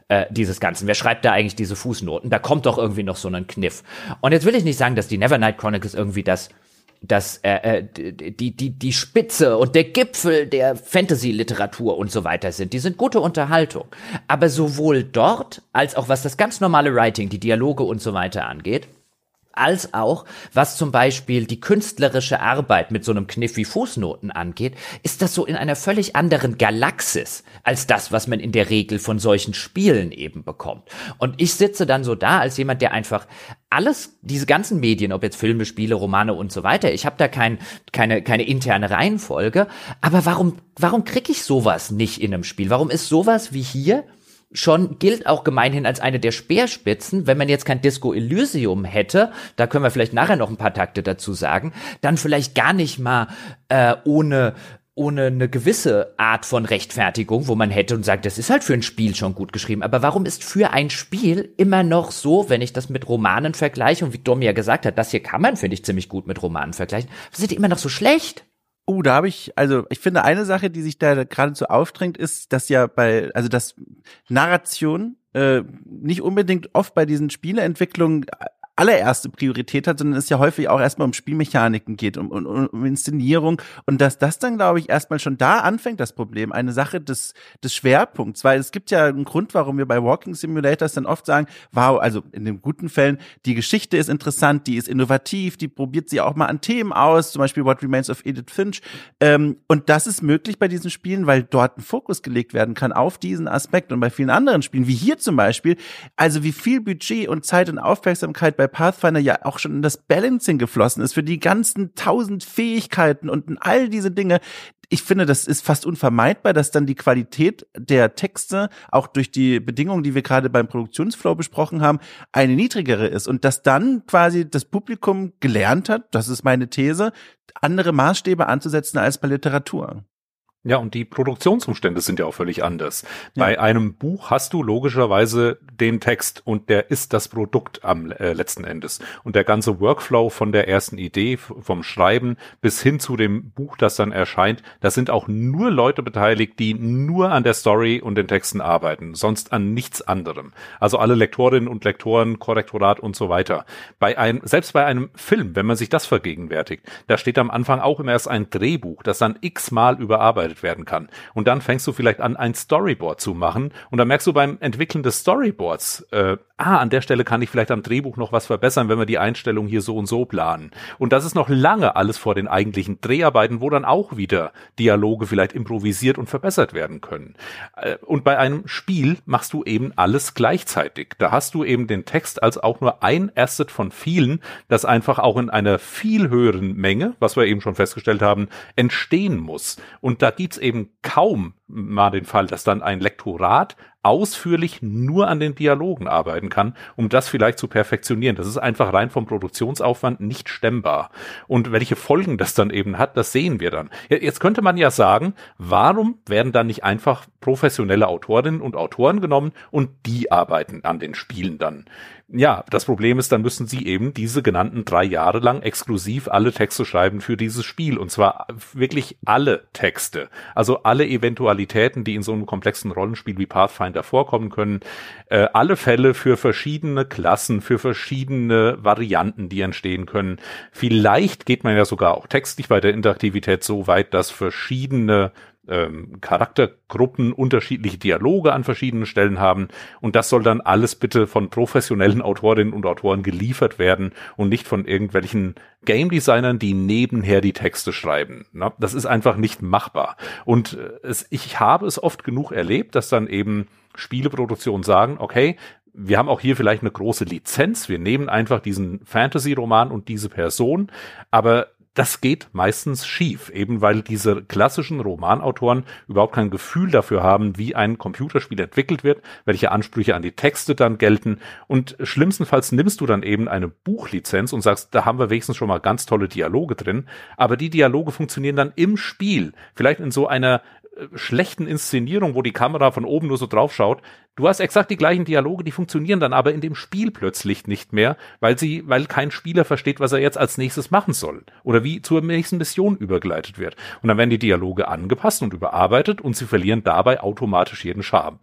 Speaker 1: Äh, dieses Ganzen. Wer schreibt da eigentlich diese Fußnoten? Da kommt doch irgendwie noch so ein Kniff. Und jetzt will ich nicht sagen, dass die Nevernight Chronicles irgendwie das das äh, äh die die die Spitze und der Gipfel der Fantasy-Literatur und so weiter sind. Die sind gute Unterhaltung, aber sowohl dort als auch was das ganz normale Writing, die Dialoge und so weiter angeht, als auch was zum Beispiel die künstlerische Arbeit mit so einem Kniff wie Fußnoten angeht, ist das so in einer völlig anderen Galaxis als das, was man in der Regel von solchen Spielen eben bekommt. Und ich sitze dann so da als jemand, der einfach alles, diese ganzen Medien, ob jetzt Filme, Spiele, Romane und so weiter, ich habe da kein, keine, keine interne Reihenfolge, aber warum, warum krieg ich sowas nicht in einem Spiel? Warum ist sowas wie hier schon gilt auch gemeinhin als eine der Speerspitzen. Wenn man jetzt kein Disco Elysium hätte, da können wir vielleicht nachher noch ein paar Takte dazu sagen, dann vielleicht gar nicht mal äh, ohne ohne eine gewisse Art von Rechtfertigung, wo man hätte und sagt, das ist halt für ein Spiel schon gut geschrieben. Aber warum ist für ein Spiel immer noch so, wenn ich das mit Romanen vergleiche und wie Dom ja gesagt hat, das hier kann man, finde ich, ziemlich gut mit Romanen vergleichen, sind die immer noch so schlecht?
Speaker 2: Oh, da habe ich, also ich finde eine Sache, die sich da geradezu aufdrängt, ist, dass ja bei, also dass Narration äh, nicht unbedingt oft bei diesen Spieleentwicklungen allererste Priorität hat, sondern es ja häufig auch erstmal um Spielmechaniken geht, um, um, um Inszenierung. Und dass das dann, glaube ich, erstmal schon da anfängt, das Problem, eine Sache des, des Schwerpunkts, weil es gibt ja einen Grund, warum wir bei Walking Simulators dann oft sagen, wow, also in den guten Fällen, die Geschichte ist interessant, die ist innovativ, die probiert sie auch mal an Themen aus, zum Beispiel What Remains of Edith Finch. Ähm, und das ist möglich bei diesen Spielen, weil dort ein Fokus gelegt werden kann auf diesen Aspekt. Und bei vielen anderen Spielen, wie hier zum Beispiel, also wie viel Budget und Zeit und Aufmerksamkeit bei bei Pathfinder ja auch schon in das Balancing geflossen ist, für die ganzen tausend Fähigkeiten und all diese Dinge. Ich finde, das ist fast unvermeidbar, dass dann die Qualität der Texte auch durch die Bedingungen, die wir gerade beim Produktionsflow besprochen haben, eine niedrigere ist und dass dann quasi das Publikum gelernt hat, das ist meine These, andere Maßstäbe anzusetzen als bei Literatur.
Speaker 3: Ja, und die Produktionsumstände sind ja auch völlig anders. Ja. Bei einem Buch hast du logischerweise den Text und der ist das Produkt am äh, letzten Endes. Und der ganze Workflow von der ersten Idee, vom Schreiben bis hin zu dem Buch, das dann erscheint, da sind auch nur Leute beteiligt, die nur an der Story und den Texten arbeiten, sonst an nichts anderem. Also alle Lektorinnen und Lektoren, Korrektorat und so weiter. Bei einem, selbst bei einem Film, wenn man sich das vergegenwärtigt, da steht am Anfang auch immer erst ein Drehbuch, das dann x-mal überarbeitet dargestellt werden kann. Und dann fängst du vielleicht an, ein Storyboard zu machen und dann merkst du beim Entwickeln des Storyboards, äh, ah, an der Stelle kann ich vielleicht am Drehbuch noch was verbessern, wenn wir die Einstellung hier so und so planen. Und das ist noch lange alles vor den eigentlichen Dreharbeiten, wo dann auch wieder Dialoge vielleicht improvisiert und verbessert werden können. Äh, und bei einem Spiel machst du eben alles gleichzeitig. Da hast du eben den Text als auch nur ein Asset von vielen, das einfach auch in einer viel höheren Menge, was wir eben schon festgestellt haben, entstehen muss. Und da gibt's eben kaum mal den Fall, dass dann ein Lektorat ausführlich nur an den Dialogen arbeiten kann, um das vielleicht zu perfektionieren. Das ist einfach rein vom Produktionsaufwand nicht stemmbar. Und welche Folgen das dann eben hat, das sehen wir dann. Jetzt könnte man ja sagen, warum werden dann nicht einfach professionelle Autorinnen und Autoren genommen und die arbeiten an den Spielen dann? Ja, das Problem ist, dann müssen sie eben diese genannten drei Jahre lang exklusiv alle Texte schreiben für dieses Spiel. Und zwar wirklich alle Texte. Also alle Eventualitäten, die in so einem komplexen Rollenspiel wie Pathfinder vorkommen können. Äh, alle Fälle für verschiedene Klassen, für verschiedene Varianten, die entstehen können. Vielleicht geht man ja sogar auch textlich bei der Interaktivität so weit, dass verschiedene ähm, Charaktergruppen unterschiedliche Dialoge an verschiedenen Stellen haben und das soll dann alles bitte von professionellen <laughs> Autorinnen und Autoren geliefert werden und nicht von irgendwelchen Game Designern, die nebenher die Texte schreiben. Na, das ist einfach nicht machbar. Und äh, es, ich habe es oft genug erlebt, dass dann eben Spieleproduktionen sagen, okay, wir haben auch hier vielleicht eine große Lizenz. Wir nehmen einfach diesen Fantasy-Roman und diese Person, aber das geht meistens schief, eben weil diese klassischen Romanautoren überhaupt kein Gefühl dafür haben, wie ein Computerspiel entwickelt wird, welche Ansprüche an die Texte dann gelten. Und schlimmstenfalls nimmst du dann eben eine Buchlizenz und sagst, da haben wir wenigstens schon mal ganz tolle Dialoge drin, aber die Dialoge funktionieren dann im Spiel, vielleicht in so einer äh, schlechten Inszenierung, wo die Kamera von oben nur so drauf schaut, Du hast exakt die gleichen Dialoge, die funktionieren dann aber in dem Spiel plötzlich nicht mehr, weil sie, weil kein Spieler versteht, was er jetzt als nächstes machen soll oder wie zur nächsten Mission übergeleitet wird. Und dann werden die Dialoge angepasst und überarbeitet und sie verlieren dabei automatisch jeden Charme.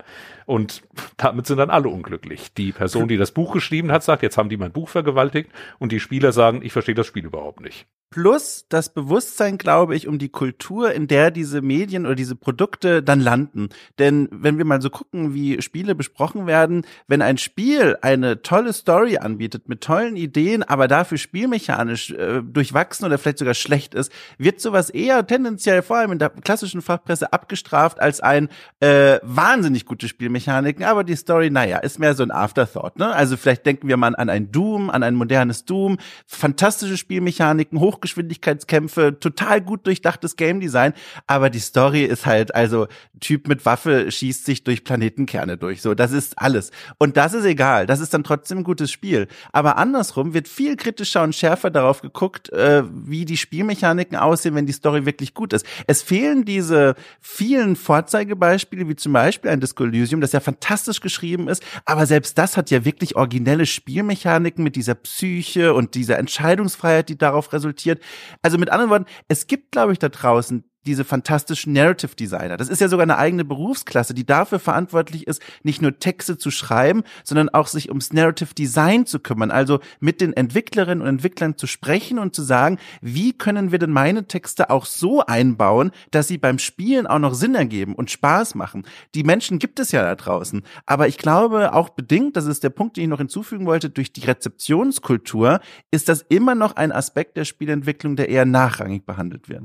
Speaker 3: Und damit sind dann alle unglücklich. Die Person, die das Buch geschrieben hat, sagt, jetzt haben die mein Buch vergewaltigt und die Spieler sagen, ich verstehe das Spiel überhaupt nicht.
Speaker 2: Plus das Bewusstsein, glaube ich, um die Kultur, in der diese Medien oder diese Produkte dann landen. Denn wenn wir mal so gucken, wie Spiele Spiele besprochen werden, wenn ein Spiel eine tolle Story anbietet mit tollen Ideen, aber dafür spielmechanisch äh, durchwachsen oder vielleicht sogar schlecht ist, wird sowas eher tendenziell vor allem in der klassischen Fachpresse abgestraft als ein äh, wahnsinnig gute Spielmechaniken, aber die Story, naja, ist mehr so ein Afterthought. Ne? Also vielleicht denken wir mal an ein Doom, an ein modernes Doom, fantastische Spielmechaniken, Hochgeschwindigkeitskämpfe, total gut durchdachtes Game Design, aber die Story ist halt also Typ mit Waffe schießt sich durch Planetenkerne durch durch. So, das ist alles. Und das ist egal. Das ist dann trotzdem ein gutes Spiel. Aber andersrum wird viel kritischer und schärfer darauf geguckt, äh, wie die Spielmechaniken aussehen, wenn die Story wirklich gut ist. Es fehlen diese vielen Vorzeigebeispiele, wie zum Beispiel ein Disco Elysium, das ja fantastisch geschrieben ist. Aber selbst das hat ja wirklich originelle Spielmechaniken mit dieser Psyche und dieser Entscheidungsfreiheit, die darauf resultiert. Also mit anderen Worten, es gibt, glaube ich, da draußen diese fantastischen Narrative Designer. Das ist ja sogar eine eigene Berufsklasse, die dafür verantwortlich ist, nicht nur Texte zu schreiben, sondern auch sich ums Narrative Design zu kümmern. Also mit den Entwicklerinnen und Entwicklern zu sprechen und zu sagen, wie können wir denn meine Texte auch so einbauen, dass sie beim Spielen auch noch Sinn ergeben und Spaß machen. Die Menschen gibt es ja da draußen. Aber ich glaube auch bedingt, das ist der Punkt, den ich noch hinzufügen wollte, durch die Rezeptionskultur ist das immer noch ein Aspekt der Spielentwicklung, der eher nachrangig behandelt wird.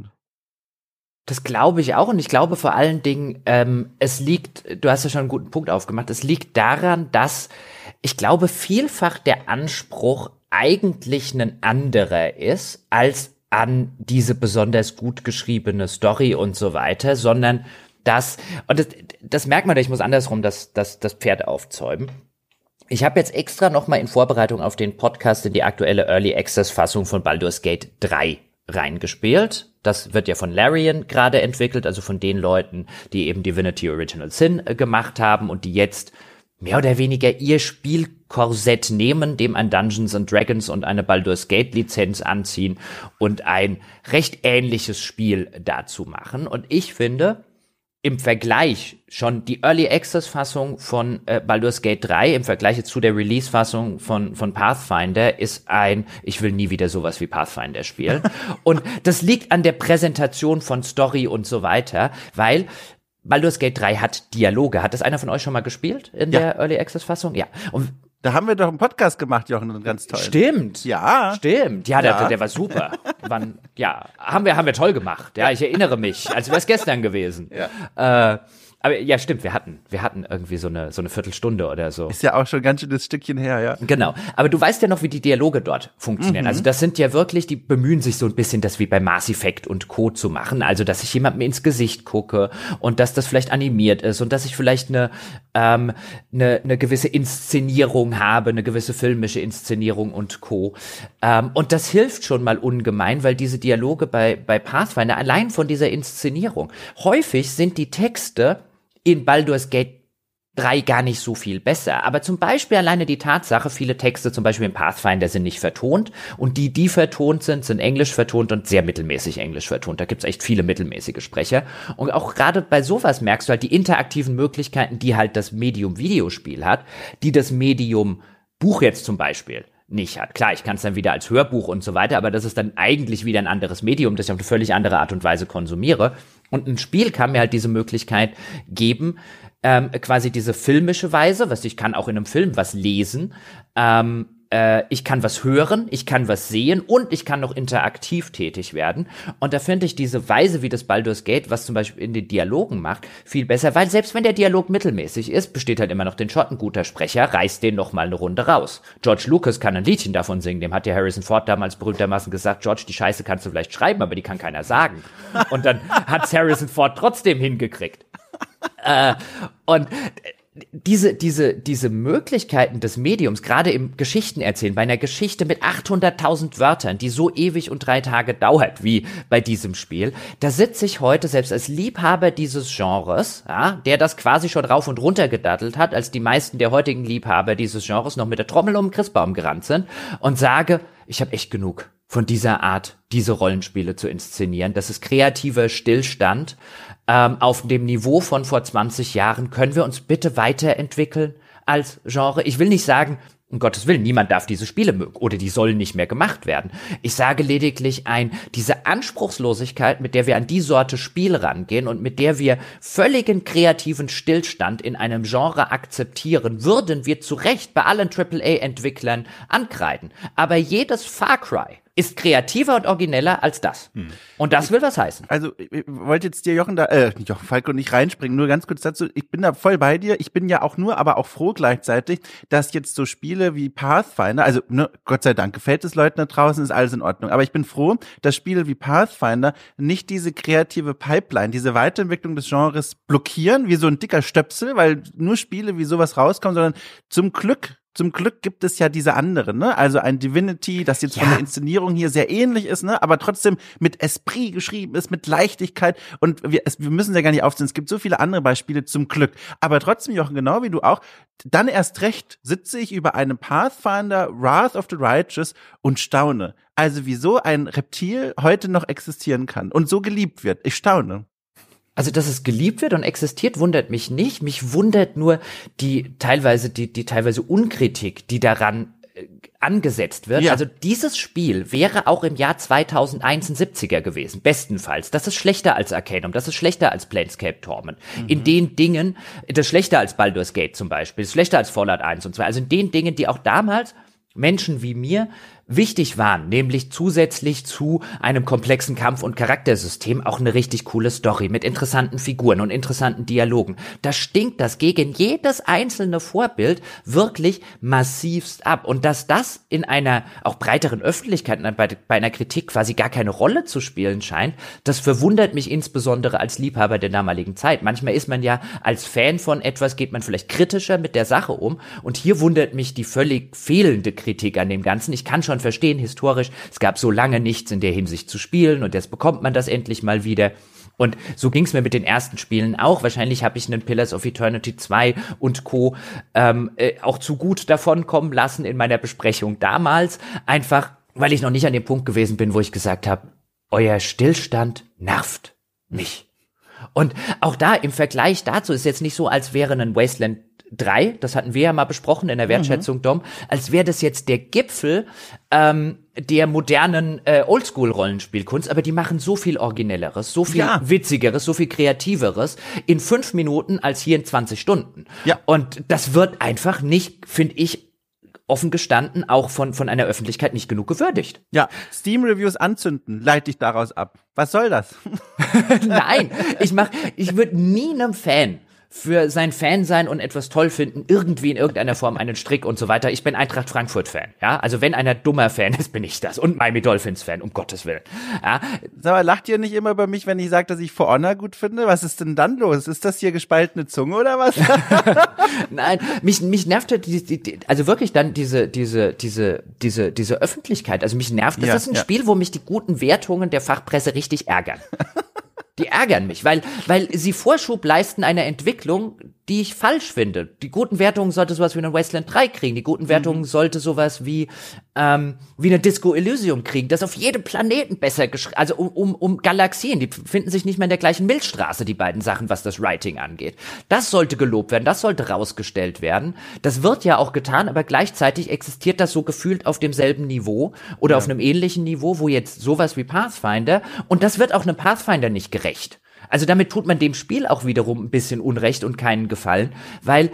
Speaker 1: Das glaube ich auch und ich glaube vor allen Dingen, ähm, es liegt, du hast ja schon einen guten Punkt aufgemacht, es liegt daran, dass ich glaube vielfach der Anspruch eigentlich ein anderer ist als an diese besonders gut geschriebene Story und so weiter, sondern das, und das, das merkt man, ich muss andersrum das, das, das Pferd aufzäumen. Ich habe jetzt extra nochmal in Vorbereitung auf den Podcast in die aktuelle Early Access Fassung von Baldur's Gate 3 reingespielt Das wird ja von Larian gerade entwickelt, also von den Leuten, die eben Divinity Original Sin äh, gemacht haben und die jetzt mehr oder weniger ihr Spielkorsett nehmen, dem ein Dungeons and Dragons und eine Baldur's Gate Lizenz anziehen und ein recht ähnliches Spiel dazu machen. Und ich finde, im Vergleich schon die Early Access Fassung von äh, Baldur's Gate 3 im Vergleich zu der Release Fassung von von Pathfinder ist ein ich will nie wieder sowas wie Pathfinder spielen <laughs> und das liegt an der Präsentation von Story und so weiter, weil Baldur's Gate 3 hat Dialoge. Hat das einer von euch schon mal gespielt in ja. der Early Access Fassung? Ja.
Speaker 2: Und da haben wir doch einen Podcast gemacht, Jochen, ganz toll.
Speaker 1: Stimmt. Ja. Stimmt. Ja, der, ja. der war super. Wann, ja, haben wir, haben wir toll gemacht. Ja, ich erinnere mich, als wäre es gestern gewesen. Ja. Äh, aber ja, stimmt, wir hatten, wir hatten irgendwie so eine, so eine Viertelstunde oder so.
Speaker 2: Ist ja auch schon ganz schönes Stückchen her, ja.
Speaker 1: Genau. Aber du weißt ja noch, wie die Dialoge dort funktionieren. Mhm. Also das sind ja wirklich, die bemühen sich so ein bisschen, das wie bei Mass Effect und Co. zu machen. Also, dass ich jemandem ins Gesicht gucke und dass das vielleicht animiert ist und dass ich vielleicht eine, ähm, eine, eine gewisse Inszenierung habe, eine gewisse filmische Inszenierung und Co. Ähm, und das hilft schon mal ungemein, weil diese Dialoge bei, bei Pathfinder allein von dieser Inszenierung, häufig sind die Texte in Baldur's Gate 3 gar nicht so viel besser. Aber zum Beispiel alleine die Tatsache, viele Texte zum Beispiel im Pathfinder sind nicht vertont und die, die vertont sind, sind englisch vertont und sehr mittelmäßig englisch vertont. Da gibt's echt viele mittelmäßige Sprecher. Und auch gerade bei sowas merkst du halt die interaktiven Möglichkeiten, die halt das Medium Videospiel hat, die das Medium Buch jetzt zum Beispiel nicht hat. Klar, ich kann es dann wieder als Hörbuch und so weiter, aber das ist dann eigentlich wieder ein anderes Medium, das ich auf eine völlig andere Art und Weise konsumiere. Und ein Spiel kann mir halt diese Möglichkeit geben, ähm, quasi diese filmische Weise, was ich kann auch in einem Film was lesen, ähm, äh, ich kann was hören, ich kann was sehen und ich kann noch interaktiv tätig werden. Und da finde ich diese Weise, wie das Baldur's Gate, was zum Beispiel in den Dialogen macht, viel besser, weil selbst wenn der Dialog mittelmäßig ist, besteht halt immer noch den Shot, ein guter Sprecher, reißt den noch mal eine Runde raus. George Lucas kann ein Liedchen davon singen, dem hat ja Harrison Ford damals berühmtermaßen gesagt, George, die Scheiße kannst du vielleicht schreiben, aber die kann keiner sagen. Und dann hat's Harrison Ford trotzdem hingekriegt. äh, und diese, diese, diese Möglichkeiten des Mediums, gerade im Geschichtenerzählen, bei einer Geschichte mit 800.000 Wörtern, die so ewig und drei Tage dauert, wie bei diesem Spiel, da sitze ich heute selbst als Liebhaber dieses Genres, ja, der das quasi schon rauf und runter gedattelt hat, als die meisten der heutigen Liebhaber dieses Genres noch mit der Trommel um den Christbaum gerannt sind und sage, ich habe echt genug von dieser Art, diese Rollenspiele zu inszenieren. Das ist kreativer Stillstand ähm, auf dem Niveau von vor 20 Jahren. Können wir uns bitte weiterentwickeln als Genre? Ich will nicht sagen, um Gottes Willen, niemand darf diese Spiele mögen oder die sollen nicht mehr gemacht werden. Ich sage lediglich ein, diese Anspruchslosigkeit, mit der wir an die Sorte Spiel rangehen und mit der wir völligen kreativen Stillstand in einem Genre akzeptieren, würden wir zu Recht bei allen AAA-Entwicklern ankreiden. Aber jedes Far Cry ist kreativer und origineller als das. Hm. Und das will was heißen.
Speaker 2: Also, ich wollte jetzt dir Jochen da, äh, Jochen Falco nicht reinspringen, nur ganz kurz dazu. Ich bin da voll bei dir. Ich bin ja auch nur, aber auch froh gleichzeitig, dass jetzt so Spiele wie Pathfinder, also, ne, Gott sei Dank gefällt es Leuten da draußen, ist alles in Ordnung. Aber ich bin froh, dass Spiele wie Pathfinder nicht diese kreative Pipeline, diese Weiterentwicklung des Genres blockieren, wie so ein dicker Stöpsel, weil nur Spiele wie sowas rauskommen, sondern zum Glück zum Glück gibt es ja diese anderen, ne? Also ein Divinity, das jetzt ja. von der Inszenierung hier sehr ähnlich ist, ne? Aber trotzdem mit Esprit geschrieben ist, mit Leichtigkeit. Und wir, es, wir müssen ja gar nicht aufzählen. Es gibt so viele andere Beispiele zum Glück. Aber trotzdem, Jochen, genau wie du auch, dann erst recht sitze ich über einem Pathfinder Wrath of the Righteous und staune. Also wieso ein Reptil heute noch existieren kann und so geliebt wird. Ich staune.
Speaker 1: Also, dass es geliebt wird und existiert, wundert mich nicht. Mich wundert nur die teilweise, die, die teilweise Unkritik, die daran äh, angesetzt wird. Ja. Also dieses Spiel wäre auch im Jahr 2001 ein 70er gewesen, bestenfalls. Das ist schlechter als Arcanum, das ist schlechter als Planescape Torment. Mhm. In den Dingen, das ist schlechter als Baldur's Gate zum Beispiel, ist schlechter als Fallout 1 und 2. Also in den Dingen, die auch damals Menschen wie mir wichtig waren, nämlich zusätzlich zu einem komplexen Kampf- und Charaktersystem auch eine richtig coole Story mit interessanten Figuren und interessanten Dialogen. Da stinkt das gegen jedes einzelne Vorbild wirklich massivst ab. Und dass das in einer auch breiteren Öffentlichkeit, bei, bei einer Kritik quasi gar keine Rolle zu spielen scheint, das verwundert mich insbesondere als Liebhaber der damaligen Zeit. Manchmal ist man ja als Fan von etwas, geht man vielleicht kritischer mit der Sache um. Und hier wundert mich die völlig fehlende Kritik an dem Ganzen. Ich kann schon schon verstehen, historisch, es gab so lange nichts in der Hinsicht zu spielen und jetzt bekommt man das endlich mal wieder. Und so ging es mir mit den ersten Spielen auch. Wahrscheinlich habe ich einen Pillars of Eternity 2 und Co. Ähm, äh, auch zu gut davon kommen lassen in meiner Besprechung damals. Einfach, weil ich noch nicht an dem Punkt gewesen bin, wo ich gesagt habe, euer Stillstand nervt mich. Und auch da im Vergleich dazu ist jetzt nicht so, als wäre ein Wasteland 3, das hatten wir ja mal besprochen in der Wertschätzung, mhm. Dom, als wäre das jetzt der Gipfel ähm, der modernen äh, Oldschool-Rollenspielkunst, aber die machen so viel Originelleres, so viel ja. Witzigeres, so viel Kreativeres in fünf Minuten als hier in 20 Stunden. Ja. Und das wird einfach nicht, finde ich, offen gestanden auch von, von einer Öffentlichkeit nicht genug gewürdigt.
Speaker 2: Ja, Steam-Reviews anzünden, leite ich daraus ab. Was soll das? <laughs>
Speaker 1: Nein, ich mach, ich würde nie einem Fan für sein Fan sein und etwas toll finden, irgendwie in irgendeiner Form einen Strick und so weiter. Ich bin Eintracht Frankfurt Fan, ja. Also wenn einer dummer Fan ist, bin ich das. Und Miami Dolphins Fan, um Gottes Willen. Ja.
Speaker 2: Sag mal, lacht ihr nicht immer über mich, wenn ich sage, dass ich For Honor gut finde? Was ist denn dann los? Ist das hier gespaltene Zunge oder was? <laughs> <laughs>
Speaker 1: Nein, mich, mich nervt halt die, die, die, also wirklich dann diese, diese, diese, diese, diese Öffentlichkeit. Also mich nervt, das ja, ist ein ja. Spiel, wo mich die guten Wertungen der Fachpresse richtig ärgern. <laughs> Die ärgern mich, weil, weil sie Vorschub leisten einer Entwicklung, die ich falsch finde. Die guten Wertungen sollte sowas wie eine Wasteland 3 kriegen. Die guten Wertungen mhm. sollte sowas wie, ähm, wie eine Disco Elysium kriegen. Das auf jedem Planeten besser geschrieben, also um, um, um Galaxien. Die finden sich nicht mehr in der gleichen Milchstraße, die beiden Sachen, was das Writing angeht. Das sollte gelobt werden. Das sollte rausgestellt werden. Das wird ja auch getan, aber gleichzeitig existiert das so gefühlt auf demselben Niveau oder ja. auf einem ähnlichen Niveau, wo jetzt sowas wie Pathfinder und das wird auch einem Pathfinder nicht gerecht. Also damit tut man dem Spiel auch wiederum ein bisschen Unrecht und keinen Gefallen, weil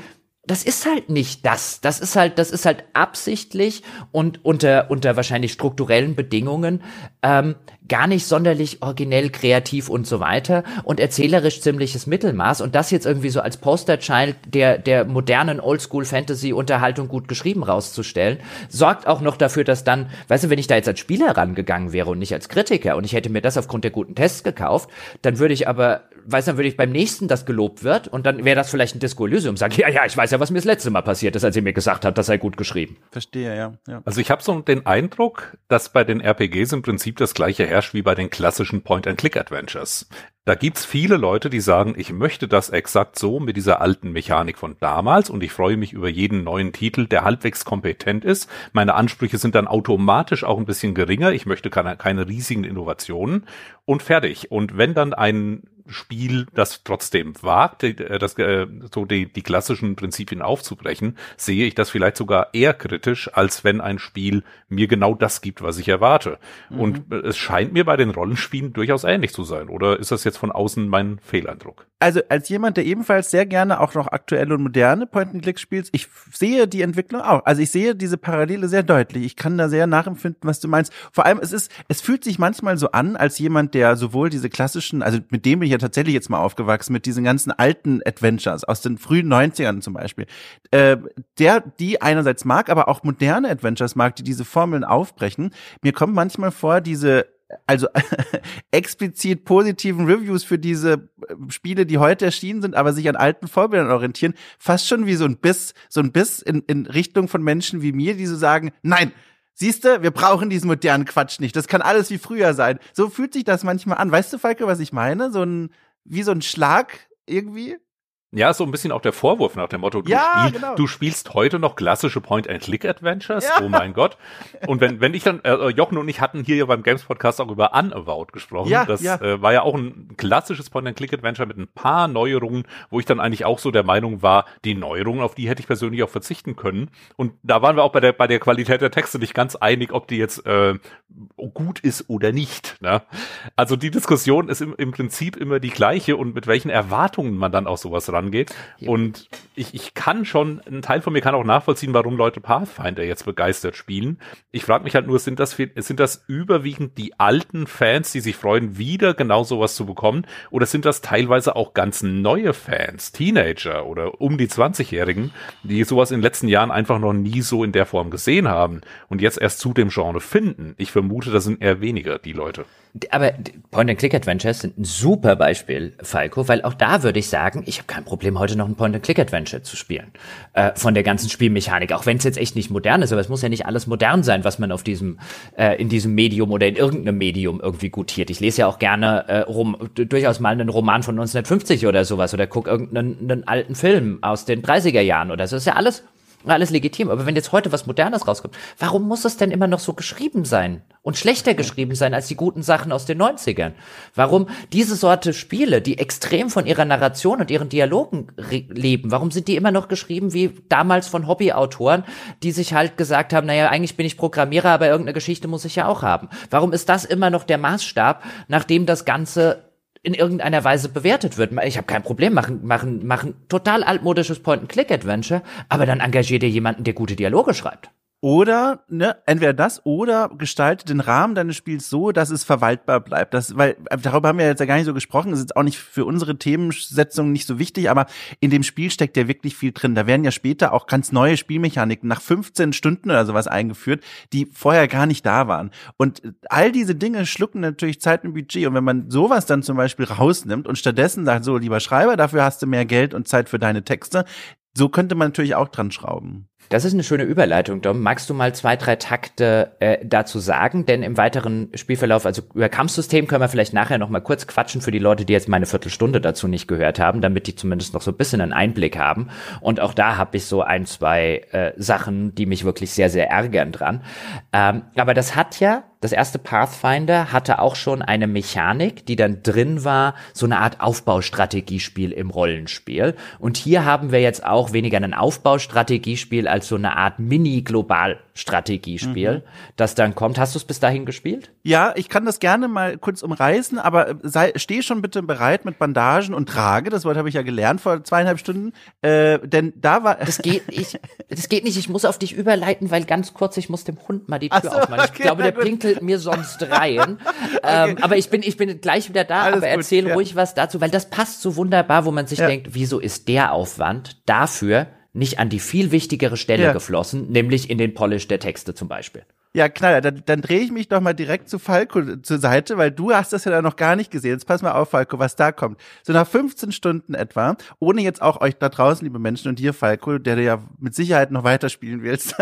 Speaker 1: das ist halt nicht das. Das ist halt, das ist halt absichtlich und unter, unter wahrscheinlich strukturellen Bedingungen ähm, gar nicht sonderlich originell, kreativ und so weiter und erzählerisch ziemliches Mittelmaß und das jetzt irgendwie so als Posterchild der, der modernen Oldschool-Fantasy-Unterhaltung gut geschrieben rauszustellen, sorgt auch noch dafür, dass dann, weißt du, wenn ich da jetzt als Spieler rangegangen wäre und nicht als Kritiker und ich hätte mir das aufgrund der guten Tests gekauft, dann würde ich aber, weißt du, dann würde ich beim nächsten, das gelobt wird und dann wäre das vielleicht ein Disco Elysium, sage ja, ja, ich weiß ja, was mir das letzte Mal passiert ist, als ihr mir gesagt habt, das sei gut geschrieben.
Speaker 2: Verstehe, ja. ja.
Speaker 3: Also ich habe so den Eindruck, dass bei den RPGs im Prinzip das gleiche herrscht wie bei den klassischen Point-and-Click-Adventures. Da gibt's viele Leute, die sagen, ich möchte das exakt so mit dieser alten Mechanik von damals und ich freue mich über jeden neuen Titel, der halbwegs kompetent ist. Meine Ansprüche sind dann automatisch auch ein bisschen geringer. Ich möchte keine, keine riesigen Innovationen und fertig. Und wenn dann ein Spiel, das trotzdem wagt, äh, das, äh, so die, die klassischen Prinzipien aufzubrechen, sehe ich das vielleicht sogar eher kritisch, als wenn ein Spiel mir genau das gibt, was ich erwarte. Mhm. Und äh, es scheint mir bei den Rollenspielen durchaus ähnlich zu sein. Oder ist das jetzt von außen mein Fehleindruck?
Speaker 2: Also als jemand, der ebenfalls sehr gerne auch noch aktuelle und moderne Point-and-Click spielt, ich sehe die Entwicklung auch. Also ich sehe diese Parallele sehr deutlich. Ich kann da sehr nachempfinden, was du meinst. Vor allem, es ist, es fühlt sich manchmal so an, als jemand, der sowohl diese klassischen, also mit dem bin ich ja tatsächlich jetzt mal aufgewachsen, mit diesen ganzen alten Adventures aus den frühen 90ern zum Beispiel, äh, der die einerseits mag, aber auch moderne Adventures mag, die diese Formeln aufbrechen. Mir kommt manchmal vor, diese also <laughs> explizit positiven Reviews für diese äh, Spiele, die heute erschienen sind, aber sich an alten Vorbildern orientieren, fast schon wie so ein Biss, so ein Biss in, in Richtung von Menschen wie mir, die so sagen, nein, Siehste, wir brauchen diesen modernen Quatsch nicht. Das kann alles wie früher sein. So fühlt sich das manchmal an. Weißt du, Falke, was ich meine? So ein, wie so ein Schlag irgendwie.
Speaker 3: Ja, so ein bisschen auch der Vorwurf nach dem Motto, du,
Speaker 2: ja,
Speaker 3: spiel,
Speaker 2: genau.
Speaker 3: du spielst heute noch klassische Point-and-Click-Adventures, ja. oh mein Gott. Und wenn, wenn ich dann, äh, Jochen und ich hatten hier ja beim Games-Podcast auch über Unavowed gesprochen. Ja, das ja. Äh, war ja auch ein klassisches Point-and-Click-Adventure mit ein paar Neuerungen, wo ich dann eigentlich auch so der Meinung war, die Neuerungen, auf die hätte ich persönlich auch verzichten können. Und da waren wir auch bei der, bei der Qualität der Texte nicht ganz einig, ob die jetzt äh, gut ist oder nicht. Ne? Also die Diskussion ist im, im Prinzip immer die gleiche und mit welchen Erwartungen man dann auch sowas ran angeht. Ja. Und ich, ich kann schon, ein Teil von mir kann auch nachvollziehen, warum Leute Pathfinder jetzt begeistert spielen. Ich frage mich halt nur, sind das, sind das überwiegend die alten Fans, die sich freuen, wieder genau sowas zu bekommen? Oder sind das teilweise auch ganz neue Fans, Teenager oder um die 20-Jährigen, die sowas in den letzten Jahren einfach noch nie so in der Form gesehen haben und jetzt erst zu dem Genre finden? Ich vermute, das sind eher weniger die Leute.
Speaker 1: Aber Point-and-Click-Adventures sind ein super Beispiel, Falco, weil auch da würde ich sagen, ich habe kein Problem heute noch ein Point-and-Click-Adventure zu spielen. Äh, von der ganzen Spielmechanik. Auch wenn es jetzt echt nicht modern ist, aber es muss ja nicht alles modern sein, was man auf diesem, äh, in diesem Medium oder in irgendeinem Medium irgendwie gutiert. Ich lese ja auch gerne äh, rum, durchaus mal einen Roman von 1950 oder sowas oder guck irgendeinen alten Film aus den 30er Jahren oder so. Das ist ja alles alles legitim. Aber wenn jetzt heute was Modernes rauskommt, warum muss es denn immer noch so geschrieben sein? Und schlechter geschrieben sein als die guten Sachen aus den 90ern? Warum diese Sorte Spiele, die extrem von ihrer Narration und ihren Dialogen leben, warum sind die immer noch geschrieben wie damals von Hobbyautoren, die sich halt gesagt haben, naja, eigentlich bin ich Programmierer, aber irgendeine Geschichte muss ich ja auch haben? Warum ist das immer noch der Maßstab, nachdem das Ganze in irgendeiner Weise bewertet wird. Ich habe kein Problem, machen, machen, machen total altmodisches Point-and-Click-Adventure, aber dann engagiert ihr jemanden, der gute Dialoge schreibt.
Speaker 2: Oder, ne, entweder das oder gestalte den Rahmen deines Spiels so, dass es verwaltbar bleibt. Das, weil, darüber haben wir jetzt ja gar nicht so gesprochen, ist jetzt auch nicht für unsere Themensetzung nicht so wichtig, aber in dem Spiel steckt ja wirklich viel drin. Da werden ja später auch ganz neue Spielmechaniken nach 15 Stunden oder sowas eingeführt, die vorher gar nicht da waren. Und all diese Dinge schlucken natürlich Zeit und Budget. Und wenn man sowas dann zum Beispiel rausnimmt und stattdessen sagt, so, lieber Schreiber, dafür hast du mehr Geld und Zeit für deine Texte, so könnte man natürlich auch dran schrauben.
Speaker 1: Das ist eine schöne Überleitung, Dom. Magst du mal zwei, drei Takte äh, dazu sagen? Denn im weiteren Spielverlauf, also über Kampfsystem können wir vielleicht nachher noch mal kurz quatschen für die Leute, die jetzt meine Viertelstunde dazu nicht gehört haben, damit die zumindest noch so ein bisschen einen Einblick haben. Und auch da habe ich so ein, zwei äh, Sachen, die mich wirklich sehr, sehr ärgern dran. Ähm, aber das hat ja das erste Pathfinder hatte auch schon eine Mechanik, die dann drin war, so eine Art Aufbaustrategiespiel im Rollenspiel. Und hier haben wir jetzt auch weniger ein Aufbaustrategiespiel als so eine Art Mini-Global-Strategiespiel, mhm. das dann kommt. Hast du es bis dahin gespielt?
Speaker 2: Ja, ich kann das gerne mal kurz umreißen, aber äh, sei, steh schon bitte bereit mit Bandagen und trage. Das Wort habe ich ja gelernt vor zweieinhalb Stunden. Äh, denn da war.
Speaker 1: Das geht, ich, das geht nicht. Ich muss auf dich überleiten, weil ganz kurz, ich muss dem Hund mal die Tür so, aufmachen. Ich okay, glaube, der pinkelt redet mir sonst rein. <laughs> Ähm, okay. aber ich bin, ich bin gleich wieder da, Alles aber erzähl ja. ruhig was dazu, weil das passt so wunderbar, wo man sich ja. denkt, wieso ist der Aufwand dafür nicht an die viel wichtigere Stelle ja. geflossen, nämlich in den Polish der Texte zum Beispiel.
Speaker 2: Ja, knaller, dann, dann drehe ich mich doch mal direkt zu Falco zur Seite, weil du hast das ja noch gar nicht gesehen. Jetzt pass mal auf, Falco, was da kommt. So nach 15 Stunden etwa, ohne jetzt auch euch da draußen, liebe Menschen, und dir, Falco, der du ja mit Sicherheit noch weiterspielen willst,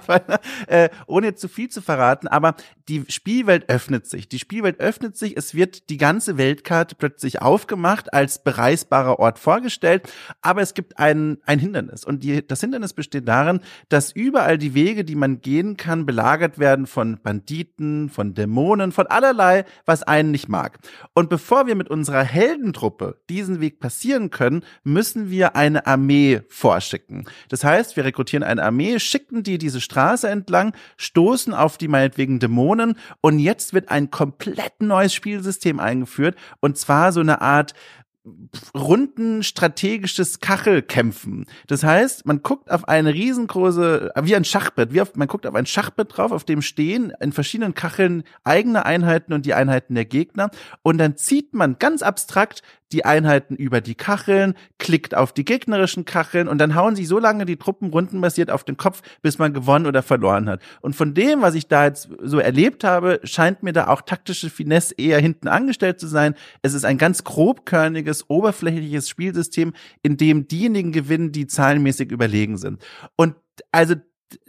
Speaker 2: <laughs> äh, ohne jetzt zu viel zu verraten, aber die Spielwelt öffnet sich. Die Spielwelt öffnet sich, es wird die ganze Weltkarte plötzlich aufgemacht, als bereisbarer Ort vorgestellt, aber es gibt ein, ein Hindernis. Und die, das Hindernis besteht darin, dass überall die Wege, die man gehen kann, belagert belagert werden von Banditen, von Dämonen, von allerlei, was einen nicht mag. Und bevor wir mit unserer Heldentruppe diesen Weg passieren können, müssen wir eine Armee vorschicken. Das heißt, wir rekrutieren eine Armee, schicken die diese Straße entlang, stoßen auf die meinetwegen Dämonen und jetzt wird ein komplett neues Spielsystem eingeführt und zwar so eine Art runden strategisches Kachelkämpfen. Das heißt, man guckt auf eine riesengroße, wie ein Schachbrett, wie auf, man guckt auf ein Schachbrett drauf, auf dem stehen in verschiedenen Kacheln eigene Einheiten und die Einheiten der Gegner und dann zieht man ganz abstrakt die Einheiten über die Kacheln, klickt auf die gegnerischen Kacheln und dann hauen sich so lange die Truppen rundenbasiert auf den Kopf, bis man gewonnen oder verloren hat. Und von dem, was ich da jetzt so erlebt habe, scheint mir da auch taktische Finesse eher hinten angestellt zu sein. Es ist ein ganz grobkörniges, oberflächliches Spielsystem, in dem diejenigen gewinnen, die zahlenmäßig überlegen sind. Und also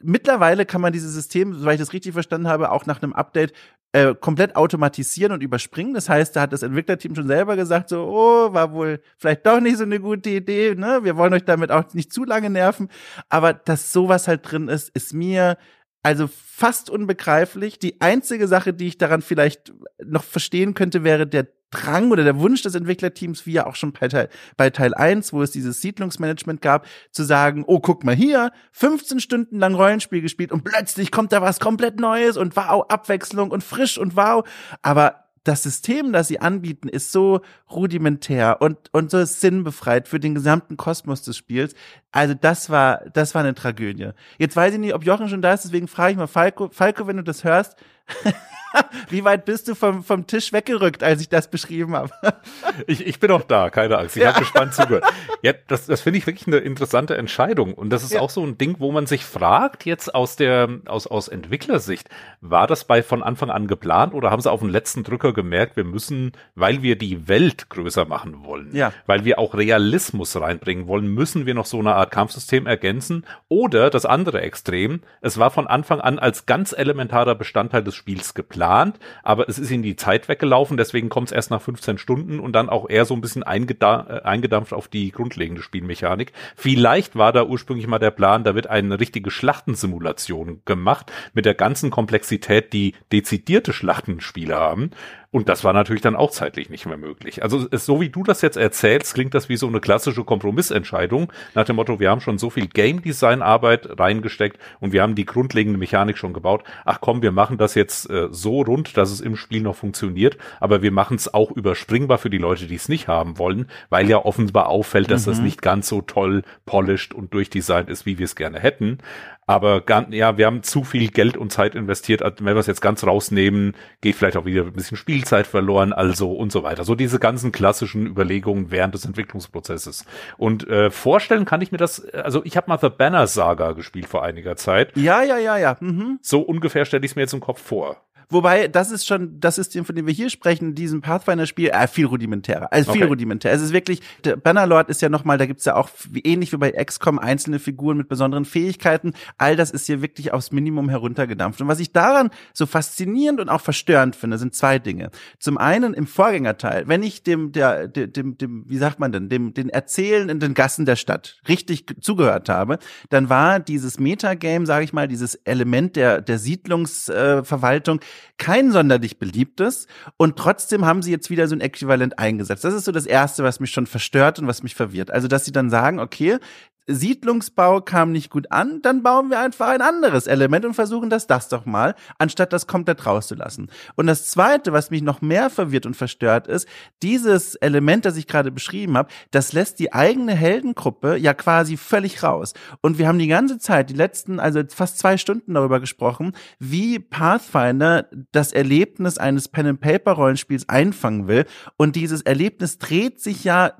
Speaker 2: mittlerweile kann man dieses System, soweit ich das richtig verstanden habe, auch nach einem Update äh, komplett automatisieren und überspringen. Das heißt, da hat das Entwicklerteam schon selber gesagt, so, oh, war wohl vielleicht doch nicht so eine gute Idee, ne? Wir wollen euch damit auch nicht zu lange nerven. Aber dass sowas halt drin ist, ist mir also fast unbegreiflich. Die einzige Sache, die ich daran vielleicht noch verstehen könnte, wäre der Drang oder der Wunsch des Entwicklerteams, wie ja auch schon bei Teil, bei Teil 1, wo es dieses Siedlungsmanagement gab, zu sagen, oh, guck mal hier, 15 Stunden lang Rollenspiel gespielt und plötzlich kommt da was komplett Neues und wow, Abwechslung und frisch und wow. Aber das System, das sie anbieten, ist so rudimentär und, und so sinnbefreit für den gesamten Kosmos des Spiels. Also das war, das war eine Tragödie. Jetzt weiß ich nicht, ob Jochen schon da ist, deswegen frage ich mal Falco, Falco, wenn du das hörst, <laughs> Wie weit bist du vom, vom Tisch weggerückt, als ich das beschrieben habe? <laughs>
Speaker 3: ich, ich bin auch da, keine Angst. Ich ja. habe gespannt zugehört. <laughs> Ja, das, das finde ich wirklich eine interessante Entscheidung. Und das ist ja. auch so ein Ding, wo man sich fragt, jetzt aus der, aus, aus Entwicklersicht, war das bei von Anfang an geplant oder haben sie auf den letzten Drücker gemerkt, wir müssen, weil wir die Welt größer machen wollen, ja. weil wir auch Realismus reinbringen wollen, müssen wir noch so eine Art Kampfsystem ergänzen? Oder das andere Extrem, es war von Anfang an als ganz elementarer Bestandteil des Spiels geplant aber es ist ihnen die Zeit weggelaufen, deswegen kommt es erst nach 15 Stunden und dann auch eher so ein bisschen äh, eingedampft auf die grundlegende Spielmechanik. Vielleicht war da ursprünglich mal der Plan, da wird eine richtige Schlachtensimulation gemacht mit der ganzen Komplexität, die dezidierte Schlachtenspiele haben. Und das war natürlich dann auch zeitlich nicht mehr möglich. Also es, so wie du das jetzt erzählst, klingt das wie so eine klassische Kompromissentscheidung nach dem Motto, wir haben schon so viel Game Design Arbeit reingesteckt und wir haben die grundlegende Mechanik schon gebaut. Ach komm, wir machen das jetzt äh, so rund, dass es im Spiel noch funktioniert, aber wir machen es auch überspringbar für die Leute, die es nicht haben wollen, weil ja offenbar auffällt, dass mhm. das nicht ganz so toll polished und durchdesignt ist, wie wir es gerne hätten. Aber ja, wir haben zu viel Geld und Zeit investiert. Also wenn wir es jetzt ganz rausnehmen, geht vielleicht auch wieder ein bisschen Spielzeit verloren, also und so weiter. So diese ganzen klassischen Überlegungen während des Entwicklungsprozesses. Und äh, vorstellen kann ich mir das, also ich habe mal The Banner Saga gespielt vor einiger Zeit.
Speaker 2: Ja, ja, ja, ja. Mhm.
Speaker 3: So ungefähr stelle ich es mir jetzt im Kopf vor.
Speaker 2: Wobei, das ist schon das System, von dem wir hier sprechen, diesem Pathfinder-Spiel, äh, viel rudimentärer. Also viel okay. rudimentär. Es ist wirklich, der Bannerlord ist ja nochmal, da gibt's ja auch, ähnlich wie bei XCOM, einzelne Figuren mit besonderen Fähigkeiten. All das ist hier wirklich aufs Minimum heruntergedampft. Und was ich daran so faszinierend und auch verstörend finde, sind zwei Dinge. Zum einen im Vorgängerteil, wenn ich dem, der, dem, dem, dem wie sagt man denn, dem, den Erzählen in den Gassen der Stadt richtig zugehört habe, dann war dieses Metagame, sage ich mal, dieses Element der, der Siedlungsverwaltung, äh, kein sonderlich beliebtes und trotzdem haben sie jetzt wieder so ein Äquivalent eingesetzt. Das ist so das Erste, was mich schon verstört und was mich verwirrt. Also, dass sie dann sagen, okay, Siedlungsbau kam nicht gut an, dann bauen wir einfach ein anderes Element und versuchen das das doch mal, anstatt das komplett rauszulassen. Und das zweite, was mich noch mehr verwirrt und verstört ist, dieses Element, das ich gerade beschrieben habe, das lässt die eigene Heldengruppe ja quasi völlig raus. Und wir haben die ganze Zeit, die letzten, also fast zwei Stunden darüber gesprochen, wie Pathfinder das Erlebnis eines Pen and Paper Rollenspiels einfangen will. Und dieses Erlebnis dreht sich ja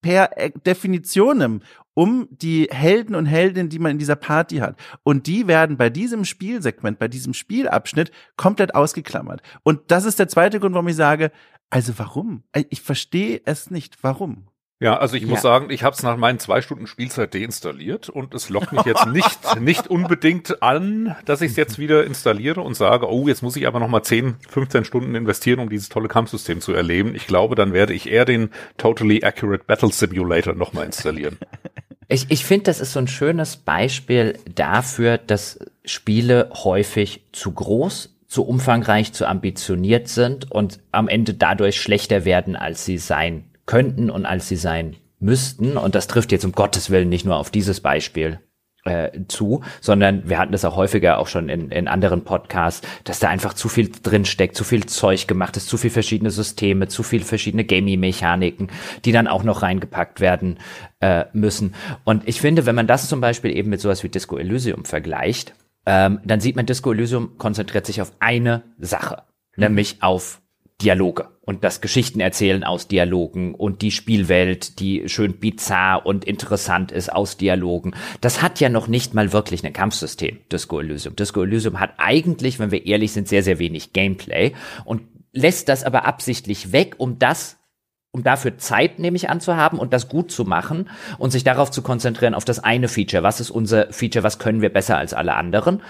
Speaker 2: per Definitionem um die Helden und Heldinnen, die man in dieser Party hat. Und die werden bei diesem Spielsegment, bei diesem Spielabschnitt komplett ausgeklammert. Und das ist der zweite Grund, warum ich sage, also warum? Ich verstehe es nicht. Warum?
Speaker 3: Ja, also ich ja. muss sagen, ich habe es nach meinen zwei Stunden Spielzeit deinstalliert und es lockt mich jetzt nicht <laughs> nicht unbedingt an, dass ich es jetzt wieder installiere und sage, oh, jetzt muss ich aber noch mal 10, 15 Stunden investieren, um dieses tolle Kampfsystem zu erleben. Ich glaube, dann werde ich eher den Totally Accurate Battle Simulator noch mal installieren. <laughs>
Speaker 1: Ich, ich finde, das ist so ein schönes Beispiel dafür, dass Spiele häufig zu groß, zu umfangreich, zu ambitioniert sind und am Ende dadurch schlechter werden, als sie sein könnten und als sie sein müssten. Und das trifft jetzt um Gottes Willen nicht nur auf dieses Beispiel äh, zu, sondern wir hatten das auch häufiger auch schon in, in anderen Podcasts, dass da einfach zu viel drin steckt, zu viel Zeug gemacht ist, zu viel verschiedene Systeme, zu viel verschiedene Gaming-Mechaniken, die dann auch noch reingepackt werden äh, müssen. Und ich finde, wenn man das zum Beispiel eben mit sowas wie Disco Elysium vergleicht, ähm, dann sieht man, Disco Elysium konzentriert sich auf eine Sache, mhm. nämlich auf Dialoge und das Geschichtenerzählen aus Dialogen und die Spielwelt, die schön bizarr und interessant ist aus Dialogen. Das hat ja noch nicht mal wirklich ein Kampfsystem, Disco Elysium. Disco Elysium hat eigentlich, wenn wir ehrlich sind, sehr, sehr wenig Gameplay und lässt das aber absichtlich weg, um das um dafür Zeit nämlich anzuhaben und das gut zu machen und sich darauf zu konzentrieren auf das eine Feature. Was ist unser Feature? Was können wir besser als alle anderen?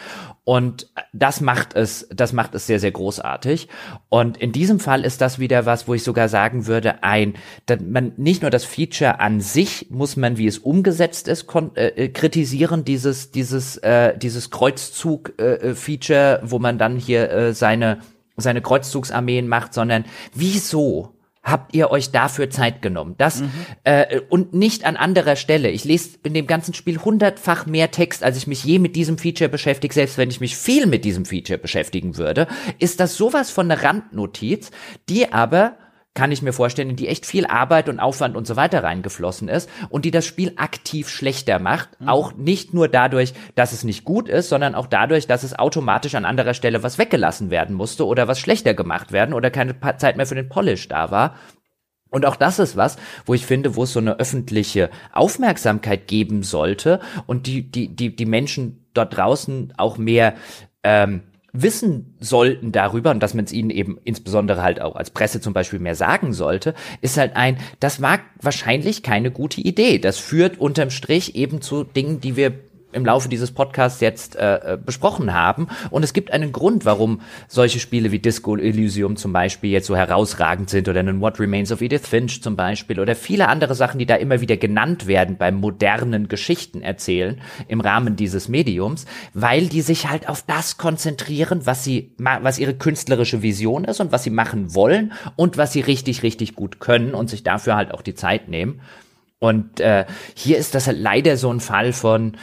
Speaker 1: Und das macht es, das macht es sehr, sehr großartig. Und in diesem Fall ist das wieder was, wo ich sogar sagen würde, ein, man nicht nur das Feature an sich muss man, wie es umgesetzt ist, äh, äh, kritisieren, dieses, dieses, äh, dieses Kreuzzug-Feature, äh, wo man dann hier äh, seine, seine Kreuzzugsarmeen macht, sondern wieso habt ihr euch dafür Zeit genommen. Das mhm. äh, und nicht an anderer Stelle. Ich lese in dem ganzen Spiel hundertfach mehr Text, als ich mich je mit diesem Feature beschäftige. Selbst wenn ich mich viel mit diesem Feature beschäftigen würde, ist das sowas von einer Randnotiz, die aber kann ich mir vorstellen, in die echt viel Arbeit und Aufwand und so weiter reingeflossen ist und die das Spiel aktiv schlechter macht. Mhm. Auch nicht nur dadurch, dass es nicht gut ist, sondern auch dadurch, dass es automatisch an anderer Stelle was weggelassen werden musste oder was schlechter gemacht werden oder keine Zeit mehr für den Polish da war. Und auch das ist was, wo ich finde, wo es so eine öffentliche Aufmerksamkeit geben sollte und die, die, die, die Menschen dort draußen auch mehr ähm, wissen sollten darüber und dass man es ihnen eben insbesondere halt auch als Presse zum Beispiel mehr sagen sollte, ist halt ein, das war wahrscheinlich keine gute Idee. Das führt unterm Strich eben zu Dingen, die wir im Laufe dieses Podcasts jetzt äh, äh, besprochen haben. Und es gibt einen Grund, warum solche Spiele wie Disco Elysium zum Beispiel jetzt so herausragend sind oder einen What Remains of Edith Finch zum Beispiel oder viele andere Sachen, die da immer wieder genannt werden beim modernen Geschichten erzählen im Rahmen dieses Mediums, weil die sich halt auf das konzentrieren, was sie, was ihre künstlerische Vision ist und was sie machen wollen und was sie richtig, richtig gut können und sich dafür halt auch die Zeit nehmen. Und äh, hier ist das halt leider so ein Fall von,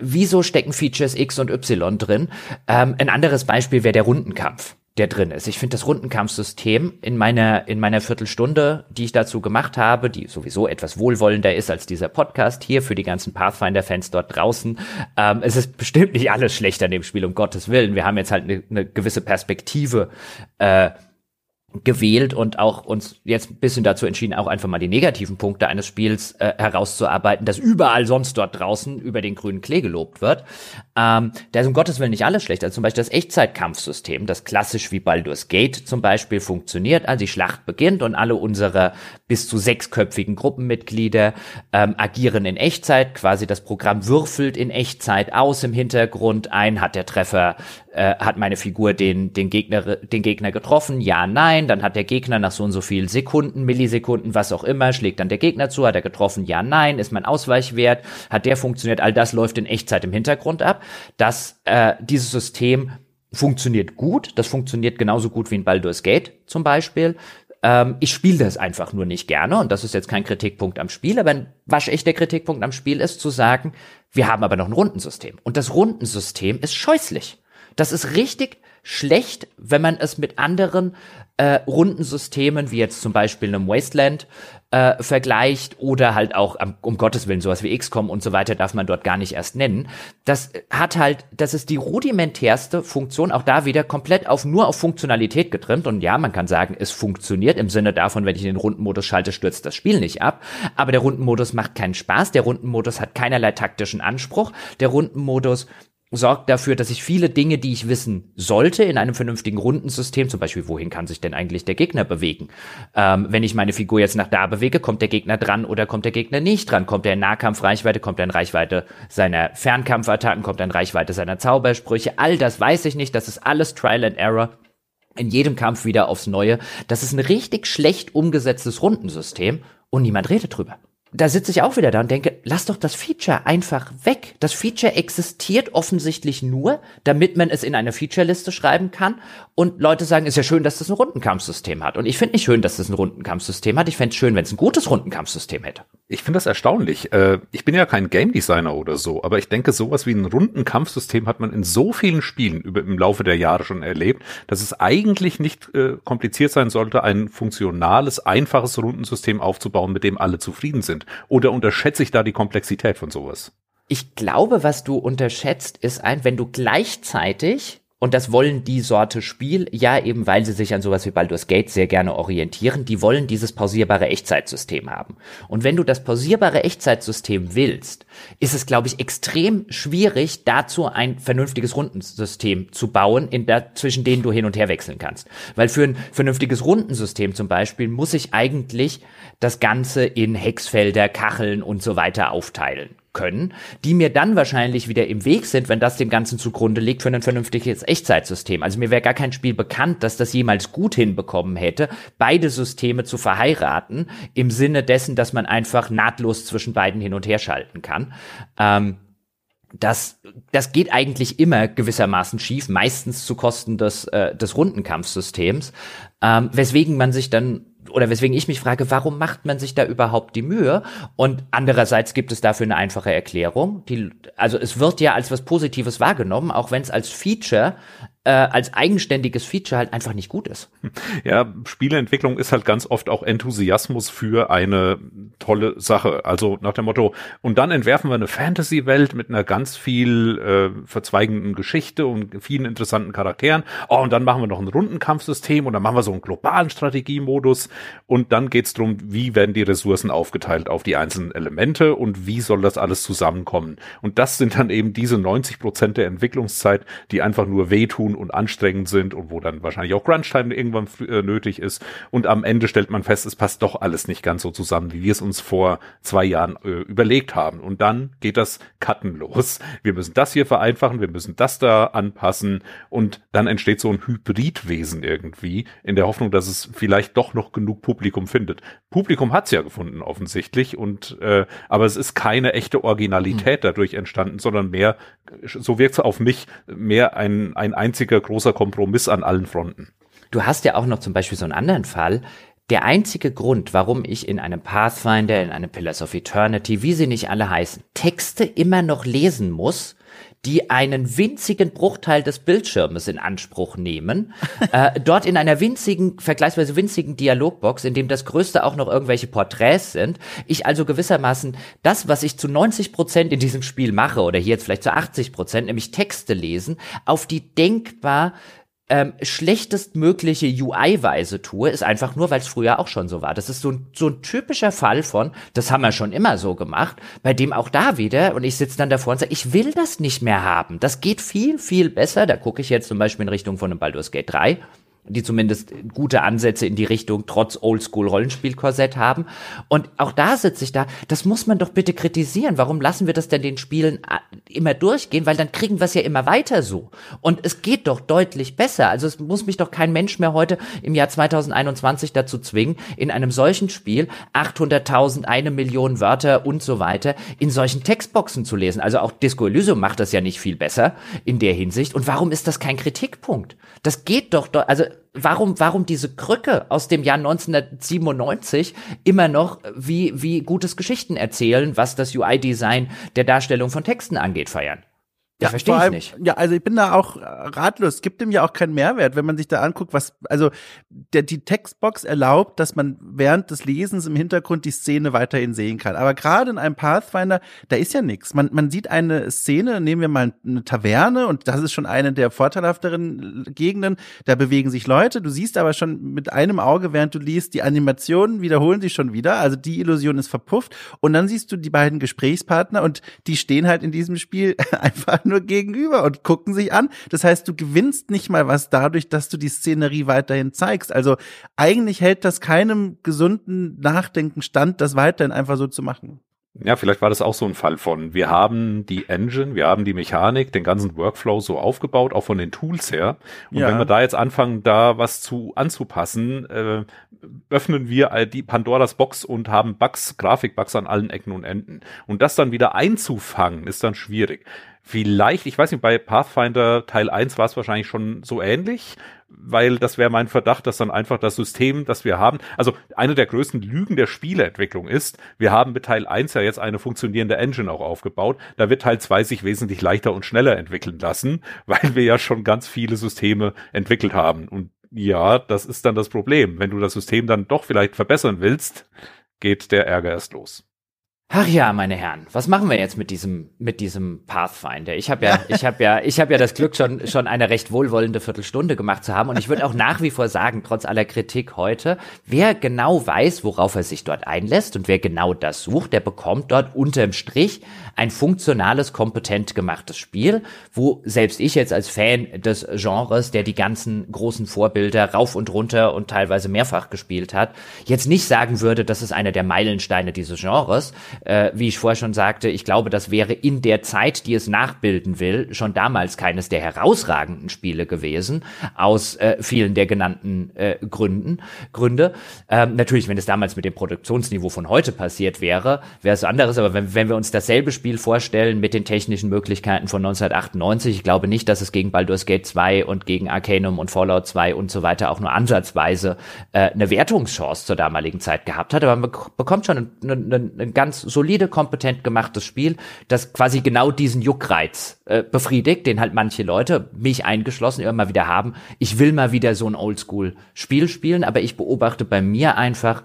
Speaker 1: wieso stecken Features X und Y drin? Ähm, ein anderes Beispiel wäre der Rundenkampf der drin ist. Ich finde das Rundenkampfsystem in meiner in meiner Viertelstunde, die ich dazu gemacht habe, die sowieso etwas wohlwollender ist als dieser Podcast hier für die ganzen Pathfinder-Fans dort draußen. Ähm, es ist bestimmt nicht alles schlecht an dem Spiel, um Gottes Willen. Wir haben jetzt halt eine ne gewisse Perspektive äh, gewählt und auch uns jetzt ein bisschen dazu entschieden, auch einfach mal die negativen Punkte eines Spiels äh, herauszuarbeiten, das überall sonst dort draußen über den grünen Klee gelobt wird. Ähm, da ist um Gottes Willen nicht alles schlecht. Also zum Beispiel das Echtzeitkampfsystem, das klassisch wie Baldur's Gate zum Beispiel funktioniert. Also die Schlacht beginnt und alle unsere bis zu sechsköpfigen Gruppenmitglieder ähm, agieren in Echtzeit. Quasi das Programm würfelt in Echtzeit aus im Hintergrund ein. Hat der Treffer, äh, hat meine Figur den, den, Gegner, den Gegner getroffen? Ja, nein. Dann hat der Gegner nach so und so vielen Sekunden, Millisekunden, was auch immer, schlägt dann der Gegner zu. Hat er getroffen? Ja, nein. Ist mein Ausweichwert? Hat der funktioniert? All das läuft in Echtzeit im Hintergrund ab dass äh, dieses System funktioniert gut. Das funktioniert genauso gut wie in Baldur's Gate zum Beispiel. Ähm, ich spiele das einfach nur nicht gerne und das ist jetzt kein Kritikpunkt am Spiel, aber ein waschechter Kritikpunkt am Spiel ist zu sagen, wir haben aber noch ein Rundensystem und das Rundensystem ist scheußlich. Das ist richtig schlecht, wenn man es mit anderen äh, Rundensystemen, wie jetzt zum Beispiel einem Wasteland, äh, vergleicht oder halt auch, um Gottes Willen, sowas wie XCOM und so weiter darf man dort gar nicht erst nennen. Das hat halt, das ist die rudimentärste Funktion, auch da wieder komplett auf, nur auf Funktionalität getrimmt. Und ja, man kann sagen, es funktioniert im Sinne davon, wenn ich den Rundenmodus schalte, stürzt das Spiel nicht ab, aber der Rundenmodus macht keinen Spaß, der Rundenmodus hat keinerlei taktischen Anspruch, der Rundenmodus sorgt dafür, dass ich viele Dinge, die ich wissen sollte, in einem vernünftigen Rundensystem, zum Beispiel, wohin kann sich denn eigentlich der Gegner bewegen? Ähm, wenn ich meine Figur jetzt nach da bewege, kommt der Gegner dran oder kommt der Gegner nicht dran? Kommt er in Nahkampfreichweite, kommt er in Reichweite seiner Fernkampfattacken, kommt er in Reichweite seiner Zaubersprüche? All das weiß ich nicht, das ist alles Trial and Error. In jedem Kampf wieder aufs Neue. Das ist ein richtig schlecht umgesetztes Rundensystem und niemand redet drüber da sitze ich auch wieder da und denke, lass doch das Feature einfach weg. Das Feature existiert offensichtlich nur, damit man es in eine Feature-Liste schreiben kann. Und Leute sagen, ist ja schön, dass das ein Rundenkampfsystem hat. Und ich finde nicht schön, dass das ein Rundenkampfsystem hat. Ich fände es schön, wenn es ein gutes Rundenkampfsystem hätte.
Speaker 3: Ich finde das erstaunlich. Äh, ich bin ja kein Game Designer oder so, aber ich denke, sowas wie ein Rundenkampfsystem hat man in so vielen Spielen im Laufe der Jahre schon erlebt, dass es eigentlich nicht äh, kompliziert sein sollte, ein funktionales, einfaches Rundensystem aufzubauen, mit dem alle zufrieden sind sind? Oder unterschätze ich da die Komplexität von sowas?
Speaker 1: Ich glaube, was du unterschätzt, ist ein, wenn du gleichzeitig und das wollen die Sorte Spiel, ja eben weil sie sich an sowas wie Baldur's Gate sehr gerne orientieren, die wollen dieses pausierbare Echtzeitsystem haben. Und wenn du das pausierbare Echtzeitsystem willst, ist es, glaube ich, extrem schwierig, dazu ein vernünftiges Rundensystem zu bauen, in der, zwischen denen du hin und her wechseln kannst. Weil für ein vernünftiges Rundensystem zum Beispiel muss ich eigentlich das Ganze in Hexfelder, Kacheln und so weiter aufteilen können, die mir dann wahrscheinlich wieder im Weg sind, wenn das dem Ganzen zugrunde liegt für ein vernünftiges Echtzeitsystem. Also mir wäre gar kein Spiel bekannt, dass das jemals gut hinbekommen hätte, beide Systeme zu verheiraten, im Sinne dessen, dass man einfach nahtlos zwischen beiden hin und her schalten kann. Ähm, das, das geht eigentlich immer gewissermaßen schief, meistens zu Kosten des, äh, des Rundenkampfsystems, ähm, weswegen man sich dann oder weswegen ich mich frage, warum macht man sich da überhaupt die Mühe? Und andererseits gibt es dafür eine einfache Erklärung. Die, also es wird ja als was Positives wahrgenommen, auch wenn es als Feature äh, als eigenständiges Feature halt einfach nicht gut ist.
Speaker 3: Ja, Spieleentwicklung ist halt ganz oft auch Enthusiasmus für eine tolle Sache. Also nach dem Motto, und dann entwerfen wir eine Fantasy-Welt mit einer ganz viel äh, verzweigenden Geschichte und vielen interessanten Charakteren. Oh, und dann machen wir noch ein Rundenkampfsystem und dann machen wir so einen globalen Strategiemodus. Und dann geht's drum, wie werden die Ressourcen aufgeteilt auf die einzelnen Elemente und wie soll das alles zusammenkommen. Und das sind dann eben diese 90 Prozent der Entwicklungszeit, die einfach nur wehtun tun und anstrengend sind und wo dann wahrscheinlich auch Crunch-Time irgendwann äh, nötig ist. Und am Ende stellt man fest, es passt doch alles nicht ganz so zusammen, wie wir es uns vor zwei Jahren äh, überlegt haben. Und dann geht das Cutten los. Wir müssen das hier vereinfachen, wir müssen das da anpassen und dann entsteht so ein Hybridwesen irgendwie in der Hoffnung, dass es vielleicht doch noch genug Publikum findet. Publikum hat es ja gefunden offensichtlich und äh, aber es ist keine echte Originalität hm. dadurch entstanden, sondern mehr, so wirkt es auf mich, mehr ein, ein einziges einziger großer Kompromiss an allen Fronten.
Speaker 1: Du hast ja auch noch zum Beispiel so einen anderen Fall. Der einzige Grund, warum ich in einem Pathfinder, in einem Pillars of Eternity, wie sie nicht alle heißen, Texte immer noch lesen muss, die einen winzigen Bruchteil des Bildschirmes in Anspruch nehmen, <laughs> äh, dort in einer winzigen, vergleichsweise winzigen Dialogbox, in dem das Größte auch noch irgendwelche Porträts sind, ich also gewissermaßen das, was ich zu 90 Prozent in diesem Spiel mache, oder hier jetzt vielleicht zu 80 Prozent, nämlich Texte lesen, auf die denkbar ähm, schlechtestmögliche UI-Weise tue, ist einfach nur, weil es früher auch schon so war. Das ist so ein, so ein typischer Fall von, das haben wir schon immer so gemacht, bei dem auch da wieder, und ich sitze dann davor und sage, ich will das nicht mehr haben. Das geht viel, viel besser. Da gucke ich jetzt zum Beispiel in Richtung von einem Baldur's Gate 3 die zumindest gute Ansätze in die Richtung trotz Oldschool-Rollenspiel-Korsett haben. Und auch da sitze ich da, das muss man doch bitte kritisieren. Warum lassen wir das denn den Spielen äh, immer durchgehen? Weil dann kriegen wir es ja immer weiter so. Und es geht doch deutlich besser. Also es muss mich doch kein Mensch mehr heute im Jahr 2021 dazu zwingen, in einem solchen Spiel 800.000, eine Million Wörter und so weiter in solchen Textboxen zu lesen. Also auch Disco Elysium macht das ja nicht viel besser in der Hinsicht. Und warum ist das kein Kritikpunkt? Das geht doch, also warum, warum diese Krücke aus dem Jahr 1997 immer noch wie, wie gutes Geschichten erzählen, was das UI-Design der Darstellung von Texten angeht, feiern?
Speaker 2: Ja, verstehe ich nicht. Ja, also ich bin da auch ratlos. Es gibt dem ja auch keinen Mehrwert, wenn man sich da anguckt, was, also der, die Textbox erlaubt, dass man während des Lesens im Hintergrund die Szene weiterhin sehen kann. Aber gerade in einem Pathfinder, da ist ja nichts. Man, man sieht eine Szene, nehmen wir mal eine Taverne und das ist schon eine der vorteilhafteren Gegenden. Da bewegen sich Leute. Du siehst aber schon mit einem Auge, während du liest, die Animationen wiederholen sich schon wieder. Also die Illusion ist verpufft. Und dann siehst du die beiden Gesprächspartner und die stehen halt in diesem Spiel <laughs> einfach nur gegenüber und gucken sich an. Das heißt, du gewinnst nicht mal was dadurch, dass du die Szenerie weiterhin zeigst. Also eigentlich hält das keinem gesunden Nachdenken stand, das weiterhin einfach so zu machen.
Speaker 3: Ja, vielleicht war das auch so ein Fall von, wir haben die Engine, wir haben die Mechanik, den ganzen Workflow so aufgebaut, auch von den Tools her. Und ja. wenn wir da jetzt anfangen, da was zu anzupassen, äh, öffnen wir die Pandoras Box und haben Bugs, Grafikbugs an allen Ecken und Enden. Und das dann wieder einzufangen, ist dann schwierig. Vielleicht, ich weiß nicht, bei Pathfinder Teil 1 war es wahrscheinlich schon so ähnlich, weil das wäre mein Verdacht, dass dann einfach das System, das wir haben, also eine der größten Lügen der Spieleentwicklung ist, wir haben mit Teil 1 ja jetzt eine funktionierende Engine auch aufgebaut, da wird Teil 2 sich wesentlich leichter und schneller entwickeln lassen, <laughs> weil wir ja schon ganz viele Systeme entwickelt haben und ja, das ist dann das Problem. Wenn du das System dann doch vielleicht verbessern willst, geht der Ärger erst los.
Speaker 1: Ach ja, meine Herren, was machen wir jetzt mit diesem mit diesem Pathfinder? Ich habe ja, ich habe ja, ich habe ja das Glück schon schon eine recht wohlwollende Viertelstunde gemacht zu haben und ich würde auch nach wie vor sagen, trotz aller Kritik heute, wer genau weiß, worauf er sich dort einlässt und wer genau das sucht, der bekommt dort unterm Strich ein funktionales, kompetent gemachtes Spiel, wo selbst ich jetzt als Fan des Genres, der die ganzen großen Vorbilder rauf und runter und teilweise mehrfach gespielt hat, jetzt nicht sagen würde, das ist einer der Meilensteine dieses Genres äh, wie ich vorher schon sagte, ich glaube, das wäre in der Zeit, die es nachbilden will, schon damals keines der herausragenden Spiele gewesen, aus äh, vielen der genannten äh, Gründen, Gründe. Ähm, natürlich, wenn es damals mit dem Produktionsniveau von heute passiert wäre, wäre es anderes, aber wenn, wenn wir uns dasselbe Spiel vorstellen mit den technischen Möglichkeiten von 1998, ich glaube nicht, dass es gegen Baldur's Gate 2 und gegen Arcanum und Fallout 2 und so weiter auch nur ansatzweise äh, eine Wertungschance zur damaligen Zeit gehabt hat, aber man bekommt schon einen ganz solide, kompetent gemachtes Spiel, das quasi genau diesen Juckreiz äh, befriedigt, den halt manche Leute, mich eingeschlossen, immer wieder haben. Ich will mal wieder so ein Oldschool-Spiel spielen, aber ich beobachte bei mir einfach,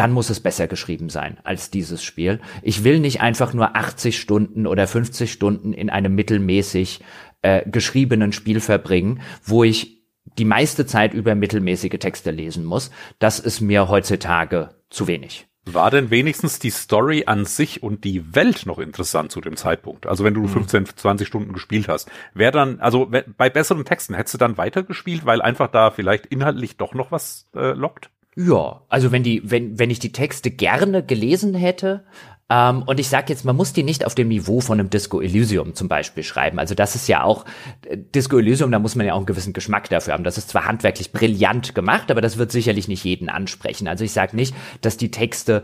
Speaker 1: dann muss es besser geschrieben sein als dieses Spiel. Ich will nicht einfach nur 80 Stunden oder 50 Stunden in einem mittelmäßig äh, geschriebenen Spiel verbringen, wo ich die meiste Zeit über mittelmäßige Texte lesen muss. Das ist mir heutzutage zu wenig.
Speaker 3: War denn wenigstens die Story an sich und die Welt noch interessant zu dem Zeitpunkt? Also wenn du 15, mhm. 20 Stunden gespielt hast, wäre dann, also bei besseren Texten hättest du dann weitergespielt, weil einfach da vielleicht inhaltlich doch noch was äh, lockt?
Speaker 1: Ja, also wenn die, wenn, wenn ich die Texte gerne gelesen hätte, ähm, und ich sage jetzt, man muss die nicht auf dem Niveau von einem Disco Elysium zum Beispiel schreiben. Also das ist ja auch äh, Disco Elysium, da muss man ja auch einen gewissen Geschmack dafür haben. Das ist zwar handwerklich brillant gemacht, aber das wird sicherlich nicht jeden ansprechen. Also ich sage nicht, dass die Texte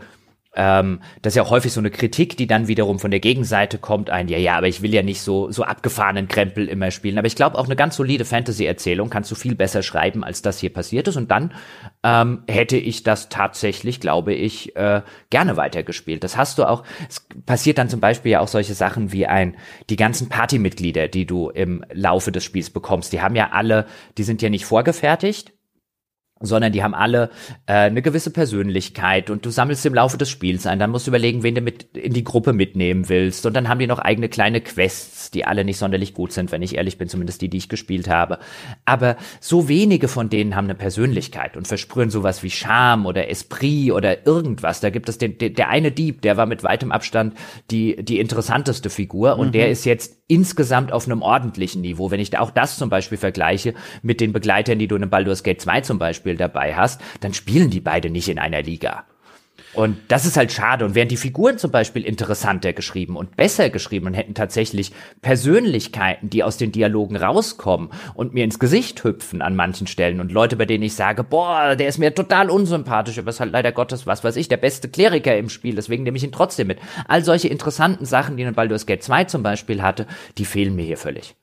Speaker 1: ähm, das ist ja auch häufig so eine Kritik, die dann wiederum von der Gegenseite kommt, ein, ja, ja, aber ich will ja nicht so, so abgefahrenen Krempel immer spielen. Aber ich glaube, auch eine ganz solide Fantasy-Erzählung kannst du viel besser schreiben, als das hier passiert ist. Und dann ähm, hätte ich das tatsächlich, glaube ich, äh, gerne weitergespielt. Das hast du auch, es passiert dann zum Beispiel ja auch solche Sachen wie ein, die ganzen Partymitglieder, die du im Laufe des Spiels bekommst, die haben ja alle, die sind ja nicht vorgefertigt, sondern die haben alle äh, eine gewisse Persönlichkeit und du sammelst im Laufe des Spiels ein. Dann musst du überlegen, wen du mit in die Gruppe mitnehmen willst. Und dann haben die noch eigene kleine Quests, die alle nicht sonderlich gut sind, wenn ich ehrlich bin, zumindest die, die ich gespielt habe. Aber so wenige von denen haben eine Persönlichkeit und versprühen sowas wie Charme oder Esprit oder irgendwas. Da gibt es den, den der eine Dieb, der war mit weitem Abstand die, die interessanteste Figur und mhm. der ist jetzt insgesamt auf einem ordentlichen Niveau. Wenn ich da auch das zum Beispiel vergleiche mit den Begleitern, die du in Baldur's Gate 2 zum Beispiel dabei hast, dann spielen die beide nicht in einer Liga. Und das ist halt schade. Und wären die Figuren zum Beispiel interessanter geschrieben und besser geschrieben und hätten tatsächlich Persönlichkeiten, die aus den Dialogen rauskommen und mir ins Gesicht hüpfen an manchen Stellen und Leute, bei denen ich sage, boah, der ist mir total unsympathisch, aber ist halt leider Gottes, was weiß ich, der beste Kleriker im Spiel, deswegen nehme ich ihn trotzdem mit. All solche interessanten Sachen, die in Baldur's Gate 2 zum Beispiel hatte, die fehlen mir hier völlig.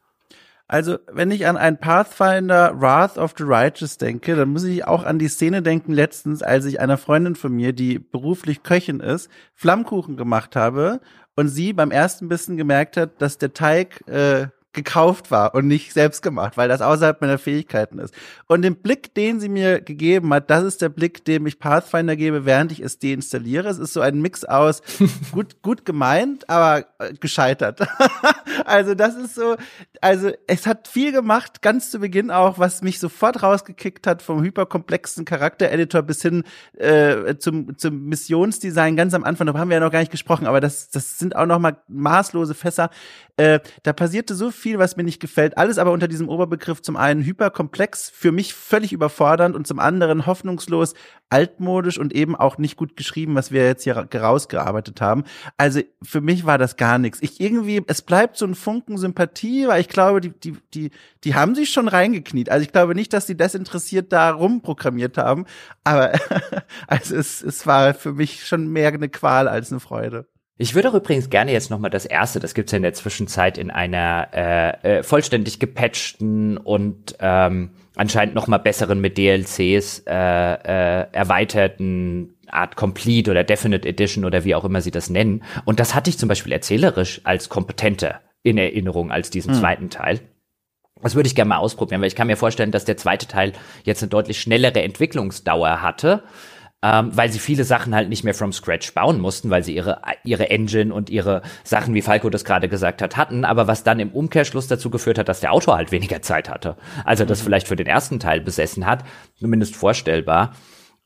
Speaker 2: Also, wenn ich an ein Pathfinder Wrath of the Righteous denke, dann muss ich auch an die Szene denken letztens, als ich einer Freundin von mir, die beruflich Köchin ist, Flammkuchen gemacht habe und sie beim ersten Bissen gemerkt hat, dass der Teig äh, gekauft war und nicht selbst gemacht, weil das außerhalb meiner Fähigkeiten ist. Und den Blick, den sie mir gegeben hat, das ist der Blick, dem ich Pathfinder gebe, während ich es deinstalliere. Es ist so ein Mix aus <laughs> gut, gut gemeint, aber äh, gescheitert. <laughs> also das ist so, also es hat viel gemacht, ganz zu Beginn auch, was mich sofort rausgekickt hat, vom hyperkomplexen Charaktereditor bis hin äh, zum, zum Missionsdesign ganz am Anfang, da haben wir ja noch gar nicht gesprochen, aber das, das sind auch noch mal maßlose Fässer. Äh, da passierte so viel, was mir nicht gefällt. Alles aber unter diesem Oberbegriff zum einen hyperkomplex, für mich völlig überfordernd und zum anderen hoffnungslos altmodisch und eben auch nicht gut geschrieben, was wir jetzt hier rausgearbeitet haben. Also für mich war das gar nichts. Ich irgendwie, es bleibt so ein Funken Sympathie, weil ich glaube, die, die, die, die haben sich schon reingekniet. Also ich glaube nicht, dass die desinteressiert da rumprogrammiert haben, aber <laughs> also es, es war für mich schon mehr eine Qual als eine Freude.
Speaker 1: Ich würde auch übrigens gerne jetzt nochmal das erste, das gibt's ja in der Zwischenzeit in einer äh, äh, vollständig gepatchten und ähm, anscheinend nochmal besseren mit DLCs äh, äh, erweiterten Art Complete oder Definite Edition oder wie auch immer sie das nennen. Und das hatte ich zum Beispiel erzählerisch als kompetenter in Erinnerung als diesen hm. zweiten Teil. Das würde ich gerne mal ausprobieren, weil ich kann mir vorstellen, dass der zweite Teil jetzt eine deutlich schnellere Entwicklungsdauer hatte ähm, weil sie viele Sachen halt nicht mehr from scratch bauen mussten, weil sie ihre, ihre Engine und ihre Sachen, wie Falco das gerade gesagt hat, hatten, aber was dann im Umkehrschluss dazu geführt hat, dass der Autor halt weniger Zeit hatte. Also das mhm. vielleicht für den ersten Teil besessen hat, zumindest vorstellbar.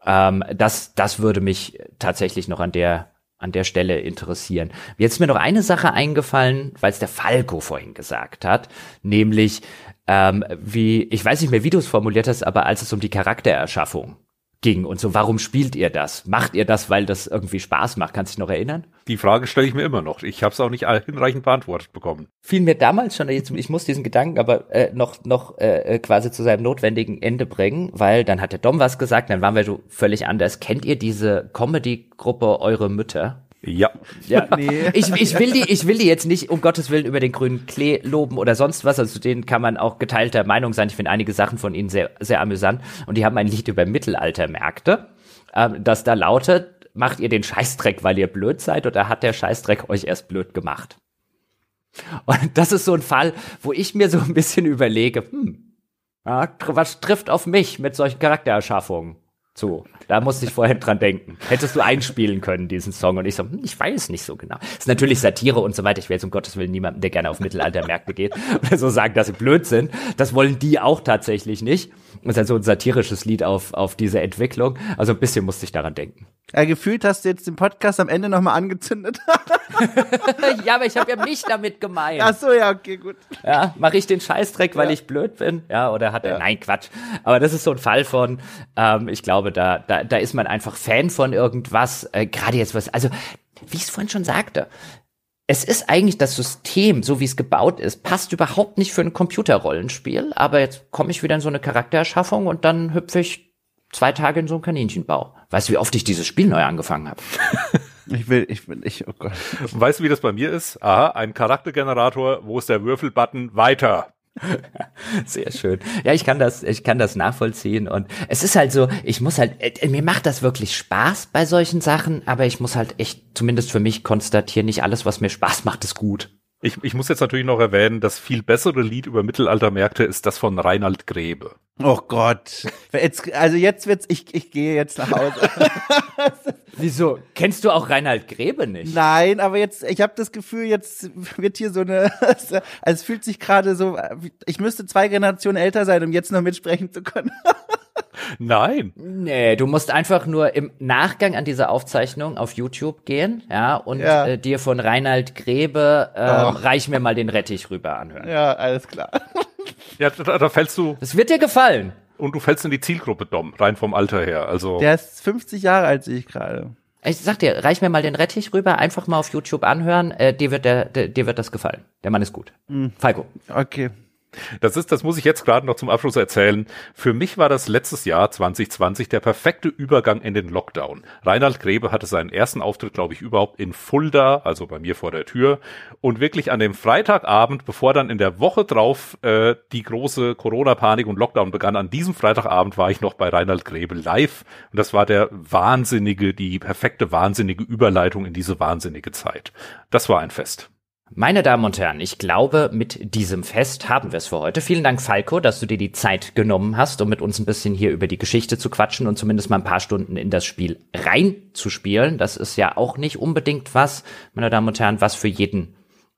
Speaker 1: Ähm, das, das würde mich tatsächlich noch an der an der Stelle interessieren. Jetzt ist mir noch eine Sache eingefallen, weil es der Falco vorhin gesagt hat, nämlich ähm, wie, ich weiß nicht mehr, wie du es formuliert hast, aber als es um die Charaktererschaffung ging und so, warum spielt ihr das? Macht ihr das, weil das irgendwie Spaß macht? Kannst du dich noch erinnern?
Speaker 3: Die Frage stelle ich mir immer noch. Ich habe es auch nicht hinreichend beantwortet bekommen.
Speaker 1: Fiel mir damals schon, ich muss diesen Gedanken aber äh, noch, noch äh, äh, quasi zu seinem notwendigen Ende bringen, weil dann hat der Dom was gesagt, dann waren wir so völlig anders. Kennt ihr diese Comedy-Gruppe Eure Mütter?
Speaker 3: Ja.
Speaker 1: ja. <laughs> Nee. Ich, ich, will die, ich will die jetzt nicht um Gottes Willen über den grünen Klee loben oder sonst was. Also zu denen kann man auch geteilter Meinung sein. Ich finde einige Sachen von ihnen sehr, sehr amüsant. Und die haben ein Lied über Mittelaltermärkte, äh, das da lautet, macht ihr den Scheißdreck, weil ihr blöd seid oder hat der Scheißdreck euch erst blöd gemacht? Und das ist so ein Fall, wo ich mir so ein bisschen überlege, hm, ja, was trifft auf mich mit solchen Charaktererschaffungen zu? Da musste ich vorher dran denken. Hättest du einspielen können, diesen Song? Und ich so, hm, ich weiß nicht so genau. Das ist natürlich Satire und so weiter. Ich will jetzt um Gottes Willen niemanden, der gerne auf Mittelaltermärkte geht <laughs> oder so sagen, dass sie blöd sind. Das wollen die auch tatsächlich nicht. Das ist halt so ein satirisches Lied auf, auf diese Entwicklung. Also ein bisschen musste ich daran denken.
Speaker 2: Ja, gefühlt hast du jetzt den Podcast am Ende nochmal angezündet. <laughs>
Speaker 1: ja, aber ich habe ja mich damit gemeint.
Speaker 2: Ach so, ja, okay, gut.
Speaker 1: Ja, mache ich den Scheißdreck, weil ja. ich blöd bin? Ja, oder hat er, ja. nein, Quatsch. Aber das ist so ein Fall von, ähm, ich glaube, da, da, da ist man einfach Fan von irgendwas, äh, gerade jetzt was, also, wie ich es vorhin schon sagte, es ist eigentlich das System, so wie es gebaut ist, passt überhaupt nicht für ein Computerrollenspiel, aber jetzt komme ich wieder in so eine Charaktererschaffung und dann hüpfe ich zwei Tage in so einen Kaninchenbau. Weißt du, wie oft ich dieses Spiel neu angefangen habe? <laughs>
Speaker 2: Ich will, ich will, ich, oh Gott.
Speaker 3: Weißt du, wie das bei mir ist? Aha, ein Charaktergenerator, wo ist der Würfelbutton? Weiter. <laughs>
Speaker 1: Sehr schön. Ja, ich kann das, ich kann das nachvollziehen und es ist halt so, ich muss halt, äh, mir macht das wirklich Spaß bei solchen Sachen, aber ich muss halt echt, zumindest für mich konstatieren, nicht alles, was mir Spaß macht, ist gut.
Speaker 3: Ich, ich muss jetzt natürlich noch erwähnen, das viel bessere Lied über Mittelaltermärkte ist das von Reinhard Grebe.
Speaker 2: Oh Gott. Jetzt, also jetzt wird's, ich, ich gehe jetzt nach Hause. <laughs>
Speaker 1: Wieso? Kennst du auch Reinhard Grebe nicht?
Speaker 2: Nein, aber jetzt, ich habe das Gefühl, jetzt wird hier so eine, <laughs> also es fühlt sich gerade so, ich müsste zwei Generationen älter sein, um jetzt noch mitsprechen zu können.
Speaker 3: Nein.
Speaker 1: Nee, du musst einfach nur im Nachgang an diese Aufzeichnung auf YouTube gehen, ja, und ja. Äh, dir von Reinhard Grebe äh, reich mir mal den Rettich rüber anhören.
Speaker 2: Ja, alles klar. <laughs>
Speaker 3: Ja, da, da fällst du.
Speaker 1: Es wird dir gefallen.
Speaker 3: Und du fällst in die Zielgruppe, Dom, rein vom Alter her. Also.
Speaker 2: Der ist 50 Jahre alt, sehe ich gerade.
Speaker 1: Ich sag dir, reich mir mal den Rettich rüber, einfach mal auf YouTube anhören. Äh, dir wird der, der, dir wird das gefallen. Der Mann ist gut. Mhm. Falco.
Speaker 2: Okay.
Speaker 3: Das ist, das muss ich jetzt gerade noch zum Abschluss erzählen. Für mich war das letztes Jahr 2020 der perfekte Übergang in den Lockdown. Reinhard Grebe hatte seinen ersten Auftritt, glaube ich, überhaupt in Fulda, also bei mir vor der Tür. Und wirklich an dem Freitagabend, bevor dann in der Woche drauf äh, die große Corona-Panik und Lockdown begann, an diesem Freitagabend war ich noch bei Reinhard Grebe live. Und das war der wahnsinnige, die perfekte wahnsinnige Überleitung in diese wahnsinnige Zeit. Das war ein Fest.
Speaker 1: Meine Damen und Herren, ich glaube, mit diesem Fest haben wir es für heute. Vielen Dank, Falco, dass du dir die Zeit genommen hast, um mit uns ein bisschen hier über die Geschichte zu quatschen und zumindest mal ein paar Stunden in das Spiel reinzuspielen. Das ist ja auch nicht unbedingt was, meine Damen und Herren, was für jeden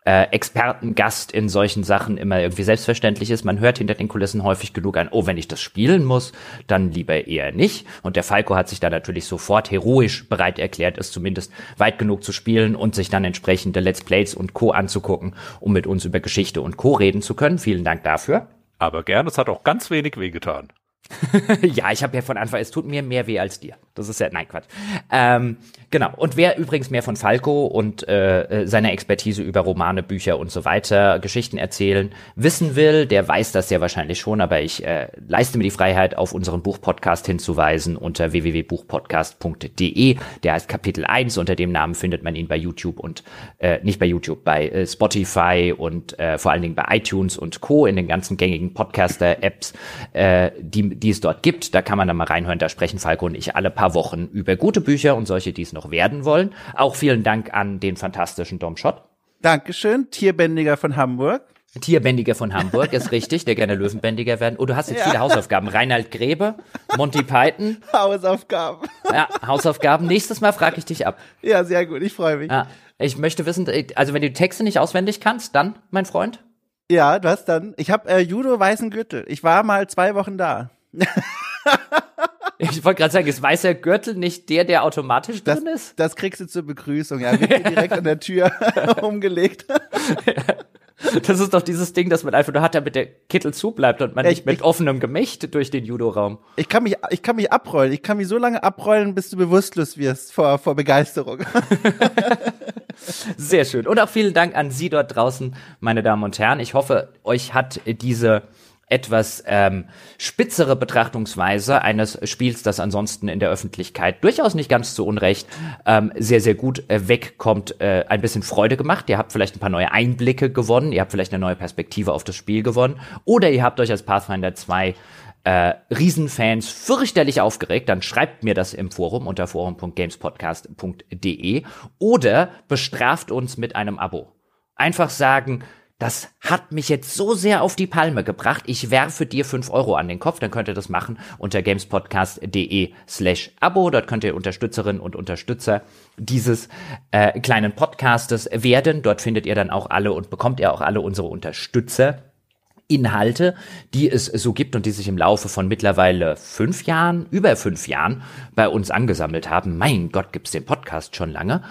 Speaker 1: äh, Expertengast in solchen Sachen immer irgendwie selbstverständlich ist. Man hört hinter den Kulissen häufig genug an, oh, wenn ich das spielen muss, dann lieber eher nicht. Und der Falco hat sich da natürlich sofort heroisch bereit erklärt, es zumindest weit genug zu spielen und sich dann entsprechende Let's Plays und Co. anzugucken, um mit uns über Geschichte und Co. reden zu können. Vielen Dank dafür.
Speaker 3: Aber gern, es hat auch ganz wenig wehgetan. <laughs>
Speaker 1: ja, ich habe ja von Anfang, es tut mir mehr weh als dir. Das ist ja, nein, Quatsch. Ähm, genau. Und wer übrigens mehr von Falco und äh, äh, seiner Expertise über Romane, Bücher und so weiter, Geschichten erzählen, wissen will, der weiß das ja wahrscheinlich schon, aber ich äh, leiste mir die Freiheit, auf unseren Buchpodcast hinzuweisen unter www.buchpodcast.de. Der heißt Kapitel 1. Unter dem Namen findet man ihn bei YouTube und äh, nicht bei YouTube, bei äh, Spotify und äh, vor allen Dingen bei iTunes und Co. in den ganzen gängigen Podcaster-Apps, äh, die, die es dort gibt. Da kann man dann mal reinhören. Da sprechen Falco und ich alle paar Wochen über gute Bücher und solche, die es noch werden wollen. Auch vielen Dank an den fantastischen Dom Schott.
Speaker 2: Dankeschön, Tierbändiger von Hamburg.
Speaker 1: Tierbändiger von Hamburg ist richtig, der gerne Löwenbändiger werden. Oh, du hast jetzt ja. viele Hausaufgaben. Reinhard Grebe, Monty Python.
Speaker 2: Hausaufgaben.
Speaker 1: Ja, Hausaufgaben. Nächstes Mal frage ich dich ab.
Speaker 2: Ja, sehr gut, ich freue mich.
Speaker 1: Ja, ich möchte wissen, also wenn du Texte nicht auswendig kannst, dann, mein Freund?
Speaker 2: Ja, was dann? Ich habe äh, Judo weißen Gürtel. Ich war mal zwei Wochen da. <laughs>
Speaker 1: Ich wollte gerade sagen, ist weißer Gürtel nicht der, der automatisch
Speaker 2: das,
Speaker 1: drin ist?
Speaker 2: Das kriegst du zur Begrüßung, ja. Wird direkt an der Tür <laughs> umgelegt. <laughs>
Speaker 1: Das ist doch dieses Ding, dass man einfach nur hat, damit der Kittel zubleibt und man ich, nicht mit ich, offenem Gemächt durch den Judo-Raum.
Speaker 2: Ich kann mich, ich kann mich abrollen. Ich kann mich so lange abrollen, bis du bewusstlos wirst vor, vor Begeisterung.
Speaker 1: Sehr schön. Und auch vielen Dank an Sie dort draußen, meine Damen und Herren. Ich hoffe, euch hat diese etwas ähm, spitzere Betrachtungsweise eines Spiels, das ansonsten in der Öffentlichkeit durchaus nicht ganz zu Unrecht ähm, sehr, sehr gut äh, wegkommt, äh, ein bisschen Freude gemacht. Ihr habt vielleicht ein paar neue Einblicke gewonnen, ihr habt vielleicht eine neue Perspektive auf das Spiel gewonnen oder ihr habt euch als Pathfinder 2 äh, Riesenfans fürchterlich aufgeregt, dann schreibt mir das im Forum unter forum.gamespodcast.de oder bestraft uns mit einem Abo. Einfach sagen, das hat mich jetzt so sehr auf die Palme gebracht. Ich werfe dir fünf Euro an den Kopf. Dann könnt ihr das machen unter gamespodcast.de slash Abo. Dort könnt ihr Unterstützerinnen und Unterstützer dieses äh, kleinen Podcastes werden. Dort findet ihr dann auch alle und bekommt ihr auch alle unsere Unterstützer. Inhalte, die es so gibt und die sich im Laufe von mittlerweile fünf Jahren, über fünf Jahren bei uns angesammelt haben. Mein Gott, gibt's den Podcast schon lange.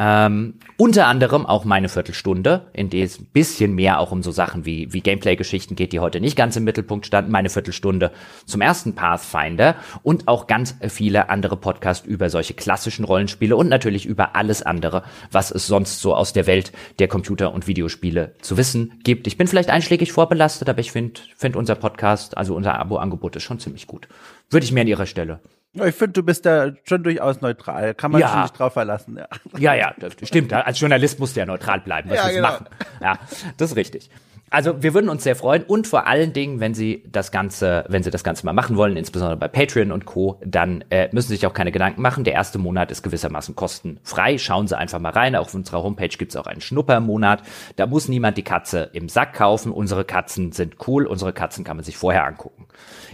Speaker 1: Ähm, unter anderem auch meine Viertelstunde, in der es ein bisschen mehr auch um so Sachen wie, wie Gameplay-Geschichten geht, die heute nicht ganz im Mittelpunkt standen. Meine Viertelstunde zum ersten Pathfinder und auch ganz viele andere Podcasts über solche klassischen Rollenspiele und natürlich über alles andere, was es sonst so aus der Welt der Computer- und Videospiele zu wissen gibt. Ich bin vielleicht einschlägig vorbelastet, aber ich finde find unser Podcast, also unser Abo-Angebot ist schon ziemlich gut. Würde ich mir an Ihrer Stelle
Speaker 2: ich finde, du bist da schon durchaus neutral. Kann man ja. sich nicht drauf verlassen. Ja, <laughs>
Speaker 1: ja, ja das stimmt. Als Journalist musst du ja neutral bleiben, was ja, genau. machen. Ja, das ist richtig. Also wir würden uns sehr freuen und vor allen Dingen, wenn Sie das Ganze, wenn Sie das Ganze mal machen wollen, insbesondere bei Patreon und Co., dann äh, müssen Sie sich auch keine Gedanken machen. Der erste Monat ist gewissermaßen kostenfrei. Schauen Sie einfach mal rein. Auf unserer Homepage gibt's auch einen Schnuppermonat. Da muss niemand die Katze im Sack kaufen. Unsere Katzen sind cool. Unsere Katzen kann man sich vorher angucken.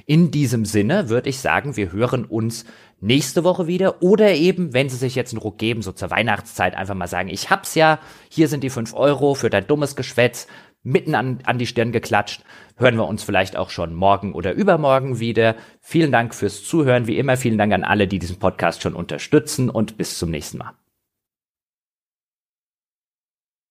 Speaker 1: In diesem Sinne würde ich sagen, wir hören uns nächste Woche wieder oder eben, wenn sie sich jetzt einen Ruck geben, so zur Weihnachtszeit einfach mal sagen, ich hab's ja, hier sind die fünf Euro für dein dummes Geschwätz, mitten an, an die Stirn geklatscht, hören wir uns vielleicht auch schon morgen oder übermorgen wieder. Vielen Dank fürs Zuhören, wie immer vielen Dank an alle, die diesen Podcast schon unterstützen und bis zum nächsten Mal.